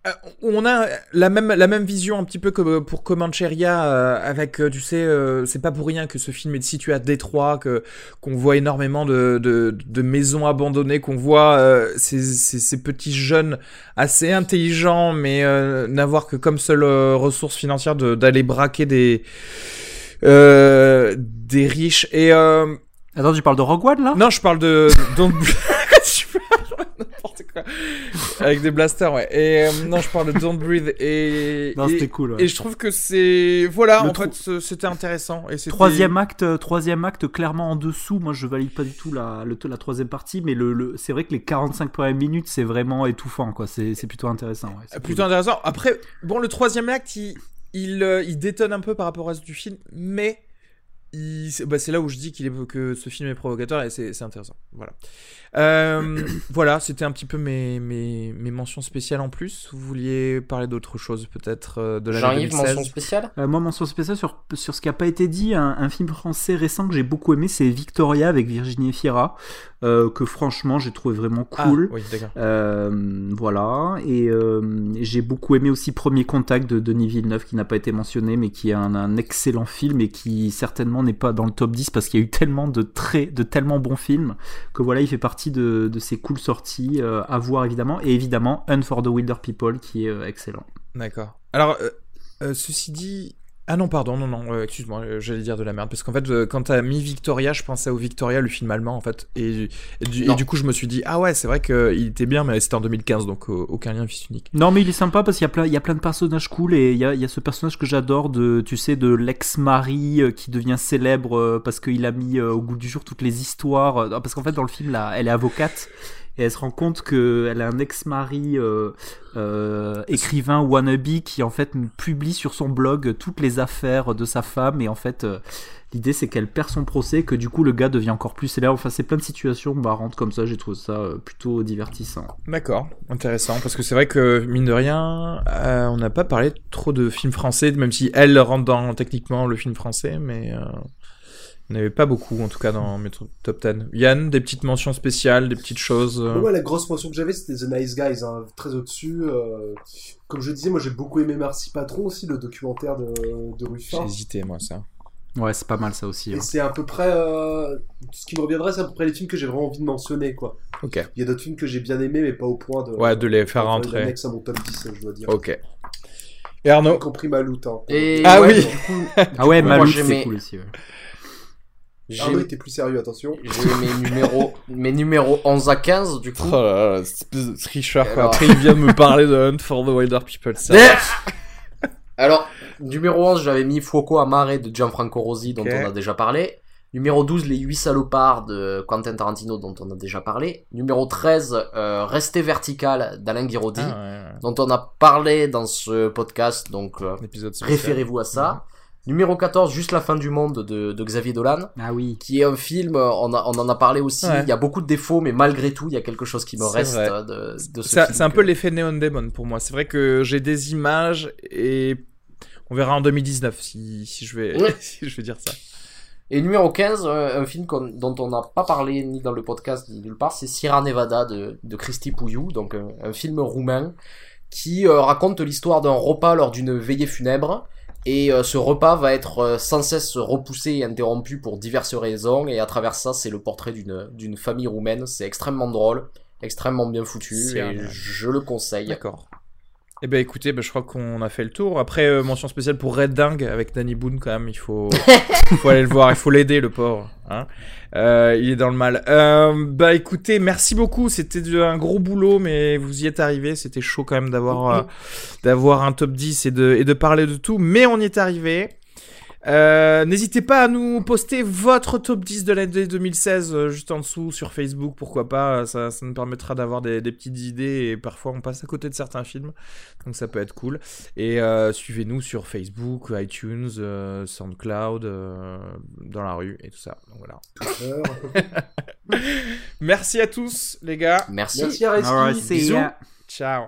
euh, où on a la même, la même vision un petit peu que pour Comancheria euh, avec tu sais c'est pas pour rien que ce film est situé à Détroit que qu'on voit énormément de, de, de maisons abandonnées qu'on voit ces, ces, ces, petits jeunes assez intelligents mais n'avoir que comme seule ressource financière d'aller braquer des des riches. Et Attends, tu parles de Rogue One là? Non, je parle de. Don't... N'importe quoi. Avec des blasters, ouais. Et euh, non, je parle de Don't Breathe et. Non, c'était cool. Ouais. Et je trouve que c'est. Voilà, en fait, c'était intéressant. Et troisième acte, euh, troisième acte, clairement en dessous. Moi, je valide pas du tout la, le, la troisième partie, mais le, le... c'est vrai que les 45 premières minutes, c'est vraiment étouffant, quoi. C'est plutôt intéressant. Ouais. Plutôt intéressant. Après, bon, le troisième acte, il, il, euh, il détonne un peu par rapport à ce du film, mais bah, c'est là où je dis qu'il est, que ce film est provocateur et c'est intéressant. Voilà. Euh, voilà, c'était un petit peu mes, mes, mes, mentions spéciales en plus. Vous vouliez parler d'autre chose peut-être euh, de la Jean-Yves, mention spéciale? Euh, Moi, mention spéciale sur, sur ce qui n'a pas été dit. Un, un, film français récent que j'ai beaucoup aimé, c'est Victoria avec Virginie Fira. Euh, que franchement j'ai trouvé vraiment ah, cool. oui, euh, voilà, et euh, j'ai beaucoup aimé aussi Premier Contact de Denis Villeneuve qui n'a pas été mentionné mais qui est un, un excellent film et qui certainement n'est pas dans le top 10 parce qu'il y a eu tellement de très, de tellement bons films que voilà, il fait partie de, de ces cool sorties à voir évidemment et évidemment Un for the Wilder People qui est excellent. D'accord. Alors, ceci dit, ah non, pardon, non, non, euh, excuse-moi, euh, j'allais dire de la merde. Parce qu'en fait, euh, quand t'as mis Victoria, je pensais au Victoria, le film allemand, en fait. Et, du, coup, je me suis dit, ah ouais, c'est vrai qu'il était bien, mais c'était en 2015, donc aucun lien fils unique. Non, mais il est sympa parce qu'il y, a plein, il y a plein de personnages cool et il y a, il y a ce personnage que j'adore, de, tu sais, de l'ex-mari qui devient célèbre parce qu'il a mis au goût du jour toutes les histoires. Parce qu'en fait, dans le film, là, elle est avocate et elle se rend compte qu'elle a un ex-mari euh, euh, écrivain wannabe qui en fait publie sur son blog toutes les affaires de sa femme. Et en fait euh, l'idée c'est qu'elle perd son procès que du coup le gars devient encore plus célèbre. Enfin c'est plein de situations marrantes comme ça. J'ai trouvé ça plutôt divertissant. D'accord. Intéressant. Parce que c'est vrai que mine de rien on n'a pas parlé trop de films français même si elle rentre dans techniquement le film français mais il n'y avait pas beaucoup, en tout cas, dans mes top 10. Yann, des petites mentions spéciales, des petites choses euh Ouais, la grosse mention que j'avais, c'était The Nice Guys, hein, très au-dessus. Euh, comme je disais, moi j'ai beaucoup aimé Merci Patron aussi, le documentaire de, de Ruffin. J'ai hésité, moi, ça. Ouais, c'est pas mal ça aussi. Et hein. c'est à peu près. Euh, ce qui me reviendrait, c'est à peu près les films que j'ai vraiment envie de mentionner, quoi. Ok. Il y a d'autres films que j'ai bien aimés, mais pas au point de. Ouais, de les faire rentrer. à mon top 10, je dois dire. Ok. Et Arnaud Y compris Maloute. Hein. Et ah oui Ah ouais, Maloute, c'est cool aussi. Ouais. Arnaud était plus sérieux, attention. J'ai mes numéros, mes numéros 11 à 15, du coup. Oh là là, espèce de tricheur, quoi. Après, il vient de me parler de Hunt for the Wilder People. Ça Alors, numéro 11, j'avais mis Fuoco Amare de Gianfranco Rosi, dont on a déjà parlé. Numéro 12, Les 8 salopards de Quentin Tarantino, dont on a déjà parlé. Numéro 13, euh, Rester vertical d'Alain Guiraudy, ah, dont on a parlé dans ce podcast, donc euh, référez-vous à ça. Numéro 14, Juste la fin du monde de, de, Xavier Dolan. Ah oui. Qui est un film, on, a, on en a parlé aussi, il y a beaucoup de défauts, mais malgré tout, il y a quelque chose qui me reste de, de, ce film. C'est un peu l'effet Neon Demon pour moi. C'est vrai que j'ai des images et On verra en 2019 si, si je vais si je vais dire ça. Et numéro 15, un film dont on n'a pas parlé ni dans le podcast ni nulle part, c'est Sierra Nevada de, de Christy Pouillou, donc un, film roumain qui raconte l'histoire d'un repas lors d'une veillée funèbre et euh, ce repas va être euh, sans cesse repoussé et interrompu pour diverses raisons. Et à travers ça, c'est le portrait d'une, d'une famille roumaine. C'est extrêmement drôle, extrêmement bien foutu. Et je le conseille. D'accord. Eh ben écoutez, ben, je crois qu'on a fait le tour. Après, euh, mention spéciale pour Red Dingue avec Danny Boone quand même. Il faut, faut aller le voir, il faut l'aider le pauvre. Hein euh, il est dans le mal. Euh, bah écoutez, merci beaucoup. C'était un gros boulot, mais vous y êtes arrivé. C'était chaud quand même d'avoir euh, d'avoir un top 10 et de, et de parler de tout. Mais on y est arrivé. Euh, n'hésitez pas à nous poster votre top 10 de l'année 2016 euh, juste en dessous sur Facebook, pourquoi pas. Ça, ça nous permettra d'avoir des, petites idées et parfois on passe à côté de certains films, donc ça peut être cool. Et euh, suivez-nous sur Facebook, iTunes, SoundCloud, dans la rue et tout ça. Donc voilà. Merci à tous les gars. Merci. Merci à Bisous. Ciao.